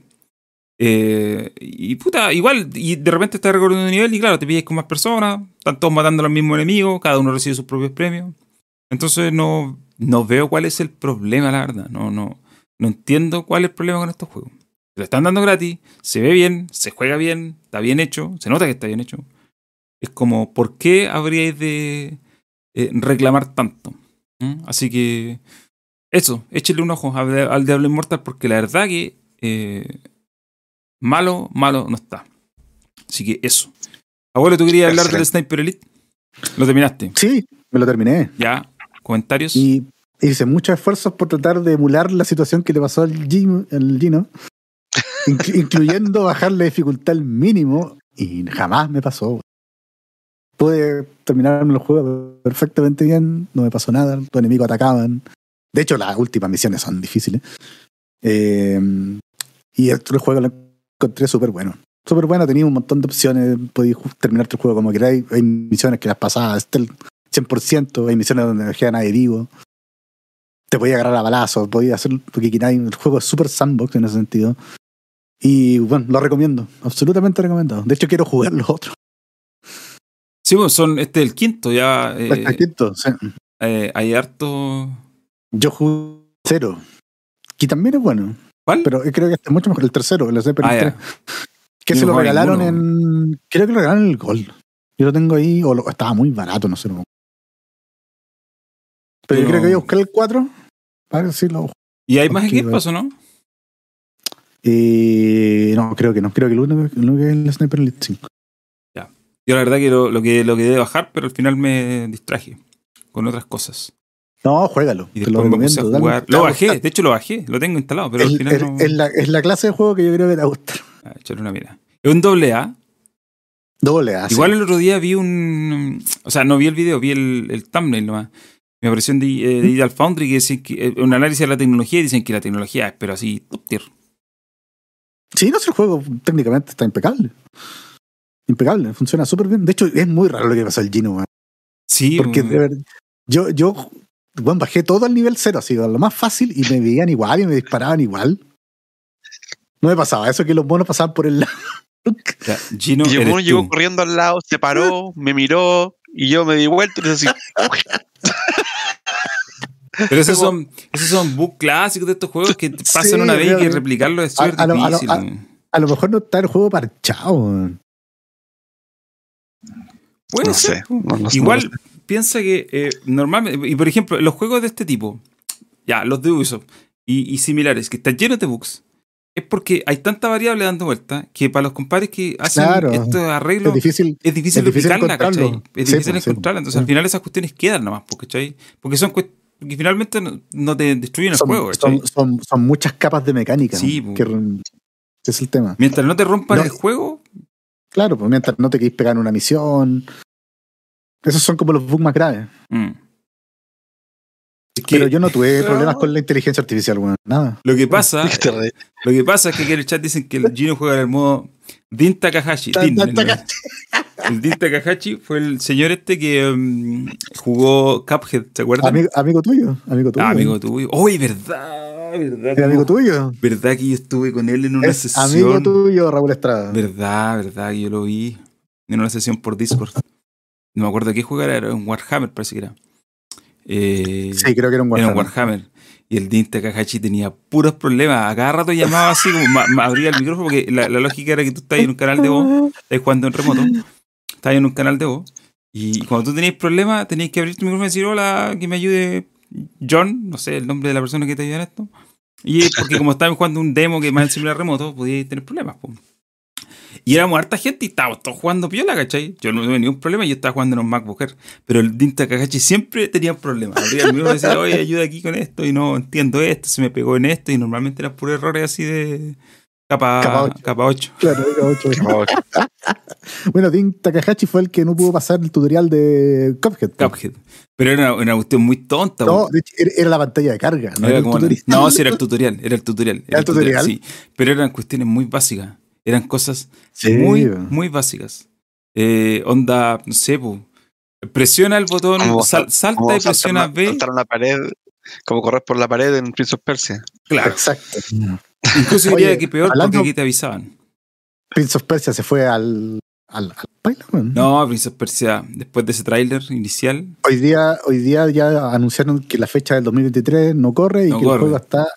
S1: Eh, y puta, igual, y de repente estás recorriendo un nivel y claro, te pillas con más personas, están todos matando a los mismos enemigos, cada uno recibe sus propios premios. Entonces no, no veo cuál es el problema, la verdad. No, no, no entiendo cuál es el problema con estos juegos. Lo están dando gratis, se ve bien, se juega bien, está bien hecho, se nota que está bien hecho. Es como, ¿por qué habríais de eh, reclamar tanto? ¿Mm? Así que, eso, échenle un ojo al, al Diablo Inmortal porque la verdad que eh, malo, malo no está. Así que eso. Abuelo, ¿tú querías hablar del Sniper Elite? ¿Lo terminaste?
S2: Sí, me lo terminé.
S1: ¿Ya? ¿Comentarios?
S2: Y hice muchos esfuerzos por tratar de emular la situación que le pasó al Gino, al Gino [laughs] inclu- incluyendo bajar la dificultad al mínimo, y jamás me pasó. Pude terminarme el juego perfectamente bien, no me pasó nada, los enemigos atacaban. De hecho, las últimas misiones son difíciles. Eh, y el, juego lo encontré súper bueno. Súper bueno, tenía un montón de opciones, podías terminarte el juego como queráis. Hay misiones que las pasabas hasta el 100%, hay misiones donde no queda nadie vivo. Te podía agarrar a balazos, podía hacer lo que queráis. El juego es súper sandbox en ese sentido. Y bueno, lo recomiendo, absolutamente recomendado. De hecho, quiero jugar los otros.
S1: Sí, pues son, este es el quinto, ya eh,
S2: el quinto, sí.
S1: eh, hay harto...
S2: Yo jugué cero, que también es bueno,
S1: ¿Cuál?
S2: pero creo que este es mucho mejor. El tercero, el Sniper
S1: ah,
S2: Elite
S1: ya.
S2: 3, que se lo regalaron
S1: ninguno.
S2: en. Creo que lo regalaron en el Gold. Yo lo tengo ahí, o lo- estaba muy barato, no sé. no. Pero yo creo que voy a buscar el 4 para si lo
S1: ¿Y hay más equipos o no?
S2: Eh, no, creo que no. Creo que el único, el único es el Sniper Elite 5.
S1: Yo la verdad que lo, lo que lo quería bajar, pero al final me distraje con otras cosas.
S2: No, juégalo.
S1: Y
S2: te lo recomiendo.
S1: jugar. Lo bajé, de hecho lo bajé, lo tengo instalado, pero al final no.
S2: es la, es la clase de juego que yo creo que te va a gustar.
S1: Ah, una mira. Es un doble A.
S2: Doble A. sí.
S1: Igual el otro día vi un. O sea, no vi el video, vi el, el thumbnail nomás. Me apareció en de, eh, de Digital Foundry que dicen que. eh, un análisis de la tecnología y dicen que la tecnología es, pero así, top tier.
S2: Sí, no sé, el juego técnicamente está impecable. Impecable, funciona súper bien. De hecho, es muy raro lo que pasó al Gino, weón.
S1: Sí,
S2: Porque de verdad, yo, yo bueno, bajé todo al nivel cero, así, a lo más fácil, y me veían igual y me disparaban igual. No me pasaba eso que los monos pasaban por el lado.
S1: ya, Gino,
S3: y el mono llegó corriendo al lado, se paró, me miró y yo me di vuelta y le decía así. [laughs]
S1: Pero esos son, esos son bugs clásicos de estos juegos que te pasan
S2: Sí,
S1: una vez y que replicarlo es
S2: a-
S1: súper
S2: a lo- a lo-
S1: difícil.
S2: a- lo mejor no está el juego parchado.
S1: Puede
S3: No
S1: ser,
S3: sé,
S1: po.
S3: no- no-
S1: Igual piensa que eh, normalmente, y por ejemplo, los juegos de este tipo, ya, los de Ubisoft y, y similares, que están llenos de bugs, es porque hay tanta variable dando vuelta que para los compadres que hacen
S2: Claro.
S1: estos arreglos
S2: Es difícil.
S1: es difícil
S2: es difícil
S1: replicarla, ¿cachai? Es
S2: Sí,
S1: difícil
S2: pues, sí,
S1: encontrarla. Entonces,
S2: sí.
S1: al final esas cuestiones quedan nomás, po, ¿cachai? Porque son cuest- que finalmente no, no te destruyen el
S2: Son,
S1: juego,
S2: son, son- son muchas capas de mecánica.
S1: Sí,
S2: que, que es el tema.
S1: Mientras no te rompan
S2: No.
S1: el juego,
S2: Claro, pues mientras no te queréis pegar en una misión. Esos son como los bugs más graves.
S1: mm. Es que
S2: Pero yo no tuve problemas con la inteligencia artificial, weón. Nada.
S1: lo que pasa, [laughs] lo que pasa es que aquí en el chat dicen que el Gino juega en el modo Din Takahashi. Din,
S2: Takahashi.
S1: El Din Takahashi fue el señor este que mm, jugó Cuphead, ¿se acuerdan?
S2: Amigo, amigo tuyo. Amigo tuyo.
S1: Ah, amigo tuyo. ¡Uy, verdad! ¿Verdad?
S2: Es amigo tuyo.
S1: ¿Verdad que yo estuve con él en una
S2: Es
S1: sesión?
S2: amigo tuyo, Raúl Estrada.
S1: Verdad, verdad, que yo lo vi en una sesión por Discord. No me acuerdo qué juego era, era un Warhammer, parece que era. Eh,
S2: Sí, creo que era un
S1: era
S2: Warhammer.
S1: un Warhammer. Y el Din Takahashi tenía puros problemas. A cada rato llamaba así, como abría el micrófono, porque la, la lógica era que tú estás en un canal de voz, estás jugando en remoto, estás en un canal de voz, y cuando tú tenías problemas, tenías que abrir tu micrófono y decir, hola, que me ayude John, no sé el nombre de la persona que te ayuda en esto. Y porque como estábamos jugando un demo que más encima era remoto, podías tener problemas. po. Y éramos harta gente y estábamos todos jugando piola, ¿cachai? Yo no tuve ningún problema, yo estaba jugando en un MacBook. Pero el Din Takahashi siempre tenía problemas. El y decía, oye, ayuda aquí con esto y no entiendo esto, se me pegó en esto y normalmente eran puros errores así de, Capa,
S2: Capa ocho.
S1: capa 8.
S2: Claro, era ocho. [laughs] Bueno, Tim Takahashi fue el que no pudo pasar el tutorial de Cuphead. po.
S1: Cuphead. Pero era una, una cuestión muy tonta.
S2: No,
S1: po.
S2: de hecho, era, era la pantalla de carga. No,
S1: Era
S2: era el
S1: como-
S2: tutorial.
S1: no, [laughs] sí, era el tutorial. Era el tutorial.
S2: ¿Era el tutorial?
S1: Sí. Pero eran cuestiones muy básicas. Eran cosas
S2: Sí,
S1: muy, muy básicas. Eh, onda, no sé, po. presiona el botón, sal- salta y presiona
S3: saltar,
S1: B.
S3: saltar una pared, como correr por la pared en Prince of Persia.
S1: Claro.
S2: Exacto.
S1: Incluso
S2: Oye,
S1: diría que peor porque aquí te avisaban.
S2: Prince of Persia se fue al, al, al.
S1: No, Prince of Persia, después de ese tráiler inicial,
S2: Hoy día, hoy día ya anunciaron que la fecha del 2023 no corre y
S1: No
S2: que
S1: corre.
S2: el juego está.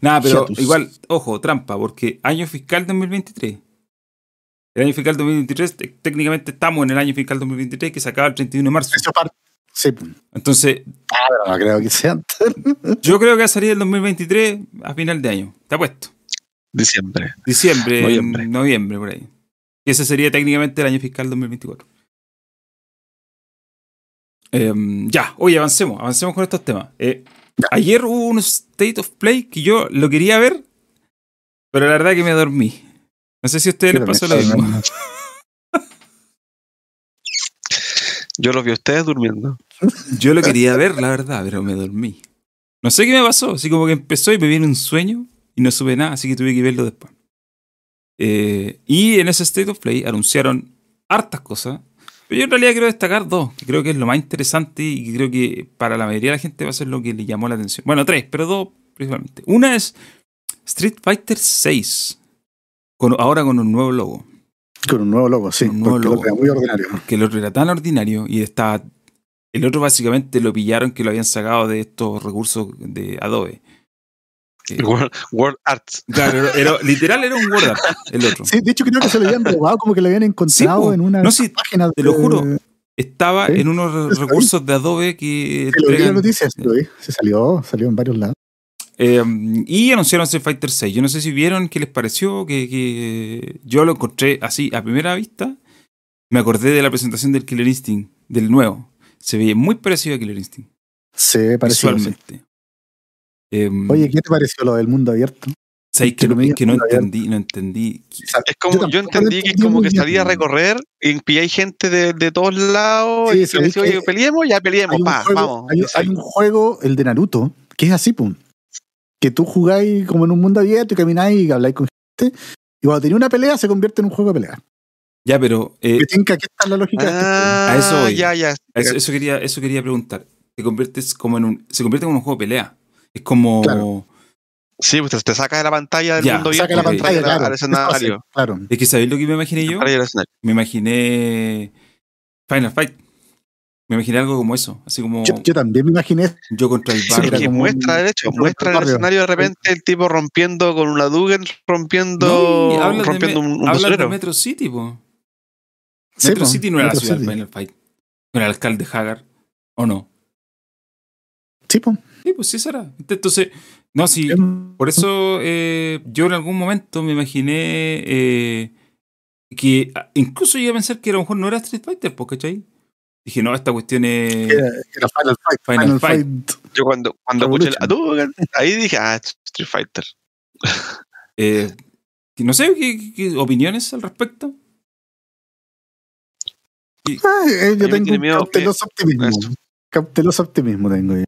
S1: Nada, pero
S2: Hiatus.
S1: igual, ojo, trampa, porque año fiscal 2023. El año fiscal 2023, te- técnicamente estamos en el año fiscal 2023 que se acaba el 31 de marzo.
S2: Eso parte. Sí, pues.
S1: Entonces,
S2: no creo que sea antes. [laughs]
S1: yo creo que va a salir el 2023 a final de año. Está puesto.
S3: Diciembre.
S1: Diciembre,
S3: Noviembre.
S1: noviembre, noviembre por ahí. Y ese sería técnicamente el año fiscal 2024. Em, ya, oye, avancemos, avancemos con estos temas. Eh, ayer hubo un State of Play que yo lo quería ver, pero la verdad que me dormí. No sé si a ustedes les pasó lo mismo. [laughs]
S3: Yo los vi a ustedes durmiendo.
S1: Yo lo quería ver, la verdad, pero me dormí. No sé qué me pasó, así como que empezó y me viene un sueño y no supe nada, así que tuve que verlo después. Eh, y en ese State of Play anunciaron hartas cosas, pero yo en realidad quiero destacar dos, que creo que es lo más interesante y que creo que para la mayoría de la gente va a ser lo que le llamó la atención. Bueno, tres, pero dos principalmente. Una es Street Fighter 6, con, ahora con un nuevo logo.
S2: Con un nuevo logo, sí.
S1: Un nuevo
S2: porque el
S1: logo.
S2: otro era muy ordinario.
S1: que el otro era tan ordinario y estaba. El otro básicamente lo pillaron que lo habían sacado de estos recursos de Adobe. Eh, [laughs]
S3: World, World Arts.
S1: claro, era- era- [laughs] literal era un Word Art, el otro.
S2: Sí, de hecho creo que se lo habían [laughs] robado, como que lo habían encontrado
S1: po.
S2: en una
S1: No, sí,
S2: página.
S1: te lo
S2: de-
S1: juro. Estaba
S2: Sí,
S1: en unos recursos de Adobe que
S2: Se lo vi en la
S1: entregan-
S2: noticia, sí lo vi. Se salió, salió en varios lados.
S1: Eh, y anunciaron Street Fighter 6. Yo no sé si vieron qué les pareció, que, que yo lo encontré así a primera vista. Me acordé de la presentación del Killer Instinct, del nuevo. Se veía muy parecido a Killer Instinct,
S2: Se pareció. sí.
S1: visualmente. Em,
S2: Oye, ¿qué te pareció lo del mundo abierto?
S1: ¿sabes que, no-
S2: entre
S1: es que no entendí, no entendí.
S3: Es como,
S2: Yo
S3: entendí que es como que salía a recorrer y pilláis gente de, de todos lados
S2: Sí,
S3: y que
S2: sabéis
S3: decía, oye,
S2: que
S3: peleemos, ya peleemos,
S2: Hay un,
S3: pa,
S2: juego,
S3: vamos.
S2: hay,
S3: Y sí.
S2: hay un juego, el de Naruto, que es así, pum. Que tú jugáis como en un mundo abierto y camináis y habláis con gente. Y cuando tenía una pelea, se convierte en un juego de pelea.
S1: Ya, pero eh,
S2: Que tinca, ¿qué está la lógica de?
S3: Ah,
S1: A eso voy.
S3: ya, ya.
S1: eso, eso quería, eso quería preguntar. Te conviertes como en un, se convierte en un juego de pelea. Es como.
S2: Claro.
S3: Sí, pues te, saca de la pantalla del
S1: Ya,
S3: mundo
S2: Saca la
S3: y te
S2: pantalla, claro.
S3: al escenario.
S2: Claro.
S1: Es que ¿sabéis lo que me imaginé yo? Me imaginé Final Fight. Me imaginé algo como eso. Así como
S2: Yo, yo también me imaginé.
S1: yo contra el
S2: Sí,
S1: barrio.
S2: era
S3: que
S2: como
S3: muestra,
S2: un-
S3: de hecho, muestra en el
S2: barrio.
S3: escenario de repente el tipo rompiendo con una Dugan, rompiendo,
S1: No, de
S3: rompiendo
S1: me-
S3: un, un
S1: hablas de. Metro City, po.
S2: Sí,
S1: Metro City no era
S2: Metro
S1: la ciudad
S2: City.
S1: de Final Fight. No era el alcalde Hagar. ¿O no?
S2: Sí, po.
S1: Sí, pues sí será. Entonces, no, sí. Por eso eh, yo en algún momento me imaginé eh, que ah, incluso llegué a pensar que a lo mejor no era Street Fighter, pues, ¿cachai? Dije, no, esta cuestión es.
S2: Era, era Final Fight.
S1: Final
S2: Final,
S1: Fight.
S2: Fight.
S3: Yo cuando, cuando escuché el ahí dije, ah, Street Fighter.
S1: eh, no sé ¿qué, qué- qué opiniones al respecto.
S2: Ah, eh, yo
S3: A
S2: tengo un cauteloso optimismo.
S3: Eso.
S2: Cauteloso optimismo tengo yo.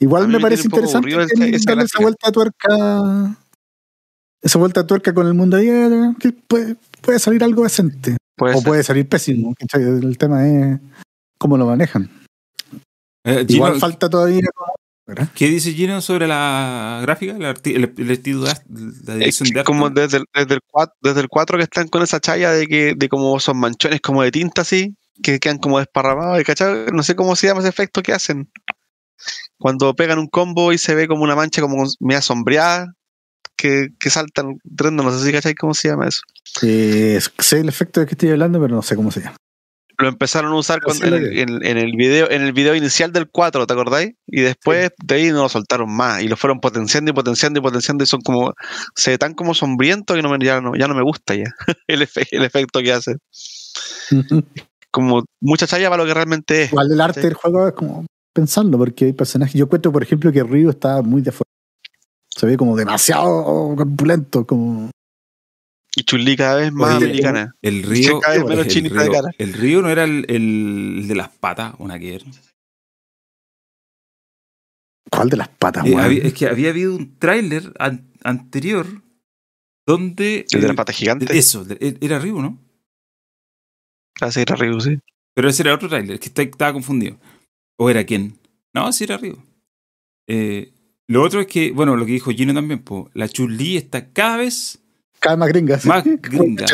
S2: Igual
S3: A
S2: me
S3: me
S2: parece interesante
S3: esa- esa
S2: darle esa vuelta de tuerca. Esa vuelta de tuerca con el mundo abierto, que puede, puede salir algo decente.
S3: Puede
S2: o
S3: ser.
S2: puede salir pésimo. El tema es cómo lo manejan.
S1: Eh,
S2: Igual
S1: Gino,
S2: falta todavía. ¿Verdad?
S1: ¿Qué dice Gino sobre la gráfica? La, el, el estilo de, la
S3: Es
S1: dirección de arte.
S3: como desde el, desde, el 4, desde el 4 que están con esa chaya de que de como son manchones como de tinta así, que quedan como desparramados, y ¿cachai? No sé cómo se llama ese efecto que hacen. Cuando pegan un combo y se ve como una mancha como media sombreada, que, que saltan no sé si cachai cómo se llama eso.
S2: Eh, sé el efecto de que estoy hablando, pero no sé cómo se llama.
S3: Lo empezaron a usar con- en, el,
S2: que-
S3: en- en el video, en el video inicial del 4, ¿te acordáis? Y después de ahí no lo soltaron más. Y lo fueron potenciando y potenciando y potenciando. Y son como. Se ve tan como sombriento que no me, ya, no, ya no me gusta ya. [laughs] el, efe- el efecto que hace. [laughs] Como mucha chaya para lo que realmente es.
S2: Igual el arte
S3: Sí.
S2: del juego es como pensando, porque hay personajes. Yo encuentro, por ejemplo, que Ryu está muy de afuera. Se ve como demasiado corpulento, como.
S3: Y Chun-Li cada vez más
S1: Oye,
S3: americana.
S1: El río.
S3: cada vez menos
S1: el,
S3: de
S1: río
S3: cara.
S1: el río no era el, el de las patas, una que era.
S2: ¿Cuál de las patas,
S1: Eh, había- es que había habido un tráiler an- anterior donde.
S3: El de
S1: el-
S3: la pata gigante.
S1: Eso, de- era Ryu, ¿no?
S3: Casi era Ryu, sí.
S1: Pero ese era otro tráiler, que estaba confundido. ¿O era quién? No, sí era Ryu. Eh, lo otro es que, bueno, lo que dijo Gino también, po, la Chun-Li está cada vez
S2: Cada vez más gringa. sí.
S1: más [laughs] gringa.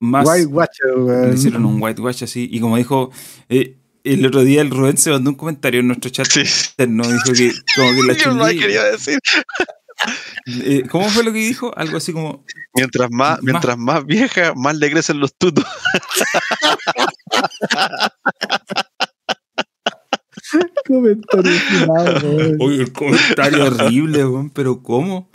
S1: Más,
S2: White Watcher, weón.
S1: le hicieron un whitewash así. Y como dijo, eh, el otro día el Rubén se mandó un comentario en nuestro chat
S3: Sí.
S1: interno. Dijo que, [laughs] como que la
S3: Yo no
S1: Chun-Li.
S3: quería decir.
S1: eh, ¿Cómo fue lo que dijo? Algo así como.
S3: Mientras más,
S1: Más-
S3: mientras más vieja, más le crecen los tutos. [laughs]
S2: Comentario final.
S1: Oye, el comentario horrible, weón, pero ¿cómo?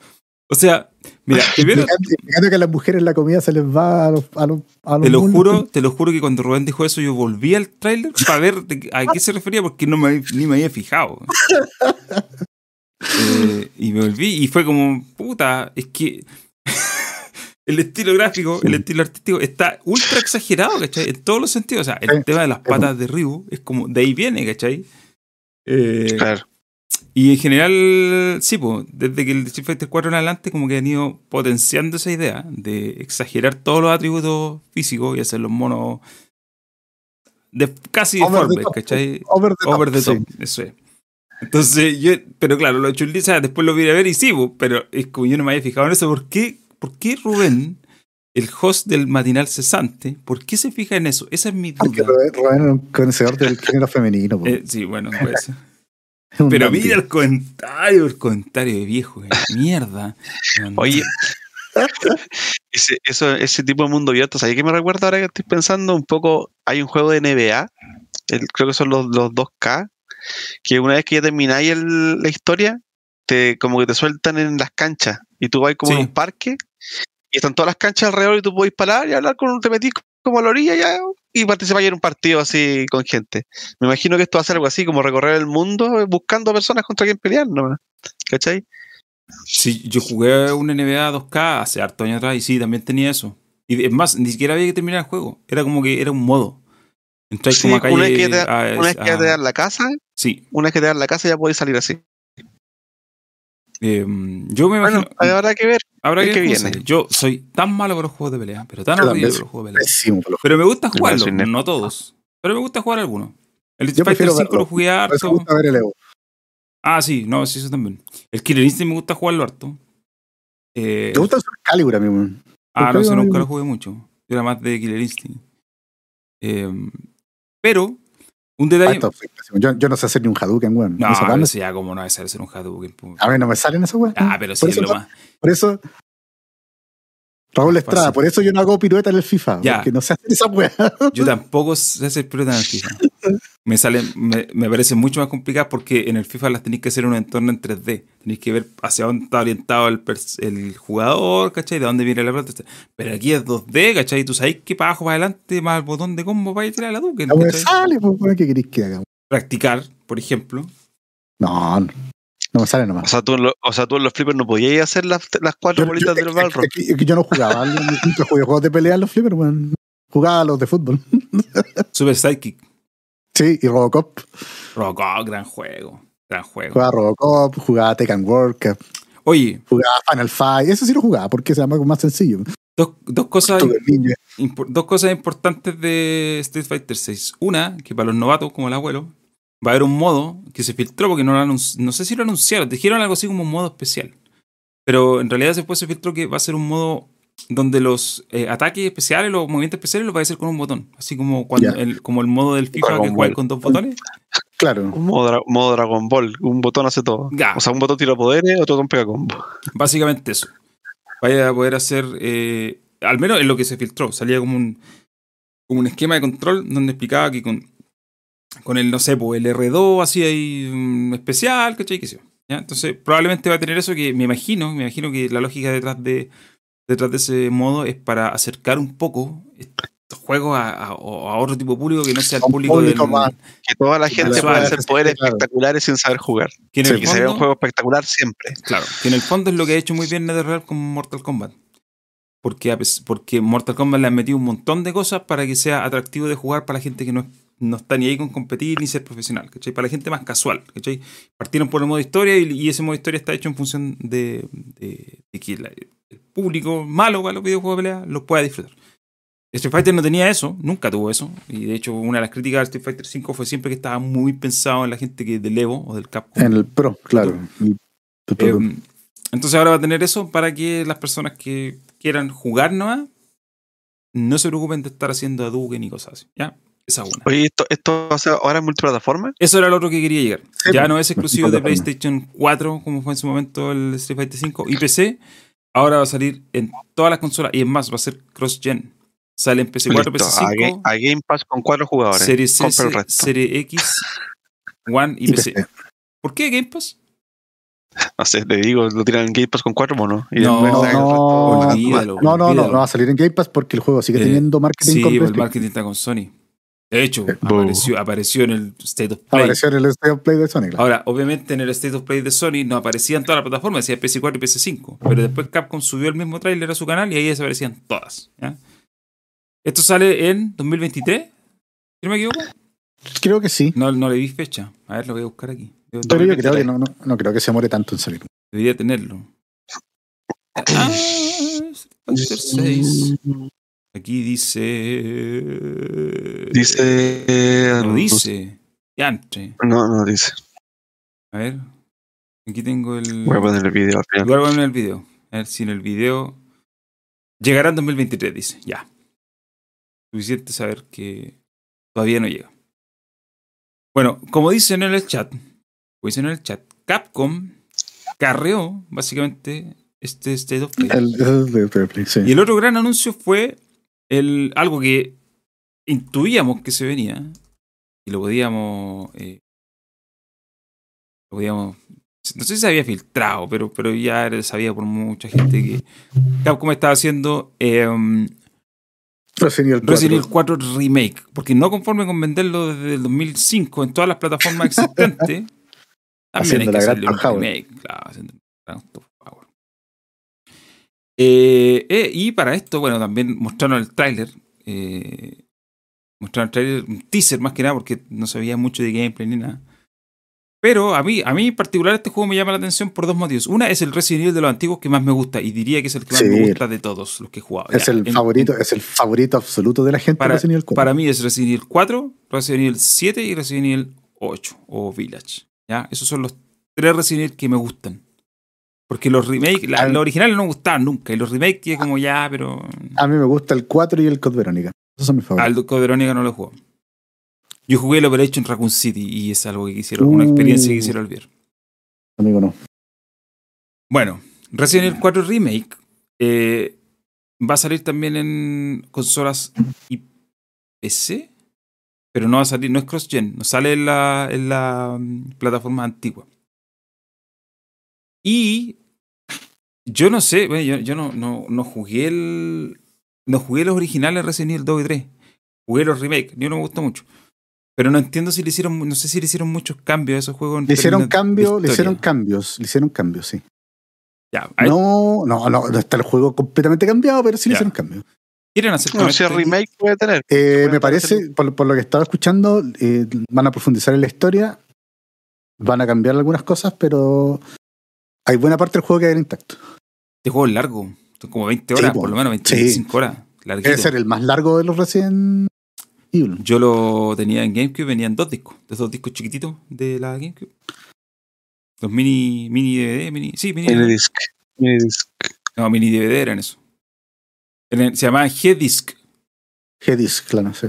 S1: O sea, mira, [laughs] primero.
S2: Fíjate que a las mujeres la comida se les va a los. A los, a los
S1: Te lo juro, te lo juro que cuando Rubén dijo eso, yo volví al tráiler para ver a qué se refería porque no me, ni me había fijado. [laughs] Eh, y me volví y fue como, puta, es que [laughs] el estilo gráfico, el estilo artístico está ultra exagerado, ¿cachai? En todos los sentidos. O sea, el
S2: Sí.
S1: tema de las patas de Ryu es como, de ahí viene, ¿cachai? Eh,
S3: Claro.
S1: Y en general, sí, pues, desde que el Street Fighter 4 en adelante, como que han ido potenciando esa idea de exagerar todos los atributos físicos y hacer los monos de, casi
S2: Over
S1: deformes. ¿cachai?
S2: Over the top. Sí.
S1: eso es. Entonces, yo, pero claro, lo chun después lo vi a ver y sí, pues, pero es como yo no me había fijado en eso. ¿Por qué, ¿Por qué Rubén, el host del matinal cesante, por qué se fija en eso? Esa es mi duda.
S2: Rubén Rubén era un conocedor del género femenino.
S1: Eh, sí, bueno, puede ser.
S2: Es [laughs] un
S1: Pero mira el comentario, el comentario de viejo, eh, mierda. [laughs]
S3: Oye, [laughs] ese, eso, ese tipo de mundo abierto, ¿sabes qué me recuerda ahora que estoy pensando? Un poco, hay un juego de NBA, el- creo que son los, los 2K, que una vez que ya termináis el- la historia, te, como que te sueltan en las canchas y tú vas como en un parque y están todas las canchas alrededor y tú podés parar y hablar con te metís como a la orilla ya, y participar en un partido así con gente. Me imagino que esto va a ser algo así, como recorrer el mundo eh, buscando personas contra quien pelear, ¿no? ¿Cachai?
S1: Sí, yo jugué un NBA 2K hace harto años atrás y sí, también tenía eso. Y es más, ni siquiera había que terminar el juego. Era como que era un modo. Entráis
S3: Sí,
S1: como a calle.
S3: una vez que te,
S1: a-
S3: una vez que ya te
S1: a-
S3: dan la casa,
S1: Sí.
S3: una vez que te dan la casa ya podés salir así.
S1: Eh, yo me
S3: Bueno,
S1: imagino.
S3: habrá que ver.
S1: habrá que
S3: que viene.
S1: Yo soy tan malo con los juegos de pelea, pero tan horrible con los juegos de pelea.
S2: Pésimo,
S1: Pero me gusta jugarlos, no todos. Pero me gusta jugar algunos. El Street Fighter
S2: prefiero
S1: 5 lo jugué harto.
S2: me gusta ver el Evo.
S1: Ah, sí, no, sí, eso también. El Killer Instinct me gusta jugarlo harto. Eh,
S2: ¿Te gusta el Calibur a mí, weón?
S1: Ah, no sé, nunca lo jugué mucho. Yo era más de Killer Instinct. Eh, pero, un
S2: Ah,
S1: detalle.
S2: pésimo. Yo, yo no sé hacer ni un Hadouken, weón.
S1: No,
S2: no-
S1: sí, ya como no es ser un Hadouken.
S2: A mí no me salen esas weas.
S1: Ah, pero sí
S2: por
S1: es
S2: eso,
S1: lo más.
S2: por eso. Raúl Estrada, por eso yo no hago pirueta en el FIFA.
S1: Ya.
S2: Porque no sé hacer esa wea. [laughs]
S1: Yo tampoco sé hacer pelota en el FIFA. Me salen, me, me parece mucho más complicado porque en el FIFA las tenéis que hacer en un entorno en 3D. Tenéis que ver hacia dónde está orientado el, el jugador, ¿cachai? De dónde viene la pelota. Pero aquí es 2D, ¿cachai? Tú sabes que para abajo, para adelante, más el botón de combo para tirar la duque.
S2: No me sale, pues, ¿qué queréis que haga?
S1: Practicar, por ejemplo.
S2: No, no. No me sale
S3: O
S2: nomás.
S3: sea, tú en, lo- o sea, tú en los flippers no podías hacer las, las cuatro
S2: Yo,
S3: bolitas
S2: yo-
S3: del Balrog.
S2: que yo no jugaba, nunca jugué juegos de pelea en los flippers, weón. Jugaba a los de fútbol. [laughs]
S1: Super Sidekick.
S2: Sí, y Robocop.
S1: Robocop, gran juego. Gran juego.
S2: Jugaba Robocop, jugaba Tekken World Cup,
S1: Oye,
S2: jugaba Final Fight. Eso sí lo jugaba porque se llama más sencillo.
S1: dos, dos cosas dos cosas importantes de Street Fighter 6. Una, que para los novatos como el abuelo, va a haber un modo que se filtró porque no lo no sé si lo anunciaron, dijeron algo así como un modo especial. Pero en realidad después se filtró que va a ser un modo donde los eh, ataques especiales, los movimientos especiales los va a hacer con un botón. Así como cuando el, como el modo del FIFA
S3: Dragon
S1: que juega con dos botones. [laughs]
S2: Claro.
S3: Un modo, dra- modo Dragon Ball. Un botón hace todo. O sea, un botón tira poderes, otro botón pega combo.
S1: Básicamente eso. Vaya a poder hacer, eh, al menos en lo que se filtró, salía como un, como un esquema de control donde explicaba que con, con el, no sé, pues el R2 así hay un especial, ¿cachai? ¿Qué sé yo, ¿ya? Entonces probablemente va a tener eso que me imagino, me imagino que la lógica detrás de, detrás de ese modo es para acercar un poco juegos a, a- o a otro tipo de público que no sea el público,
S2: público
S1: del-
S2: más-
S3: Que toda la gente pueda hacer poderes
S2: claro.
S3: espectaculares sin saber jugar.
S1: que
S2: Sí,
S1: el
S3: Y que se vea un
S1: fondo-
S3: juego espectacular siempre.
S1: Claro, que en el fondo es lo que ha hecho muy bien NetherRealm con Mortal Kombat. Porque, porque Mortal Kombat le han metido un montón de cosas para que sea atractivo de jugar para la gente que no, es- no está ni ahí con competir ni ser profesional, ¿cachai? Para la gente más casual, ¿cachai? Partieron por el modo historia y, y ese modo historia está hecho en función de, de- de que la- el público malo para los videojuegos de pelea los pueda disfrutar. Street Fighter no tenía eso, nunca tuvo eso. Y de hecho, una de las críticas de Street Fighter 5 fue siempre que estaba muy pensado en la gente que del Evo o del Capcom.
S2: En el Pro, claro. El- el Pro.
S1: Eh, entonces ahora va a tener eso para que las personas que quieran jugar nomás no se preocupen de estar haciendo Hadouken ni cosas así. ¿Ya? Esa es una.
S3: Oye, ¿esto, esto o sea, ahora es multiplataforma?
S1: Eso era lo otro que quería llegar.
S2: Sí,
S1: ya
S2: pues,
S1: no es exclusivo de. PlayStation 4 como fue en su momento el Street Fighter 5 y PC. Ahora va a salir en todas las consolas y es más, va a ser cross-gen. Sale en PC4,
S3: Listo, a, Ga-
S1: PC5,
S3: a Game Pass con cuatro jugadores.
S1: Serie
S3: resto.
S1: Serie X, One y,
S2: Y
S1: PC.
S2: PC.
S1: ¿Por qué Game Pass?
S3: No sé, te digo, lo tiran en Game Pass con cuatro monos. Y
S1: No,
S2: no. No, no, no, va a salir en Game Pass porque el juego sigue
S1: Eh,
S2: teniendo marketing
S1: Sí,
S2: con
S1: el marketing está con Sony. De hecho,
S2: Eh,
S1: apareció, apareció en el State of Play.
S2: Apareció en el State of Play de Sony. claro.
S1: Ahora, obviamente en el State of Play de Sony no aparecían todas las plataformas, decía PS4 y PS5. Pero después Capcom subió el mismo tráiler a su canal y ahí desaparecían todas. ¿ya? Esto sale en 2023, si no me equivoco.
S2: Creo que sí.
S1: No, no le vi fecha. A ver, lo voy a buscar aquí. Debo-
S2: Pero yo
S3: 2023.
S2: creo que no, no, no creo que se muere tanto en salir.
S1: Debería tenerlo. Ah, Street Fighter 6. Aquí dice.
S3: Dice.
S1: No dice. Diantre.
S3: No, no dice.
S1: A ver. Aquí tengo el.
S3: Voy a poner el video
S1: voy a poner el video. A ver si en el video. Llegará en 2023, dice. Ya. Suficiente saber que todavía no llega. Bueno, como dicen en el chat, como dicen en el chat, Capcom carreó básicamente este State of Play.
S2: El, el sí.
S1: Y el otro gran anuncio fue el, algo que intuíamos que se venía y lo podíamos. eh, lo podíamos. No sé si se había filtrado, pero, pero ya era sabía por mucha gente que Capcom estaba haciendo em,
S2: Resident Evil 4.
S1: Resident Evil 4 Remake. Porque no conforme con venderlo desde el 2005 en todas las plataformas existentes, [laughs] también hay
S2: Haciendo
S1: que
S2: la gran
S1: remake. Claro, haciendo la gran Town Hall. Eh, eh, y para esto, bueno, también mostraron el tráiler. eh, mostraron el tráiler, un teaser más que nada, porque no sabía mucho de gameplay ni nada. Pero a mí, a mí en particular este juego me llama la atención por dos motivos. Una es el Resident Evil de los antiguos que más me gusta y diría que es el que más
S2: Sí.
S1: me gusta de todos los que he jugado.
S2: Es
S1: Ya,
S2: el
S1: en-
S2: favorito, es el favorito absoluto de la gente
S1: Para-
S2: de Resident Evil 4.
S1: para mí es Resident Evil 4, Resident Evil 7 y Resident Evil 8 o Village. ¿ya? Esos son los tres Resident Evil que me gustan. Porque los remakes, la- los originales no me gustaban nunca. Y los remakes que como ya, pero.
S2: A mí me gusta el 4 y el Code Verónica. Esos son mis favoritos.
S1: Al Code Verónica no lo juego. Yo jugué el Operation Raccoon City y es algo que quisiera, una
S2: Uh.
S1: experiencia que quisiera olvidar.
S2: Amigo, no.
S1: Bueno, Resident Evil 4 Remake eh, va a salir también en consolas y PC, pero no va a salir, no es cross-gen, no sale en la, en la mm, plataforma antigua. Y yo no sé, bueno, yo, yo no, no, no jugué el. No jugué los originales Resident Evil 2 y 3. Jugué los remakes, ni uno me gustó mucho. Pero no entiendo si le hicieron, no sé si le hicieron muchos cambios a esos juegos.
S2: Le hicieron cambios, le hicieron cambios, le hicieron cambios, sí.
S1: Ya,
S2: No, no, no, no está el juego completamente cambiado, pero sí le
S1: Ya.
S2: hicieron cambios.
S1: ¿Quieren hacer
S3: No, si
S1: este-
S3: el remake puede tener.
S2: Eh,
S3: puede
S2: me parece, por, por lo que estaba escuchando, eh, van a profundizar en la historia, van a cambiar algunas cosas, pero hay buena parte del juego que va a quedar intacto.
S1: Este juego es largo. Son como 20
S2: Sí,
S1: horas,
S2: po.
S1: por lo menos
S2: Sí.
S1: 25 horas. Larguito.
S2: Debe ser el más largo de los Evil.
S1: Yo lo tenía en GameCube, venían dos discos. Los dos discos chiquititos de la GameCube. Los mini, mini DVD, mini. Sí, mini.
S3: Minidisc. Minidisc.
S1: No, mini DVD eran eso. Eran- se llamaban G-Disc.
S2: G-Disc, claro, sí.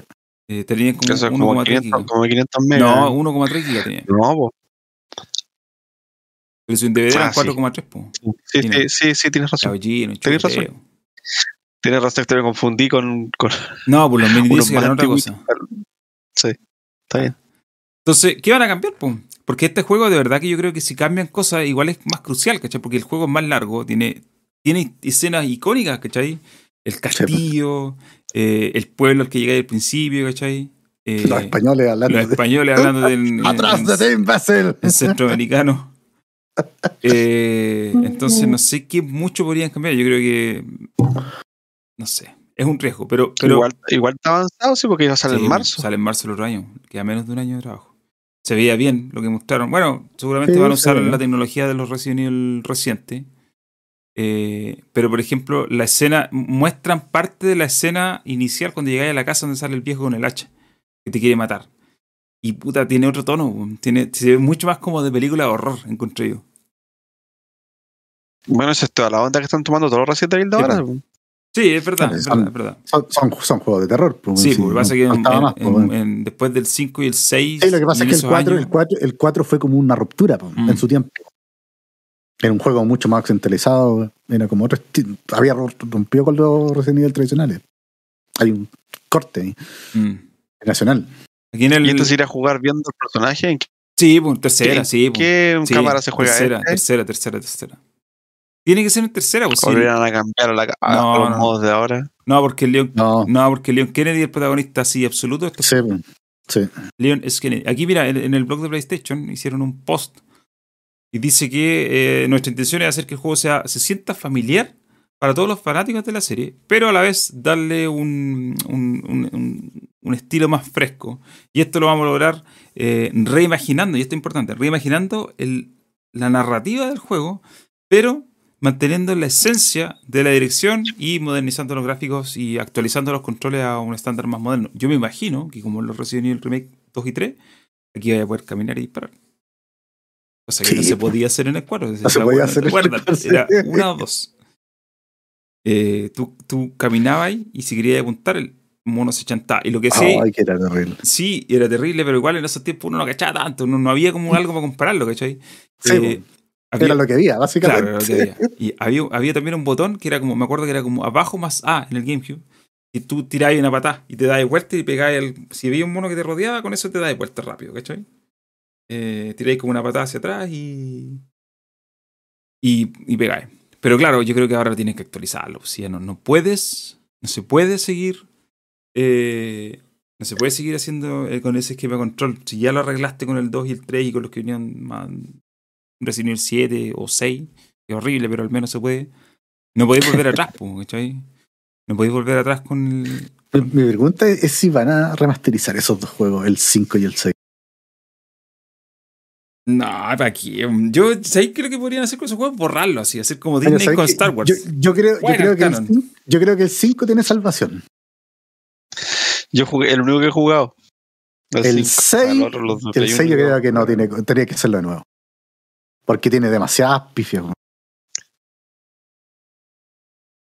S1: Eh, tenían como
S3: Eso es como
S1: 1,3
S3: 500,
S1: gigas.
S3: como 500 megas.
S1: No, 1,3 gigas tenía.
S3: No, po.
S1: Pero si un DVD eran
S3: Ah, sí.
S1: 4,3, po.
S3: Sí, sí, sí, sí, tienes razón.
S1: Caballino,
S3: Tenés razón. Tienes razón que te me confundí con, con
S1: No, pues los [laughs] mini discs eran otra cosa.
S3: Sí, está bien.
S1: Entonces, ¿qué van a cambiar? po? Porque este juego, de verdad que yo creo que si cambian cosas, igual es más crucial, ¿cachai? Porque el juego es más largo, tiene, tiene escenas icónicas, ¿cachai? El castillo, eh, el pueblo al que llegáis al principio, ¿cachai? Eh,
S2: Los españoles hablando.
S1: los españoles hablando de, en, [laughs]
S2: ¡Atrás
S1: en-
S2: de ti, imbécil!
S1: en centroamericano. Eh, entonces no sé qué mucho podrían cambiar. Yo creo que no sé, es un riesgo, pero, pero
S3: igual, igual está avanzado, sí, porque iba a salir
S1: Sí,
S3: en marzo.
S1: Sale en marzo el otro año. Queda menos de un año de trabajo. Se veía bien lo que mostraron. Bueno, seguramente
S2: Sí,
S1: van a usar la tecnología de los Resident Evil recientes. Eh, pero, por ejemplo, la escena. Muestran parte de la escena inicial cuando llegáis a la casa donde sale el viejo con el hacha. Que te quiere matar. Y puta, tiene otro tono. Tiene, se ve mucho más como de película de horror, encontré yo.
S3: Bueno, esa es toda la onda que están tomando todos los Resident Evil de
S2: Sí,
S3: ahora.
S1: Sí, es verdad, es
S2: son-
S1: verdad, es verdad.
S2: Son, son, son juegos de terror. pues,
S1: Sí,
S2: sí,
S1: porque pasa que en- en-
S2: más, pues,
S1: en- en- después del 5 y el 6.
S2: Sí, lo que pasa
S1: en
S2: es que el
S1: esos
S2: 4,
S1: años-
S2: el, 4, el 4 fue como una ruptura pues,
S1: Mm.
S2: en su tiempo. Era un juego mucho más occidentalizado. Era como otro Había ro- rompido con los Resident Evil tradicionales. Hay un corte
S1: Mm.
S2: nacional.
S1: Aquí en el.
S3: Y entonces ir a jugar viendo el personaje. ¿En qué,
S1: Sí, pues tercera,
S3: ¿Qué-
S1: sí. pues.
S3: qué
S1: Sí,
S3: cámara se juega?
S1: Tercera,
S3: este?
S1: tercera, tercera, tercera. Tiene que ser en tercera, pues sí.
S3: ¿O le irán a cambiar a, la, a
S1: No,
S3: los
S1: no.
S3: modos de ahora?
S1: No, porque Leon,
S2: No,
S1: no, porque Leon Kennedy es el protagonista así absoluto. Esto
S2: sí, pues, sí.
S1: Leon es Kennedy. Aquí, mira, en, en el blog de PlayStation hicieron un post y dice que eh, nuestra intención es hacer que el juego sea, se sienta familiar para todos los fanáticos de la serie, pero a la vez darle un, un, un- un- un estilo más fresco. Y esto lo vamos a lograr eh, reimaginando, y esto es importante, reimaginando el, la narrativa del juego, pero manteniendo la esencia de la dirección y modernizando los gráficos y actualizando los controles a un estándar más moderno. Yo me imagino que como en los Resident Evil Remake 2 y 3, aquí voy a poder caminar y disparar. O sea que no
S2: Sí,
S1: se
S2: pues.
S1: podía hacer en el 4.
S2: No se podía hacer en el
S1: Recuerda,
S2: cuatro, sí.
S1: era una o dos. Eh, tú, tú caminabas ahí y si querías apuntar, el mono se chantaba. Y lo que sí,
S2: Ay, que era terrible.
S1: sí, era terrible, pero igual en esos tiempos uno no cachaba tanto, no, no había como algo para compararlo, ¿cachai?
S2: Sí,
S1: Eh, había-
S2: Era lo que había, básicamente.
S1: Claro, era lo que había. [laughs] Y había, había también un botón que era como, me acuerdo que era como abajo más A en el GameCube. Y tú tirabas una patada y te dabas vuelta y pegabas el. Si había un mono que te rodeaba, con eso te dabas vuelta rápido, ¿cachai? Eh, tiráis como una patada hacia atrás y. Y, y pegáis. Pero claro, yo creo que ahora tienes que actualizarlo. Si ya no, no puedes, no se puede seguir. eh, no se puede seguir haciendo eh, con ese esquema de control. Si ya lo arreglaste con el 2 y el 3 y con los que venían más, Resident Evil 7 o 6, que es horrible, pero al menos se puede. No podéis volver [laughs] atrás, ¿cachai? No podéis volver atrás con el.
S2: Mi, mi pregunta es, si van a remasterizar esos dos juegos, el 5 y el 6.
S1: No, ¿para qué? Yo, ¿sabéis qué lo que podrían hacer con esos juegos? Borrarlo así, hacer como Disney
S2: ¿sabes
S1: con
S2: qué?
S1: Star Wars.
S2: Yo, yo creo, yo,
S1: Bueno,
S2: creo que el, yo creo que el 5 tiene salvación.
S3: Yo jugué, el único que he jugado.
S2: El
S3: cinco.
S2: 6,
S3: Al otro, los de
S2: el
S3: Play
S2: 6 yo creo que no tiene, tenía que hacerlo de nuevo. Porque tiene demasiadas pifias.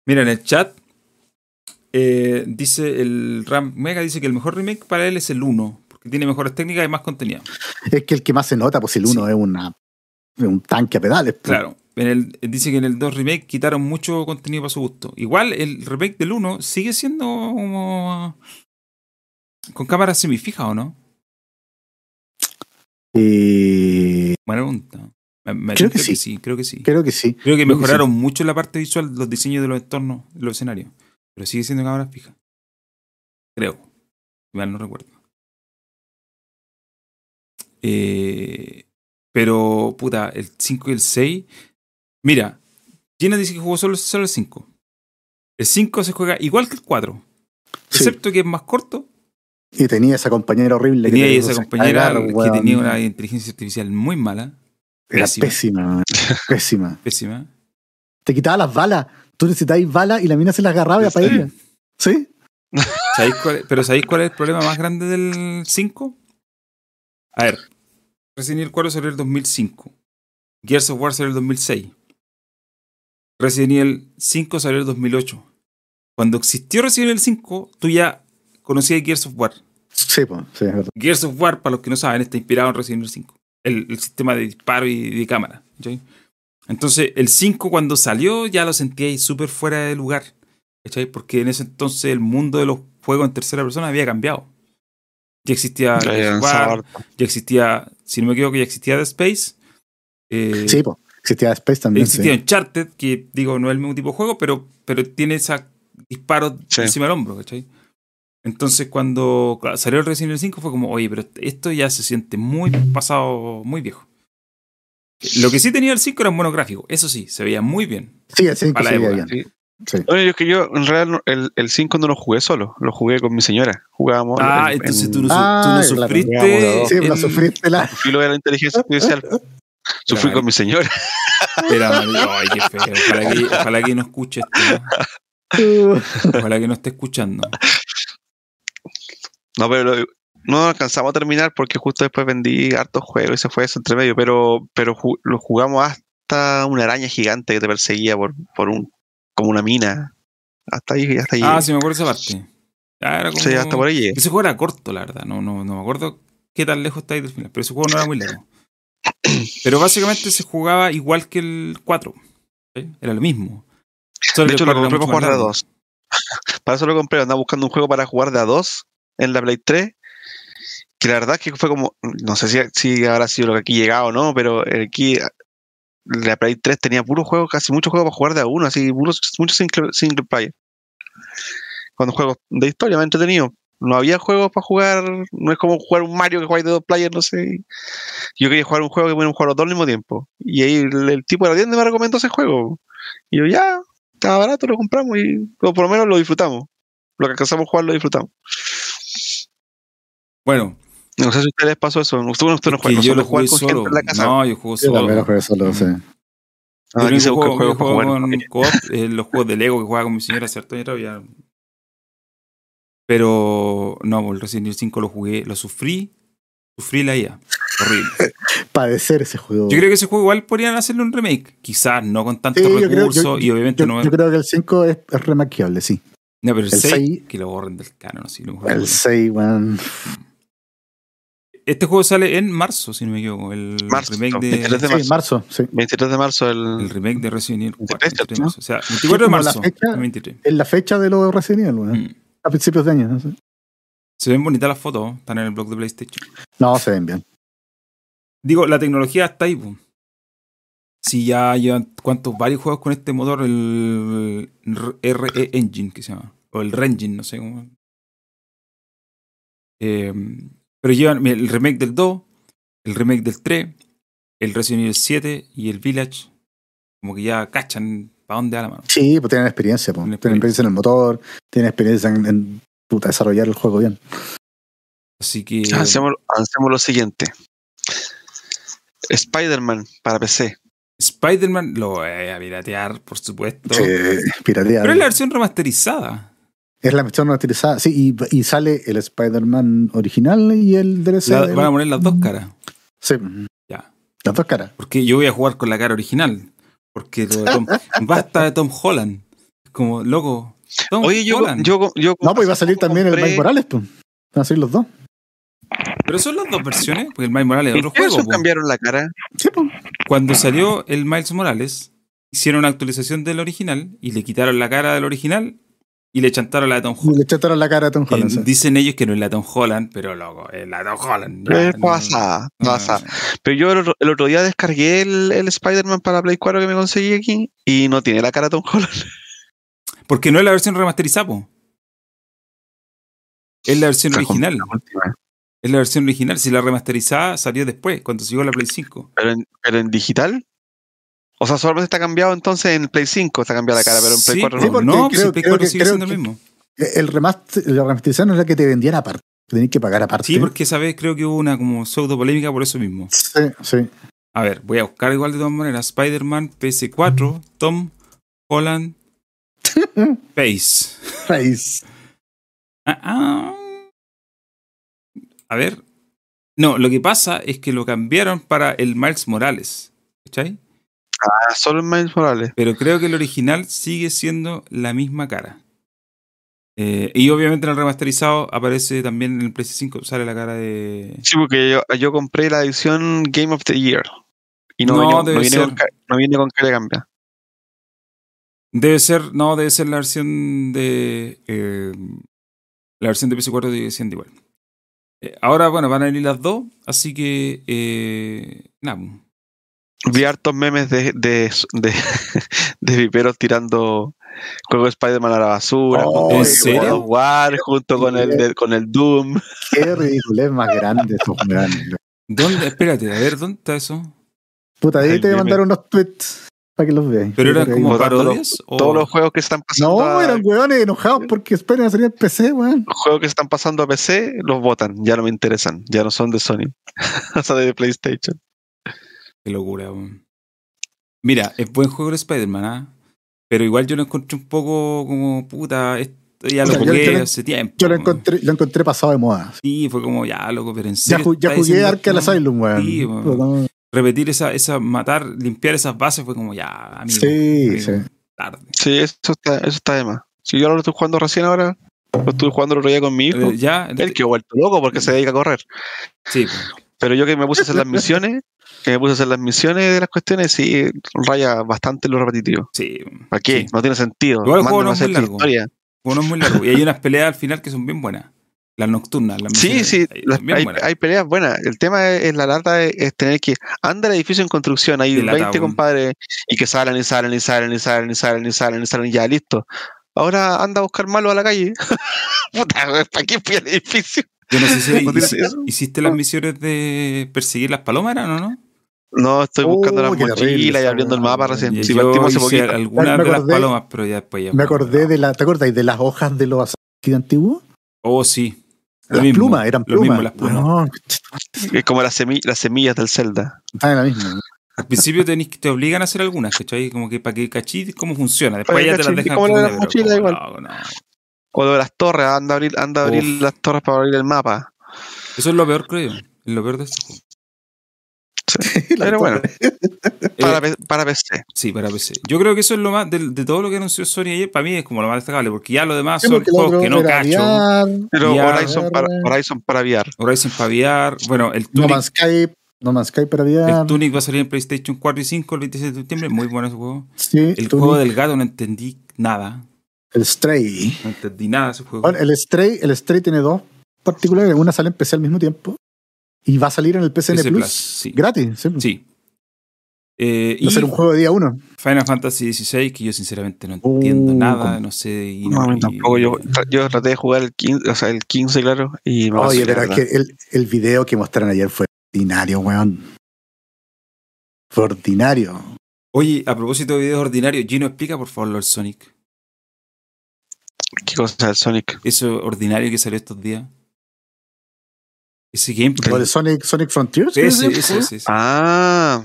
S1: Mira, en el chat eh, dice el Ram Mega dice que el mejor remake para él es el 1, porque tiene mejores técnicas y más contenido.
S2: Es que el que más se nota, pues el 1
S1: Sí.
S2: es, una, es un tanque a pedales. pues.
S1: Claro. En el, dice que en el 2 remake quitaron mucho contenido para su gusto. Igual el remake del 1 sigue siendo como con cámaras semifijas, ¿o no?
S2: Eh,
S1: Buena pregunta. Me- me
S2: Creo que sí.
S1: Creo que sí.
S2: creo que sí.
S1: Creo que
S2: creo que
S1: mejoraron mucho la parte visual, los diseños de los entornos, de los escenarios. Pero sigue siendo cámaras fijas. Creo. Mal no recuerdo. Eh, pero, puta, el 5 y el 6. Mira, Gina dice que jugó solo, solo el 5. El 5 se juega igual que el 4.
S2: Sí.
S1: Excepto que es más corto.
S2: Y tenía esa compañera horrible. que
S1: Tenía
S2: hizo
S1: esa compañera que tenía una inteligencia artificial muy mala.
S2: Era
S1: pésima. [laughs]
S2: pésima. pésima. Te quitaba las balas. Tú necesitabas balas y la mina se las agarraba para ella. ¿Sí? [laughs]
S1: ¿Sabéis cuál es- pero ¿sabéis cuál es el problema más grande del 5? A ver, Resident Evil 4 salió en el 2005. Gears of War salió en el 2006. Resident Evil 5 salió en el 2008. Cuando existió Resident Evil 5, tú ya conocías Gears of War.
S2: Sí, pues, sí, es verdad.
S1: Gears of War, para los que no saben, está inspirado en Resident Evil 5. El, el sistema de disparo y de cámara. ¿cachai? Entonces, el 5 cuando salió ya lo sentíais súper fuera de lugar. ¿cachai? Porque en ese entonces el mundo de los juegos en tercera persona había cambiado. Ya existía
S3: Ya
S1: War, ya existía, si no me equivoco, ya existía The Space. eh,
S2: Sí, pues. Existía Space también.
S1: existía
S2: sí.
S1: Uncharted, que digo, no es el mismo tipo de juego, pero, pero tiene esa, disparos
S3: Sí.
S1: encima del hombro, ¿cachai? Entonces cuando salió el Resident Evil 5 fue como, oye, pero esto ya se siente muy pasado, muy viejo. Lo que sí tenía el 5 era un buenos gráficos, eso sí, se veía muy bien.
S2: Sí, el 5
S1: Para la
S2: se veía bien.
S3: Sí. Bueno, yo es que yo, en realidad, el, el 5 no lo jugué solo, lo jugué con mi señora. Jugábamos.
S1: Ah,
S3: en-
S1: entonces
S3: en-
S1: tú no, su-
S2: Ah,
S1: tú no sufriste.
S2: Sí, la
S1: en-
S2: sufriste la.
S3: Filo de la inteligencia artificial. [laughs] Sufrí con mi señora.
S1: Era, ay, qué feo. Ojalá que, ojalá que no escuche esto. ¿no? [laughs] Ojalá que no esté escuchando.
S3: No, pero lo- no alcanzamos a terminar porque justo después vendí hartos juegos y se fue eso entre medio. Pero, pero ju- lo jugamos hasta una araña gigante que te perseguía por, por un como una mina. Hasta ahí, hasta ahí.
S1: Ah, sí, me acuerdo esa parte. Ya era como...
S3: Sí, hasta por ahí.
S1: Ese juego era corto, la verdad. No, no, no me acuerdo qué tan lejos está ahí del final. Pero ese juego no era muy largo. [clears throat] Pero básicamente se jugaba igual que el 4. ¿sí? Era lo mismo. Solo
S3: De hecho, lo
S1: 4 era
S3: compré para jugar de a
S1: largo.
S3: dos. [laughs] Para eso lo compré. Andaba buscando un juego para jugar de a dos en la Play 3. Que la verdad es que fue como. No sé si, si habrá sido lo que aquí llegaba o no, pero aquí la Play 3 tenía puros juegos, casi muchos juegos para jugar de a uno, así, muchos single, single player. Cuando juegos de historia me entretenido. No había juegos para jugar, no es como jugar un Mario que juega de dos players, no sé. Yo quería jugar un juego que pudiera jugar los dos al mismo tiempo. Y ahí el, el tipo de la tienda me recomendó ese juego. Y yo, ya, estaba barato, lo compramos y o por lo menos lo disfrutamos. Lo que alcanzamos a jugar lo disfrutamos.
S1: Bueno,
S3: No sé si a ustedes les pasó eso. Ustedes usted no
S1: que
S3: juegan, no
S1: yo lo jugué
S3: con
S1: solo.
S3: gente en la casa.
S1: No, yo juego
S2: Yo
S1: solo.
S2: también lo jugué solo, sí.
S3: Ah,
S1: Yo juego, yo juego con co-op, eh, los juegos de Lego que jugaba con mi señora años ya. Pero no, el Resident Evil 5 lo jugué, lo sufrí, sufrí la IA. Horrible. [laughs]
S2: Padecer ese juego.
S1: Yo creo que ese juego igual podrían hacerle un remake. Quizás no con tantos
S2: Sí, yo creo-
S1: recursos
S2: yo-
S1: y obviamente
S2: Yo,
S1: no.
S2: yo creo que el 5 es, es remaqueable, sí.
S1: no, pero el,
S2: el
S1: 6,
S2: seis-
S1: que lo borren del canon. Así, lo.
S2: El 6, weón.
S1: Este juego sale en marzo, si no me equivoco. El
S3: Marzo,
S1: remake
S3: 23
S1: de,
S3: de
S2: Sí,
S3: marzo.
S2: marzo, sí.
S3: 23 de marzo el,
S1: el remake de Resident Evil 4.
S3: 23,
S1: 23 de
S2: ¿no?
S1: marzo. O sea, 24 de marzo.
S2: fecha-
S1: no 23.
S2: Es la fecha de los Resident Evil, weón.
S1: Mm.
S2: A principios de año. No, sé.
S1: Se ven bonitas las fotos, están en el blog de PlayStation.
S2: no se ven bien.
S1: Digo, la tecnología está ahí. po. Si ya llevan cuántos varios juegos con este motor, el RE Engine que se llama. O el Rengine, no sé cómo. Eh, pero llevan mira, el remake del 2, el remake del 3, el Resident Evil 7 y el Village. Como que ya cachan para dónde va la mano.
S2: Sí, pues tienen experiencia, pues.
S1: Tienen
S2: Tienen experiencia en el motor, tienen experiencia en, en, puta, desarrollar el juego bien.
S1: Así que.
S3: Hacemos, hacemos lo siguiente. Spider-Man para PC.
S1: Spider-Man lo voy a piratear, por supuesto.
S2: Sí, pirateado.
S1: Pero es la versión remasterizada.
S2: Es la versión no utilizada. Sí, y, y sale el Spider-Man original y el DLC.
S1: La-
S2: del-
S1: van a poner las dos caras.
S2: Sí,
S1: Ya.
S2: las dos caras.
S1: Porque yo voy a jugar con la cara original. Porque lo de Tom- [laughs] basta de Tom Holland. Como, loco. Tom
S3: Oye, yo,
S1: Holland.
S3: yo, yo.
S2: No, pues iba a salir también el Mike Morales, pues. Van a salir los dos.
S1: Pero son las dos versiones. Porque el Miles Morales es
S3: ¿En
S1: otro juego.
S3: versión
S1: po.
S3: cambiaron la cara?
S2: Sí, pues.
S1: Cuando salió el Miles Morales, hicieron una actualización del original y le quitaron la cara del original y le chantaron la de Tom
S2: Y
S1: Holland.
S2: le chataron la cara a Tom Holland.
S1: Eh,
S2: sí.
S1: Dicen ellos que no es la Tom Holland, pero loco, es la Tom Holland.
S3: Eh,
S1: no-
S3: pasa,
S1: no-
S3: pasa. Pero yo el otro, el otro día descargué el, el Spider-Man para Play 4 que me conseguí aquí y no tiene la cara de Tom Holland. [laughs]
S1: Porque no es la versión remasterizada, po. Es la versión original.
S3: La última.
S1: Es la versión original. Si la remasterizada salió después, cuando se llegó la Play 5.
S3: Pero en, pero en digital. O sea, solamente está cambiado entonces en Play 5 está cambiada la cara, pero en Play
S1: Sí,
S3: 4
S2: Sí,
S3: no.
S2: porque
S1: no, pues
S2: creo-
S1: el Play
S2: creo
S1: 4
S2: que-
S1: sigue
S2: creo
S1: siendo el mismo.
S2: El remaster, la remasterización es la que te vendían aparte. Tenías que pagar aparte.
S1: Sí, porque esa vez creo que hubo una como pseudo polémica por eso mismo.
S2: Sí, sí.
S1: A ver, voy a buscar igual de todas maneras. Spider-Man PS4, Tom Holland [laughs] Face.
S2: Face.
S1: Ah, ah. A ver. No, lo que pasa es que lo cambiaron para el Miles Morales. ¿Cachai?
S3: Ah, solo en Miles Morales.
S1: Pero creo que el original sigue siendo la misma cara. Eh, y obviamente en el remasterizado aparece también en el PS5, sale la cara de.
S3: Sí, porque yo, yo compré la edición Game of the Year. Y no,
S1: No,
S3: viene, no con, no viene con cara de cambia.
S1: Debe ser, no, debe ser la versión de. eh, la versión de PS4 sigue siendo igual. Eh, ahora, bueno, van a venir las dos, así que. Nada.
S3: Vi hartos memes de, de, de, [laughs] de viperos tirando Juego de Spider-Man a la basura.
S2: Oh,
S3: War, junto con el, de- con el Doom.
S2: Qué ridiculez más grande weones. [laughs]
S1: ¿Dónde? Espérate, a ver, ¿dónde está eso?
S2: Puta, ahí te voy a mandar unos tweets para que los veas.
S1: ¿Pero eran como parodias? o-
S3: Todos los juegos que están pasando
S2: No,
S3: a,
S2: eran weones enojados porque Spider-Man salía en PC, weón.
S3: los juegos que están pasando a PC los votan, ya no me interesan, ya no son de Sony. [laughs] o sea, de PlayStation.
S1: Qué locura, weón. Mira, es buen juego de Spider-Man, ¿ah? Pero igual yo lo encontré un poco como, puta, esto ya lo jugué
S2: lo-
S1: hace tiempo.
S2: Yo lo encontré, lo encontré pasado de moda.
S1: Sí, fue como, ya, loco, pero en
S2: Ya,
S1: serio.
S2: ju- ya
S1: ¿estás
S2: jugué Arkham? Asylum, weón.
S1: Sí, weón. Repetir esa, esa, matar, limpiar esas bases fue como, ya, amigo.
S2: Sí,
S1: amigo,
S2: sí.
S1: Tarde.
S3: Sí, eso está, eso está de más. Si yo ahora lo estoy jugando recién ahora, lo estuve jugando el otro día con mi hijo.
S1: Eh, ya,
S3: Él que vuelto loco porque se dedica a correr.
S1: sí.
S3: Pero yo que me puse a hacer las [laughs] misiones, que me puse a hacer las misiones de las cuestiones, sí, raya bastante lo repetitivo.
S1: sí.
S3: ¿Para qué?
S1: Sí.
S3: No tiene sentido.
S1: Igual el juego no es muy
S3: la
S1: largo.
S3: historia.
S1: Bueno, es muy largo. Y hay unas peleas al final que son bien buenas. Las nocturnas, las
S3: Sí, sí, las- hay,
S1: buenas.
S3: hay peleas buenas. El tema es, es la lata es tener que anda el edificio en construcción, hay
S1: De lata,
S3: 20
S1: weón.
S3: compadres y que salen y salen y salen y salen y salen y salen y salen y ya listo. Ahora anda a buscar malo a la calle. [laughs] Puta, ¿para qué fui al edificio?
S1: Yo no sé si [laughs]
S3: ¿No
S1: hiciste las misiones de perseguir las palomas, ¿eran o no?
S3: No, estoy buscando
S2: Oh, terrible
S3: mochilas y abriendo el mapa recién. Si
S1: yo
S3: partimos hace
S1: hice
S3: poquito.
S1: algunas
S2: Me
S1: de las palomas, pero ya después ya.
S2: Me acordé de la. ¿Te acordáis de las hojas de los Assassin's antiguos?
S1: Oh, sí. Lo
S2: Las
S1: mismo,
S2: plumas, eran
S1: mismo,
S2: plumas.
S1: las plumas.
S2: No,
S3: Es como las, semi- las semillas del Zelda.
S2: en la misma.
S1: Al principio tenés, que- te obligan a hacer algunas, ¿cachai? Como que para que cachis cómo funciona. Después ya te las dejan
S3: como mochilas
S1: como,
S3: igual.
S1: no, no.
S3: O lo de las torres, anda a abrir, anda a abrir
S1: Uf.
S3: las torres para abrir el mapa.
S1: Eso es lo peor, creo yo. Es lo peor de este juego. [laughs]
S2: La
S3: Pero bueno, para,
S1: Eh,
S3: para PC.
S1: sí, para PC. Yo creo que eso es lo más, de, de todo lo que anunció Sony ayer, para mí es como lo más destacable, porque ya lo demás son
S2: el
S1: juegos que no cacho.
S2: VR,
S3: Pero. Horizon, para, Horizon para VR.
S1: Horizon para VR. Bueno, el
S2: No
S1: Tunic,
S2: Man's Sky, No Man's Sky para
S1: el
S2: VR.
S1: Tunic va a salir en PlayStation 4 y 5 el 27 de septiembre. Muy bueno ese juego.
S2: Sí,
S1: El
S2: Tunic,
S1: juego del gato no entendí nada.
S2: el Stray.
S1: No entendí nada ese juego.
S2: Bueno, el Stray, el Stray tiene dos particulares. Una sale en PC al mismo tiempo y va a salir en el PCN
S1: PC
S2: Plus,
S1: Plus, sí.
S2: gratis. Sí.
S1: Sí. Eh,
S2: Va a ser un juego de día uno.
S1: Final Fantasy XVI, que yo sinceramente no entiendo
S2: Uh,
S1: nada, no sé. Y
S3: No,
S1: no, y-
S3: tampoco. Yo, yo traté de jugar el 15, o sea, el 15 claro, y me
S2: Oye, pero es que el, el video que mostraron ayer fue ordinario, weón. Fue ordinario.
S1: Oye, a propósito de videos ordinarios, Gino, explica por favor lo del Sonic.
S3: ¿Qué cosa es el Sonic?
S1: Eso ordinario que salió estos días. Ese gameplay.
S2: Lo de Sonic, Sonic Frontiers. ¿qué
S1: Ese,
S2: es
S1: ese,
S2: eso?
S1: ese, ese.
S3: Ah,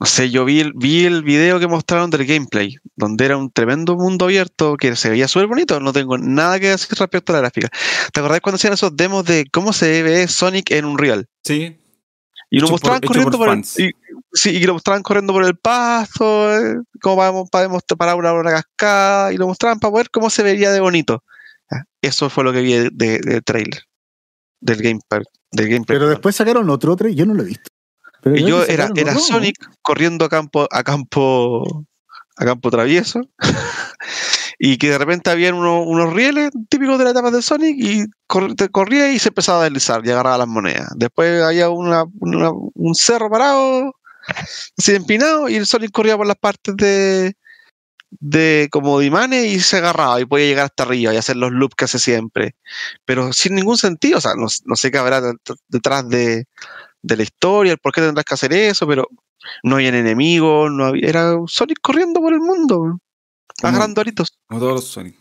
S3: no sé, yo vi el, vi el video que mostraron del gameplay, donde era un tremendo mundo abierto que se veía súper bonito. No tengo nada que decir respecto a la gráfica. ¿Te acordás cuando hacían esos demos de cómo se ve Sonic en un real?
S1: Sí.
S3: Y lo mostraban
S1: por-
S3: corriendo
S1: por
S3: por, el, y, sí, y lo mostraban corriendo por el pasto, eh, cómo podemos, podemos parar una, una cascada, y lo mostraban para ver cómo se vería de bonito. Eso fue lo que vi de- de- del trailer, del gameplay. Del gameplay
S2: Pero después sacaron otro, otro, y yo no lo he visto. Pero
S3: y yo era, era
S2: otro, ¿no?
S3: Sonic corriendo a campo, a campo, a campo travieso. [laughs] y que de repente habían uno- unos rieles típicos de la etapa de Sonic y cor- corría y se empezaba a deslizar y agarraba las monedas. Después había una, una- un cerro parado, así empinado, y el Sonic corría por las partes de de como de imanes y se agarraba y podía llegar hasta arriba y hacer los loops que hace siempre. Pero sin ningún sentido, o sea, no, no sé qué habrá det- detrás de, de la historia, el por qué tendrás que hacer eso, pero no habían enemigos, no había, era Sonic corriendo por el mundo, agarrando aritos.
S1: Como todos los Sonic.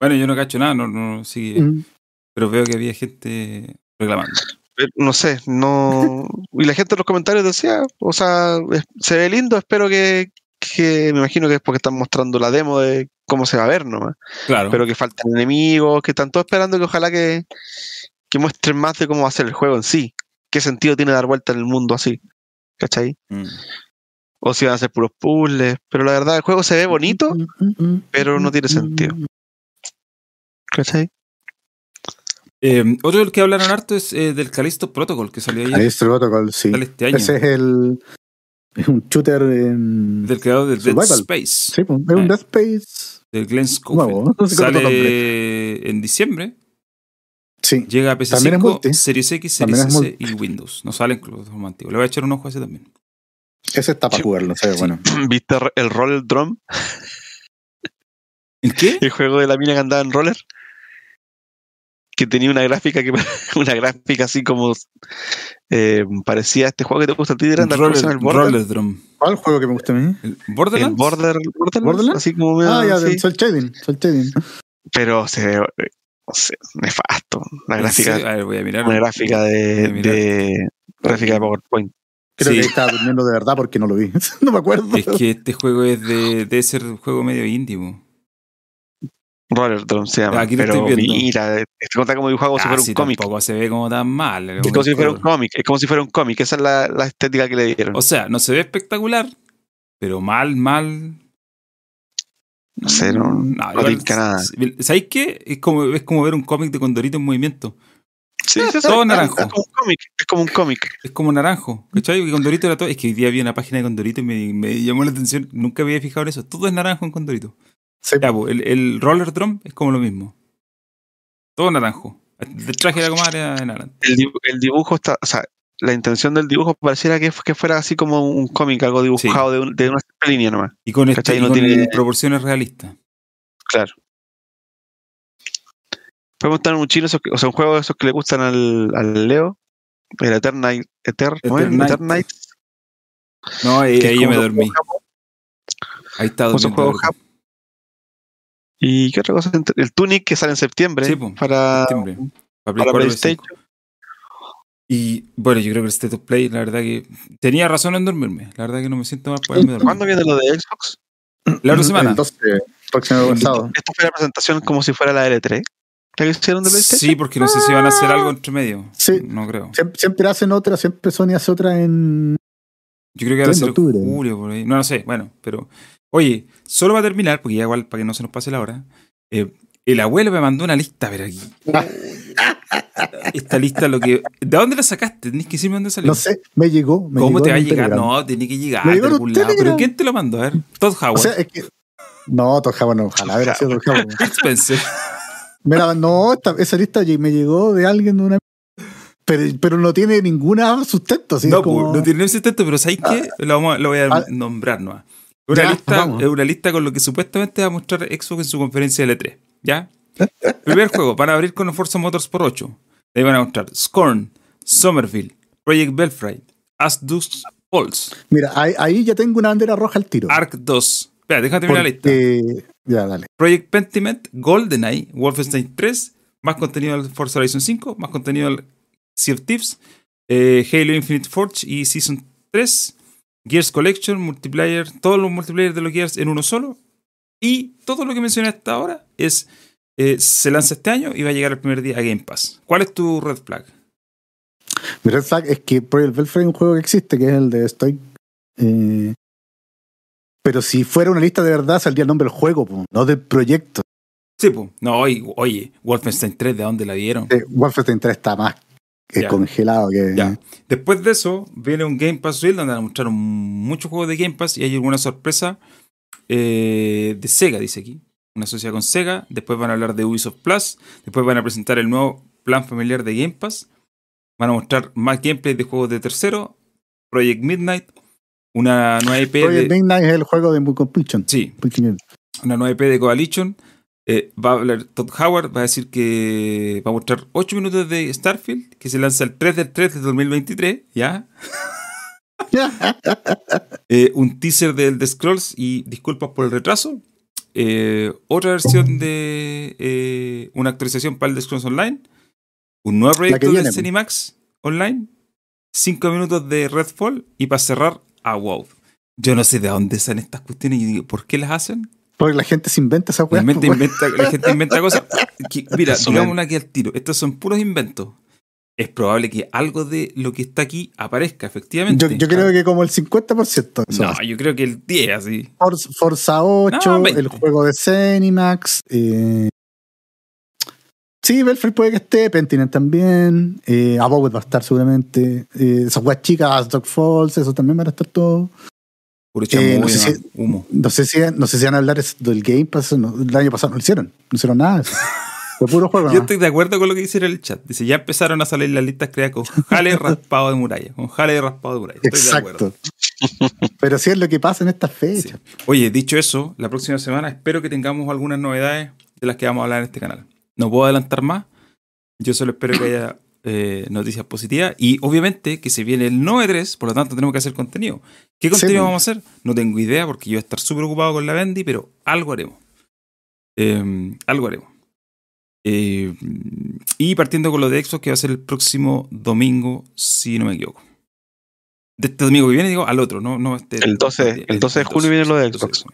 S1: Bueno, yo no cacho nada, no, no sigue.
S2: Mm.
S1: Pero veo que había gente reclamando.
S3: No sé, no. Y la gente en los comentarios decía, o sea, se ve lindo, espero que, que me imagino que es porque están mostrando la demo de cómo se va a ver nomás.
S1: Claro.
S3: pero que faltan enemigos, que están todos esperando que ojalá que, que muestren más de cómo va a ser el juego en sí. ¿Qué sentido tiene dar vuelta en el mundo así? ¿Cachai?
S1: Mm.
S3: O si van a ser puros puzzles. Pero la verdad, el juego se ve bonito, pero no tiene sentido. ¿cachai?
S1: Eh, otro del que hablaron harto es eh, del Callisto Protocol que salió
S2: Ahí
S1: ayer.
S2: el protocol, sí.
S1: Este año.
S2: Ese es el. Es [laughs] un shooter en.
S1: Del creador del Dead
S2: Survival.
S1: Space.
S2: Sí, pues, es un
S1: Eh.
S2: Dead Space.
S1: Del Glenn Schofield.
S2: Nuevo, no sé
S1: Sale en diciembre.
S2: Sí.
S1: Llega a
S2: También es
S1: PC5,
S2: multi.
S1: Series X,
S2: También
S1: Series
S2: es
S1: S y Windows. No salen con los más antiguos. Le voy a echar un ojo a ese también.
S2: Ese está para
S3: Sí.
S2: jugarlo, sí, bueno. [clears throat]
S3: ¿Viste el rol drum?
S1: ¿El qué? [laughs]
S3: El juego de la mina que andaba en roller. Que tenía una gráfica que [laughs] una gráfica así como eh, parecía a este juego que te gusta a ti,
S1: Roller,
S3: el Border.
S1: Roller Drum.
S2: ¿Cuál juego que me gusta a mí?
S1: ¿El
S3: El
S1: Borderlands?
S3: Border, Borderlands,
S2: ¿Borderlands?
S3: así como
S2: Ah, ya,
S3: sí.
S2: del Soul Shading. Soul Shading.
S3: pero se ve, no sé, nefasto. La
S1: ¿En
S3: gráfica,
S1: serio? A ver, voy a mirar.
S3: una gráfica de, de gráfica de PowerPoint.
S2: Creo
S1: Sí.
S2: que estaba durmiendo de verdad porque no lo vi. [laughs] no me acuerdo.
S1: Es que este juego es de. Debe ser un juego medio íntimo.
S3: Roller Drum se llama.
S1: Aquí lo
S3: pero
S1: estoy viendo.
S3: mira, es que cuenta como dibujado como si fuera un cómic.
S1: Ah, Tampoco se ve como tan mal.
S3: Es como si fuera un cómic, es como si fuera un cómic, esa es la, la estética que le dieron.
S1: O sea, no se ve espectacular, pero mal, mal.
S3: No sé, no- no
S1: igual-
S3: tinca nada.
S1: ¿Sabéis qué? Es como, es como ver un cómic de Condorito en movimiento.
S3: sí, sí, sí,
S1: todo
S3: es-
S1: naranjo.
S3: Es como un cómic, es como un cómic.
S1: Es como naranjo. ¿Cachai? Condorito era todo. Es que hoy día vi una página de Condorito y me, me llamó la atención. Nunca había fijado en eso. Todo es naranjo en Condorito.
S2: Sí.
S1: Ya, pues, el, el roller drum es como lo mismo. Todo naranjo. El traje de la comadre en adelante.
S3: El, dibu- el dibujo está, o sea, la intención del dibujo pareciera que, que fuera así como un cómic, algo dibujado de, un- de una línea nomás.
S1: Y con, este,
S3: No
S1: con
S3: tiene-
S1: proporciones realistas.
S3: Claro. Podemos estar en un chino, esos o sea, un juego de esos que le gustan al, al Leo. El Eternite. Eter, ¿cómo es?
S1: Eternite.
S3: Eternite.
S1: No, ahí, yo me dormí. Ahí está
S3: Como ¿Y qué otra cosa? El Tunic que sale en septiembre
S1: Sí,
S3: para,
S1: septiembre. Para Play
S3: para
S1: 4 y Play 5.
S3: PlayStation.
S1: Y bueno, yo creo que el State of Play, la verdad que tenía razón en dormirme. La verdad que no me siento mal poderme dormir.
S3: ¿Cuándo viene lo de Xbox?
S1: La otra semana.
S2: El 12, próximo sábado.
S3: Esto fue la presentación como si fuera la L3. ¿La que hicieron de PlayStation?
S1: Sí, porque no sé si van a hacer algo entre medio.
S2: Sí.
S1: No creo.
S2: Siempre, siempre hacen otra, siempre Sony hace otra en.
S1: Yo creo que va a
S2: en
S1: ser en
S2: octubre.
S1: julio, por ahí. No, no sé, bueno, pero. Oye, solo va a terminar, porque ya igual para que no se nos pase la hora. eh, el abuelo me mandó una lista, a ver aquí. [laughs] Esta lista, lo que. ¿De dónde la sacaste? Tenés que decirme dónde salió.
S2: No sé, me llegó. Me
S1: ¿Cómo
S2: llegó
S1: te va a llegar?
S2: Telegram.
S1: No, tiene que llegar de algún lado. ¿Pero quién te lo mandó? A ver, Todd Howard.
S2: O sea, es que. No, Todd Howard no, ojalá hubiera sido Todd Howard. [laughs]
S1: Spencer.
S2: Mira, no, esta- esa lista me llegó de alguien de una. Pero, pero no tiene ninguna sustento. Así
S1: no,
S2: como-
S1: no tiene ese texto, pero ¿sabes qué? Lo, vamos a- lo voy a
S2: Ah.
S1: nombrar nomás. Una
S2: Ya,
S1: lista,
S2: vamos.
S1: es una lista con lo que supuestamente va a mostrar Xbox en su conferencia de L3. ¿Ya? [laughs] Primer juego, van a abrir con Forza Motorsport 8. Ahí van a mostrar Scorn, Somerville, Project Belfry, As Dusk Falls,
S2: Mira, ahí, ahí ya tengo una bandera roja al tiro.
S1: Ark 2. Espera, déjame terminar la lista.
S2: Porque- Ya, dale.
S1: Project Pentiment, GoldenEye, Wolfenstein 3, más contenido del Forza Horizon 5, más contenido del Sea of Thieves, eh, Halo Infinite Forge y Season 3, Gears Collection, multiplayer, todos los multiplayer de los Gears en uno solo. Y todo lo que mencioné hasta ahora es eh, se lanza este año y va a llegar el primer día a Game Pass. ¿Cuál es tu red flag?
S2: Mi red flag es que Project Belfry es un juego que existe, que es el de Stoic. Eh, pero si fuera una lista de verdad, saldría el nombre del juego, po, no del proyecto.
S1: Sí, pues. No, oye, oye, Wolfenstein 3, ¿de dónde la vieron?
S2: Eh, Wolfenstein 3 está más
S1: Ya.
S2: congelado que.
S1: Ya. Después de eso, viene un Game Pass Reel donde mostraron muchos juegos de Game Pass y hay alguna sorpresa eh, de Sega, dice aquí. Una sociedad con Sega. Después van a hablar de Ubisoft Plus. Después van a presentar el nuevo plan familiar de Game Pass. Van a mostrar más gameplay de juegos de tercero. Project Midnight. Una nueva IP
S2: Project
S1: de.
S2: Midnight es el juego de Completion.
S1: Sí, una nueva IP de Coalition. Eh, va a hablar Todd Howard, va a decir que va a mostrar 8 minutos de Starfield, que se lanza el 3 del 3 del 2023, ¿ya? [laughs] Eh, un teaser del The Scrolls y disculpas por el retraso. Eh, otra versión de eh, una actualización para el The Scrolls Online. Un nuevo proyecto de
S2: pues.
S1: Cinemax Online. 5 minutos de Redfall y para cerrar a WoW. Yo no sé de dónde salen estas cuestiones y digo, ¿por qué las hacen?
S2: Porque la gente se inventa esa
S1: La,
S2: weá.
S1: inventa, la gente inventa cosas. que- [laughs] mira, digamos aquí al tiro. Estos son puros inventos. Es probable que algo de lo que está aquí aparezca, efectivamente.
S2: Yo, yo creo que como el 50%. eso
S1: No, yo creo que el 10, así.
S2: Forza, Forza 8,
S1: No, 20.
S2: el juego de Zenimax. Eh, sí, Belfry puede que esté, Pentiment también. Eh, Abowed va a estar seguramente. Eh, esas weas chicas, Dog Falls, eso también van a estar todo.
S1: Puro
S2: Eh, no sé si-
S1: humo.
S2: No sé si, no sé si van a hablar del Game Pass. no, el año pasado no lo hicieron. No hicieron nada. [laughs] Fue puro juego.
S1: Yo estoy de acuerdo con lo que dice el chat. Dice, ya empezaron a salir las listas creadas con jale raspado de muralla. Con jale raspado de muralla. Estoy de acuerdo.
S2: Exacto. Pero sí es lo que pasa en estas fechas.
S1: Oye, dicho eso, la próxima semana espero que tengamos algunas novedades de las que vamos a hablar en este canal. No puedo adelantar más. Yo solo espero que haya eh, noticias positivas. Y obviamente que se viene el 9-3, por lo tanto tenemos que hacer contenido. ¿Qué contenido
S2: Sí,
S1: vamos a hacer? No tengo idea porque yo voy a estar súper ocupado con la Bendy, pero algo haremos. Eh, algo haremos. Eh, y partiendo con lo de Xbox, que va a ser el próximo domingo, si no me equivoco. De este domingo que viene, digo, al otro, no, no este.
S3: El 12 el 12 de junio viene lo de Xbox.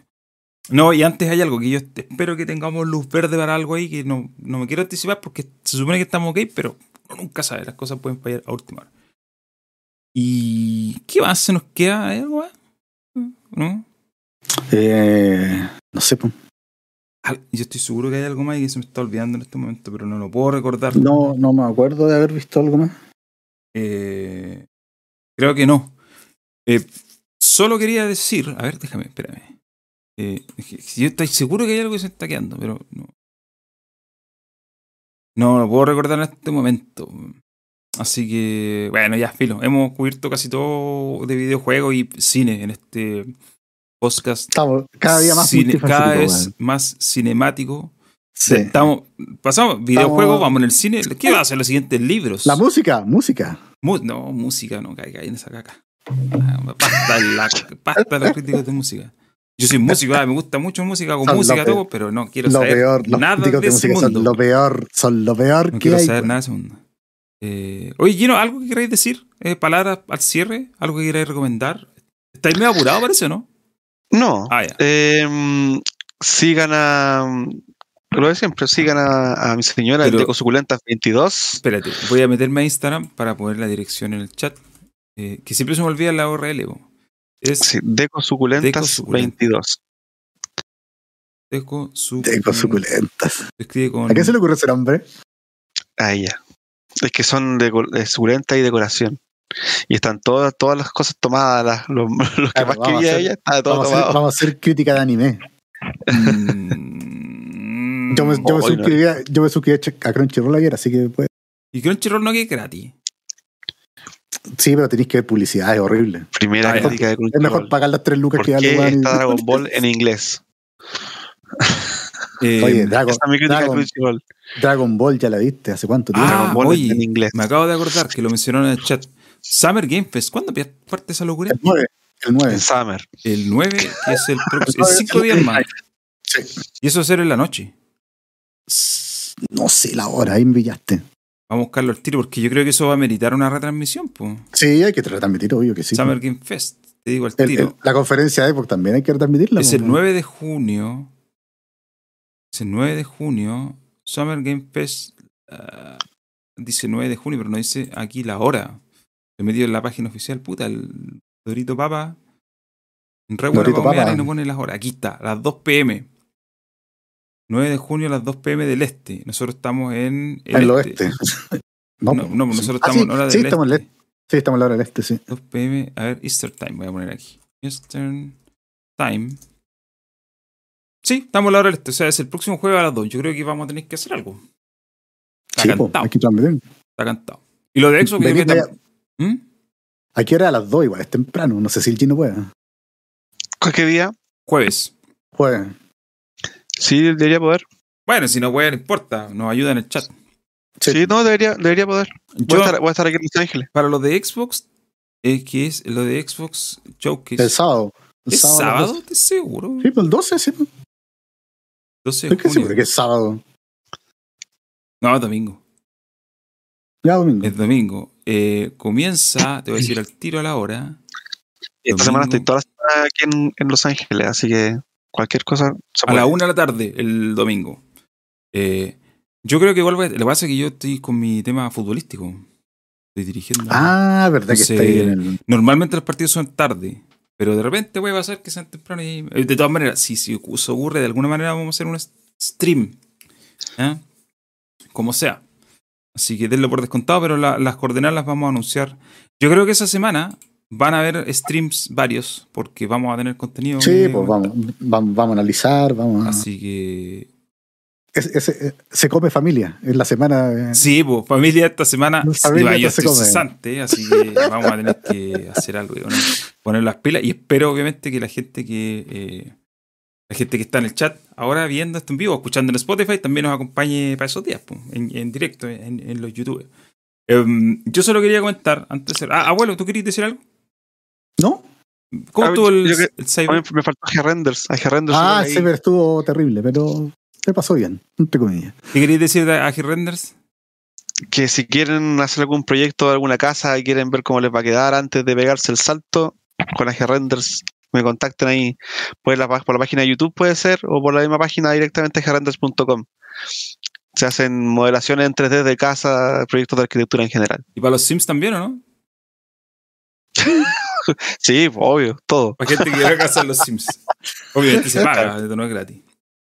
S1: No, y antes hay algo que yo espero que tengamos luz verde para algo ahí, que no, no me quiero anticipar porque se supone que estamos ok, pero uno nunca sabe, las cosas pueden fallar a última hora. ¿Y qué más se nos queda? ¿Hay algo más? ¿No?
S2: Eh, no sé, pues.
S1: Ah, Yo estoy seguro que hay algo más y que se me está olvidando en este momento, pero no lo puedo recordar.
S2: No, no me acuerdo de haber visto algo más.
S1: Eh, creo que no. Eh, solo quería decir, a ver, déjame, espérame. Eh, yo estoy seguro que hay algo que se está quedando, pero no. No lo puedo recordar en este momento. Así que, bueno, ya, filo. Hemos cubierto casi todo de videojuegos y cine en este podcast.
S2: Estamos cada día más
S1: Cine- cada vez más cinemático.
S2: Sí.
S1: Estamos, pasamos videojuegos,
S2: Estamos-
S1: vamos en el cine. ¿Qué va a hacer los siguientes libros?
S2: La música, música.
S1: Mu- no, música, no caiga en esa caca. Ah, Basta la, basta la crítica de música. Yo soy [laughs] músico, ah, me gusta mucho música, con
S2: Son
S1: música todo, pero no quiero
S2: Lo
S1: saber
S2: peor,
S1: nada de, ese mundo.
S2: son lo peor, son lo peor
S1: no
S2: que
S1: quiero
S2: hay.
S1: saber
S2: weón.
S1: nada de ese mundo. Eh, oye, Gino, ¿algo que queráis decir? Eh, ¿Palabras al cierre? ¿Algo que queráis recomendar? ¿Estáis medio apurado, parece o no?
S3: No.
S1: Ah, ya.
S3: Eh, mm, sigan a. Lo de siempre, sigan a, a mi señora,
S1: Pero-
S3: el Deco Suculentas 22.
S1: Espérate, voy a meterme a Instagram para poner la dirección en el chat. Eh, que siempre se me olvida la URL. bo. Es
S3: Sí, Deco Suculentas
S1: Deco Suculentas.
S3: 22.
S1: Deco Sucu-
S2: Tengo suculentas.
S1: Se escribe con.
S2: ¿A qué se le ocurre ese nombre?
S3: Ahí ya. Es que son de, de suculenta y decoración. Y están todas, todas las cosas tomadas, las- los, [laughs] los que
S2: Claro,
S3: más
S2: vamos a
S3: ella, está todo
S2: Vamos a, hacer,
S3: tomado.
S2: vamos a hacer crítica de anime.
S1: Mm,
S2: Yo me, yo me
S3: Hoy no.
S2: suscribí, a- yo me suscribí a Ch- a Crunchyroll ayer, así que pues,
S1: Y Crunchyroll no que es gratis.
S2: Sí, pero tenéis que ver publicidad, es horrible.
S3: Primera
S1: Ah, ya.
S3: crítica de
S2: Es mejor pagar las tres lucas
S3: ¿Por
S2: que
S3: qué
S2: vale weón, y-
S3: está Dragon Ball en inglés?
S1: Eh,
S2: Oye, Dragon,
S3: Esa es mi crítica de
S2: Dragon,
S3: Crunchyroll.
S2: Dragon Ball ya la viste, ¿hace cuánto tiempo?
S1: Ah,
S3: Dragon Ball
S1: oye,
S3: en inglés.
S1: me acabo de acordar que lo mencionaron en el chat. Summer Game Fest, ¿cuándo parte esa locura?
S2: el 9. El 9.
S3: En Summer.
S1: El 9, que es el próximo.
S2: El
S1: En 5 días más.
S2: Sí.
S1: Y eso va a ser en la noche.
S2: No sé la hora, ahí me pillaste.
S1: Vamos a buscarlo al tiro porque yo creo que eso va a meritar una retransmisión. pues.
S2: Sí, hay que retransmitir, obvio que sí.
S1: Summer Game Fest, te digo al
S2: El-
S1: tiro.
S2: el- la conferencia de Epoch también hay que retransmitirla.
S1: es el
S2: weón.
S1: 9 de junio. Es el 9 de junio. Summer Game Fest. ah, dice 9 de junio, pero no dice aquí la hora. He metido en la página oficial, puta, el Dorito Papa. Bueno
S2: Dorito Papa.
S1: y no pone las horas. Aquí está, las 2 pm. 9 de junio a las 2 pm del este. Nosotros estamos en el,
S2: En el
S1: este.
S2: oeste. [laughs]
S1: No,
S2: po.
S1: no,
S2: Sí.
S1: nosotros
S2: Ah,
S1: estamos
S2: sí,
S1: en hora del
S2: sí, estamos en el
S1: este.
S2: este. Sí, estamos en la hora del este, sí.
S1: 2 pm, a ver, Eastern Time, voy a poner aquí. Eastern Time. Sí, estamos a la hora del este, o sea, es el próximo jueves a las 2. Yo creo que vamos a tener que hacer algo. Está
S2: Sí, po,
S1: cantado,
S2: hay que transmitir.
S1: está cantado. Y lo de Exo que que tam- ¿Mm?
S2: Aquí era a las 2 igual, es temprano. No sé si el chino puede.
S3: ¿Qué día?
S1: Jueves.
S2: Puede.
S3: Sí, debería poder.
S1: Bueno, si no puede, no importa, nos ayuda en el chat.
S2: Sí.
S3: Sí, no, debería, debería poder. Voy,
S1: Yo,
S3: a estar, voy a estar aquí en Los Ángeles.
S1: para lo de Xbox, es que es lo de Xbox Showcase.
S2: El sábado. El
S1: ¿Es sábado?
S2: 12.
S1: ¿Estás seguro?
S2: Sí, pues el 12, sí. pues.
S1: 12 de
S2: Estoy seguro que es sábado.
S1: No, domingo.
S2: Ya domingo.
S1: Es domingo. Eh, comienza, te voy a decir [clears throat] al tiro a la hora.
S3: Esta
S1: Domingo.
S3: semana estoy toda la semana aquí en, en Los Ángeles, así que cualquier cosa se
S1: A la una de la tarde, el domingo. Eh, yo creo que igual va- lo que pasa es que yo estoy con mi tema futbolístico. Estoy dirigiendo.
S2: Ah, verdad que
S1: Entonces,
S2: está ahí en el.
S1: Normalmente los partidos son tarde, pero de repente puede pasar que sean temprano. Y, eh, de todas maneras, si, si se ocurre, de alguna manera vamos a hacer un stream. ¿eh? Como sea. Así que denlo por descontado, pero la- las coordenadas las vamos a anunciar. Yo creo que esa semana van a haber streams varios, porque vamos a tener contenido.
S2: Sí, pues vamos, vamos, vamos a analizar, vamos a.
S1: Así que
S2: es- es- eh, se come familia en la semana. eh,
S1: Sí, pues familia esta semana
S2: Familia
S1: iba, yo
S2: esta se
S1: estoy
S2: come.
S1: cesante, así que vamos a tener que hacer algo, ¿no? poner las pilas y espero obviamente que la gente que eh, la gente que está en el chat ahora viendo esto en vivo, escuchando en Spotify, también nos acompañe para esos días, pues, en, en directo, en, en los YouTube. Em, yo solo quería comentar antes de... Ah, abuelo, ¿tú querías decir algo?
S2: ¿No?
S1: ¿Cómo
S3: Ah,
S1: estuvo el,
S3: yo que-
S1: el
S3: A
S1: cyber?
S3: mí me faltó G-Renders. A G-Renders
S2: Ah, pero estuvo terrible, pero se pasó bien, entre comillas.
S1: ¿Qué querías decir a G-Renders?
S3: que si quieren hacer algún proyecto de alguna casa y quieren ver cómo les va a quedar antes de pegarse el salto, con AG Renders me contacten ahí por la, por la página de YouTube puede ser o por la misma página directamente agrenders.com. Se hacen modelaciones en 3D de casa, proyectos de arquitectura en general.
S1: ¿Y para los Sims también o no? [laughs] [laughs]
S3: Sí, obvio, todo.
S1: Para gente que quiera casar los Sims. Obviamente se paga, esto no es gratis.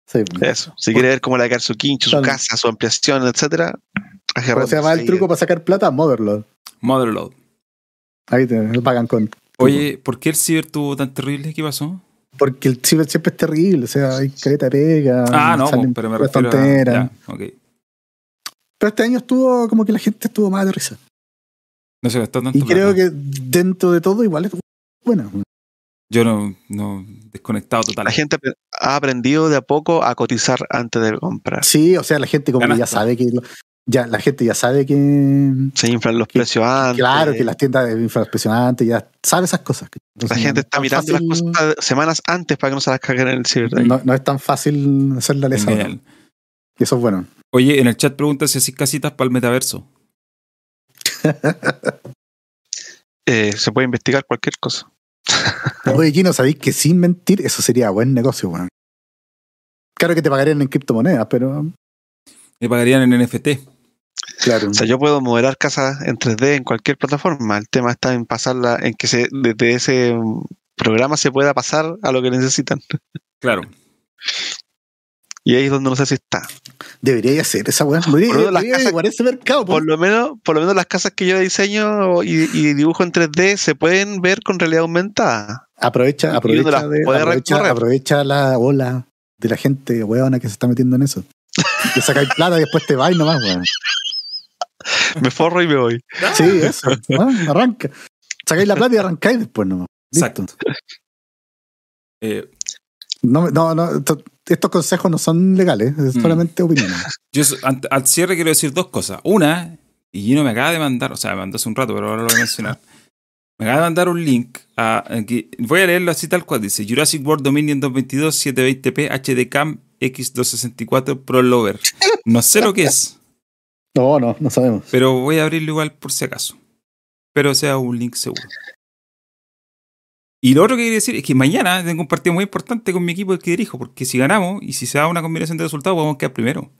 S2: Sí.
S3: Eso. Si quiere ver cómo le va a quedar su quincho, su casa, su ampliación, etcétera, AG
S2: ¿Cómo se llama el truco para sacar plata? Motherload.
S1: Motherload.
S2: Ahí te lo pagan con.
S1: Oye, ¿por qué el ciber tuvo tan terrible? ¿Qué pasó?
S2: Porque el ciber siempre es terrible, o sea, hay caleta de pega.
S1: Ah, no,
S2: salen
S1: pero me refiero a... ya, ok.
S2: Pero este año estuvo como que la gente estuvo más de risa.
S1: No se gastó tanto
S2: Y creo
S1: plata.
S2: que dentro de todo igual es buena.
S1: Yo no, no, desconectado total.
S3: La gente ha aprendido de a poco a cotizar antes de comprar.
S2: Sí, o sea, la gente como que ya sabe que lo- ya la gente ya sabe que
S3: Se inflan los
S2: Que-
S3: precios antes.
S2: claro que las tiendas de infraespesionantes ya sabe esas cosas.
S3: La gente
S2: no
S3: está mirando las cosas semanas antes para que no se las caguen en el ciber.
S2: No, no es tan fácil hacer la lesa.
S1: Genial.
S2: Y eso es bueno.
S1: Oye, en el chat pregunta si así casitas para el metaverso. [laughs]
S3: Eh, se puede investigar cualquier cosa. [laughs]
S2: Oye, Gino, ¿sabéis que sin mentir eso sería buen negocio, weón? Claro que te pagarían en criptomonedas, pero
S1: Me pagarían en NFT.
S2: claro.
S3: O sea, yo puedo modelar casas en 3D en cualquier plataforma. El tema está en pasarla, en que se, desde ese programa se pueda pasar a lo que necesitan.
S1: Claro.
S3: Y ahí es donde no sé si está.
S2: Debería hacer esa. Debería,
S3: Por lo menos las
S2: debería
S3: casas-
S2: averiguar ese mercado. po.
S3: Por lo menos, por lo menos las casas que yo diseño y, y dibujo en 3D se pueden ver con realidad aumentada.
S2: Aprovecha, aprovecha, de-
S3: puede
S2: aprovecha, la ola de la gente weona que se está metiendo en eso. Que sacáis plata y después te vais nomás, weón. [laughs]
S3: Me forro y me voy.
S2: Sí, eso. Ah, arranca. Sacáis la plata y arrancáis después nomás. Listo.
S1: Exacto. Eh,
S2: No, no, no, esto- estos consejos no son legales, es
S1: Mm.
S2: solamente opiniones. [laughs]
S1: yo al cierre quiero decir dos cosas. Una, y Gino me acaba de mandar, o sea, me mandó hace un rato, pero ahora lo voy a mencionar. [laughs] Me acaba de mandar un link a, a que- voy a leerlo así tal cual. Dice Jurassic World Dominion 222 720p HD Cam X264 Pro Lover. No sé lo que es, [laughs]
S2: No, no, no sabemos.
S1: pero voy a abrirlo igual por si acaso. Pero sea un link seguro. Y lo otro que quería decir es que mañana tengo un partido muy importante con mi equipo el que dirijo, porque si ganamos y si se da una combinación de resultados, vamos a quedar primero.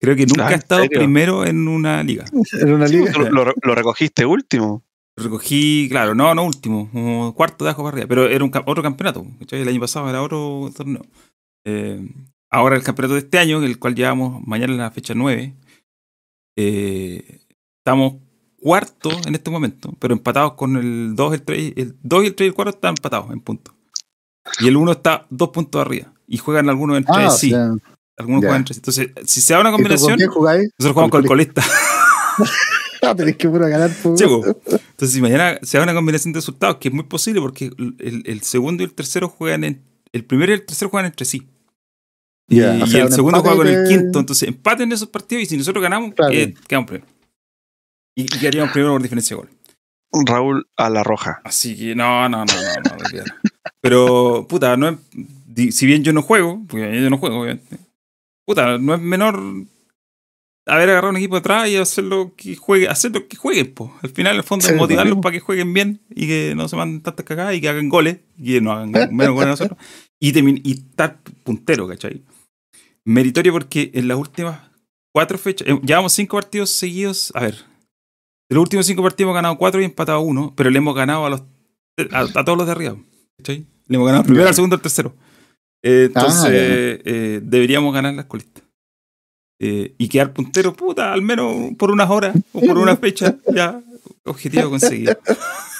S1: Creo que nunca
S3: Ah,
S1: he
S3: ¿en
S1: estado
S3: serio?
S1: primero en una liga. [laughs]
S2: En una liga.
S3: Lo, lo- lo recogiste último.
S1: Recogí, claro, no, no último, como cuarto de abajo para arriba, pero era un, otro campeonato. El año pasado era otro torneo. Eh, ahora el campeonato de este año, el cual llevamos mañana en la fecha 9, eh, estamos cuarto en este momento, pero empatados con el 2, el 3, el 2 y el 3 y el 4 están empatados en puntos. Y el 1 está dos puntos arriba. Y juegan algunos entre
S2: Ah, o
S1: sí.
S2: sea,
S1: algunos juegan entre sí. Entonces, si se da una
S2: ¿y tú con
S1: combinación,
S2: quién jugáis?
S1: nosotros jugamos con el colista. [laughs]
S2: Ah, tenés que puro ganar. po.
S1: Sí, po. Entonces, si mañana se da una combinación de resultados, que es muy posible porque el, el segundo y el tercero juegan en. El primero y el tercero juegan entre sí. Y, el
S2: un
S1: segundo juega con el quinto. Entonces, empaten esos partidos y si nosotros ganamos,
S2: Claro.
S1: eh, quedamos primero. Y, y quedaríamos primero por diferencia de gol.
S3: Raúl a la roja.
S1: Así que no, no, no, no, no. Pero, puta, no es. Si bien yo no juego, porque yo no juego, obviamente. Puta, no es menor haber agarrado un equipo atrás y hacerlo que juegue, hacerlo que jueguen, po. Al final, en el fondo,
S2: Sí,
S1: es motivarlos para que jueguen bien y que no se manden tantas cagadas y que hagan goles y que no hagan menos goles nosotros. Y, y estar puntero, ¿cachai? Meritorio porque en las últimas cuatro fechas, eh, llevamos cinco partidos seguidos. A ver, de los últimos cinco partidos hemos ganado cuatro y empatado uno, pero le hemos ganado a los a, a todos los de arriba. ¿cachai? Le hemos ganado al primero, al segundo, al tercero. Eh, entonces,
S2: Ah, ya.
S1: eh, deberíamos ganar las colistas. Eh, y quedar puntero, puta, al menos por unas horas o por una fecha, ya, objetivo conseguido.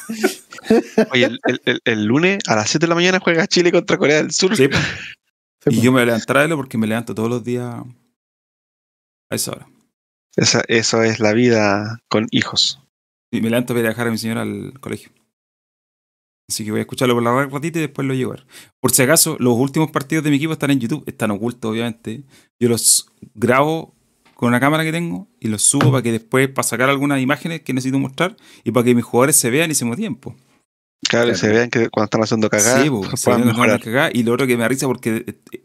S1: [laughs]
S3: Oye, el, el- el- el lunes a las 7 de la mañana juega Chile contra Corea del Sur.
S1: Sí. [laughs]
S2: Sí,
S1: y yo me voy a levantar a verlo porque me levanto todos los días a esa hora.
S3: Esa, eso es la vida con hijos.
S1: Y me levanto para dejar a mi señora al colegio. Así que voy a escucharlo por la ratita y después lo llevo a ver. Por si acaso, los últimos partidos de mi equipo están en YouTube. Están ocultos, obviamente. Yo los grabo con una cámara que tengo y los subo para que después, para sacar algunas imágenes que necesito mostrar y para que mis jugadores se vean y se motiven.
S3: Claro, y se vean que cuando están haciendo cagada,
S1: Sí,
S3: pues,
S1: se vean cuando cagar. Y lo otro que me da risa porque eh,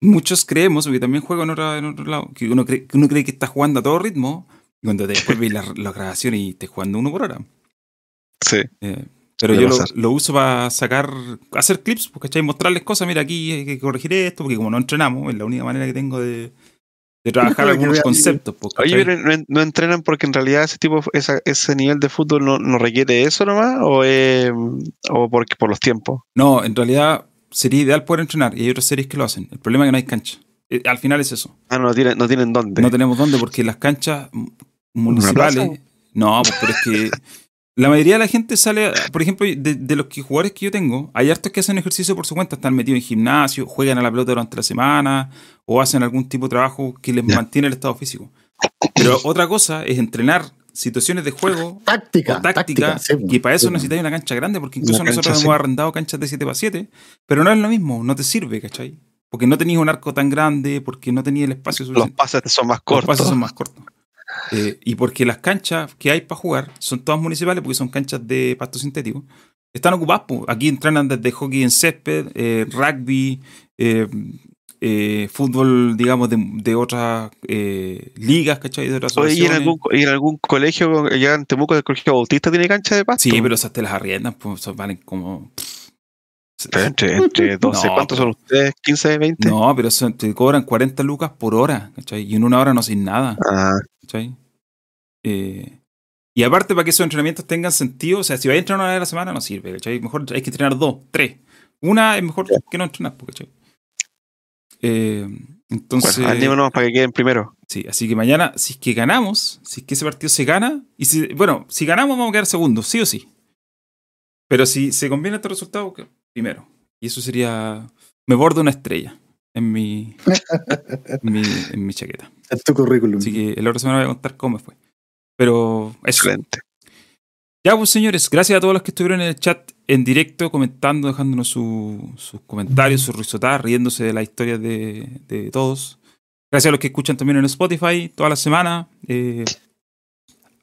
S1: muchos creemos, porque también juego en, otra- en otro lado, que uno cree, que uno cree que está jugando a todo ritmo y cuando después ves [laughs] las las grabaciones y te jugando uno por hora.
S3: Sí.
S1: Eh, pero yo lo, uso para sacar, hacer clips, pues, ¿cachai? Mostrarles cosas, mira, aquí hay que corregir esto, porque como no entrenamos, es la única manera que tengo de, de trabajar
S2: Para que
S1: algunos conceptos. pues,
S3: Oye, no, no entrenan porque en realidad ese tipo, esa- ese nivel de fútbol no, no requiere eso nomás, o, o porque por los tiempos.
S1: No, en realidad sería ideal poder entrenar y hay otras series que lo hacen. El problema es que no hay cancha. Eh, al final es eso.
S3: Ah, no tienen, no tienen dónde.
S1: No tenemos dónde porque las canchas municipales. No, pues, pero es que la mayoría de la gente sale, por ejemplo, de, de los que jugadores que yo tengo, hay hartos que hacen ejercicio por su cuenta, están metidos en gimnasio, juegan a la pelota durante la semana o hacen algún tipo de trabajo que les mantiene el estado físico. Pero otra cosa es entrenar situaciones de juego [laughs]
S2: Táctica.
S1: o táctica,
S2: sí,
S1: que para eso
S2: Sí,
S1: necesitáis una cancha grande, porque incluso nosotros
S3: cancha,
S1: hemos
S3: sí.
S1: arrendado canchas de 7x7, pero no es lo mismo, no te sirve, ¿cachai? Porque no tenías un arco tan grande, porque no tenías el espacio
S3: Los pases son más
S1: Los
S3: cortos.
S1: pases son más cortos. Eh, y porque las canchas que hay para jugar son todas municipales, porque son canchas de pasto sintético. Están ocupadas. po. Aquí entrenan desde hockey en césped, eh, rugby, eh, eh, fútbol, digamos, de, de otras eh, ligas, ¿cachai? De otras
S3: Oye, ¿y en algún, y en algún colegio, ya en Temuco, el colegio bautista tiene cancha de pasto?
S1: Sí, pero esas te las arriendan, pues valen como.
S3: Entre, entre [laughs] 12,
S1: No,
S3: ¿cuántos son ustedes? ¿15, 20?
S1: No, pero son- te cobran 40 lucas por hora, ¿cachai? Y en una hora no sin nada.
S3: Ah,
S1: ¿cachai? Eh, y aparte, para que esos entrenamientos tengan sentido, o sea, si vais a entrenar una vez a la semana, no sirve, ¿cachai? Mejor hay que entrenar dos, tres. Una es mejor que no entrenar, pues, ¿cachai? Eh, entonces,
S3: bueno, animémonos para que queden primero.
S1: sí, así que mañana, si es que ganamos, si es que ese partido se gana, y si, bueno, si ganamos vamos a quedar segundos, sí o sí. Pero si se conviene este resultado, primero. Y eso sería, me bordo una estrella en mi, en mi, en mi chaqueta. [laughs]
S2: Es tu currículum.
S1: Así que el otra semana voy a contar cómo me fue. Pero eso.
S3: Excelente.
S1: Ya, pues señores, gracias a todos los que estuvieron en el chat en directo, comentando, dejándonos su- sus comentarios, sus risotadas, riéndose de las historias de, todos. Gracias a los que escuchan también en Spotify toda la semana. eh,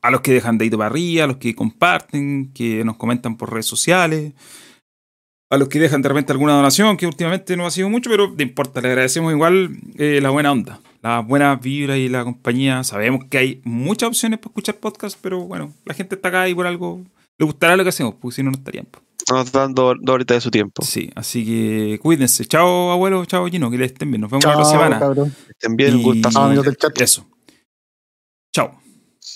S1: a los que dejan dedito para arriba, a los que comparten, que nos comentan por redes sociales. A los que dejan de repente alguna donación, que últimamente no ha sido mucho, pero no importa, le agradecemos igual eh, la buena onda, la buena vibra y la compañía. Sabemos que hay muchas opciones para escuchar podcast, pero bueno, la gente está acá y por algo le gustará lo que hacemos, porque si no, no estarían. po.
S3: Nos dan dos, dos horitas de su tiempo.
S1: Sí, así que cuídense. Chao, abuelo, chao, Gino, que les estén bien. Nos vemos la otra semana.
S2: cabrón.
S3: Estén bien, un
S1: Y-
S3: gustazo.
S2: Amigos del chat.
S1: Eso.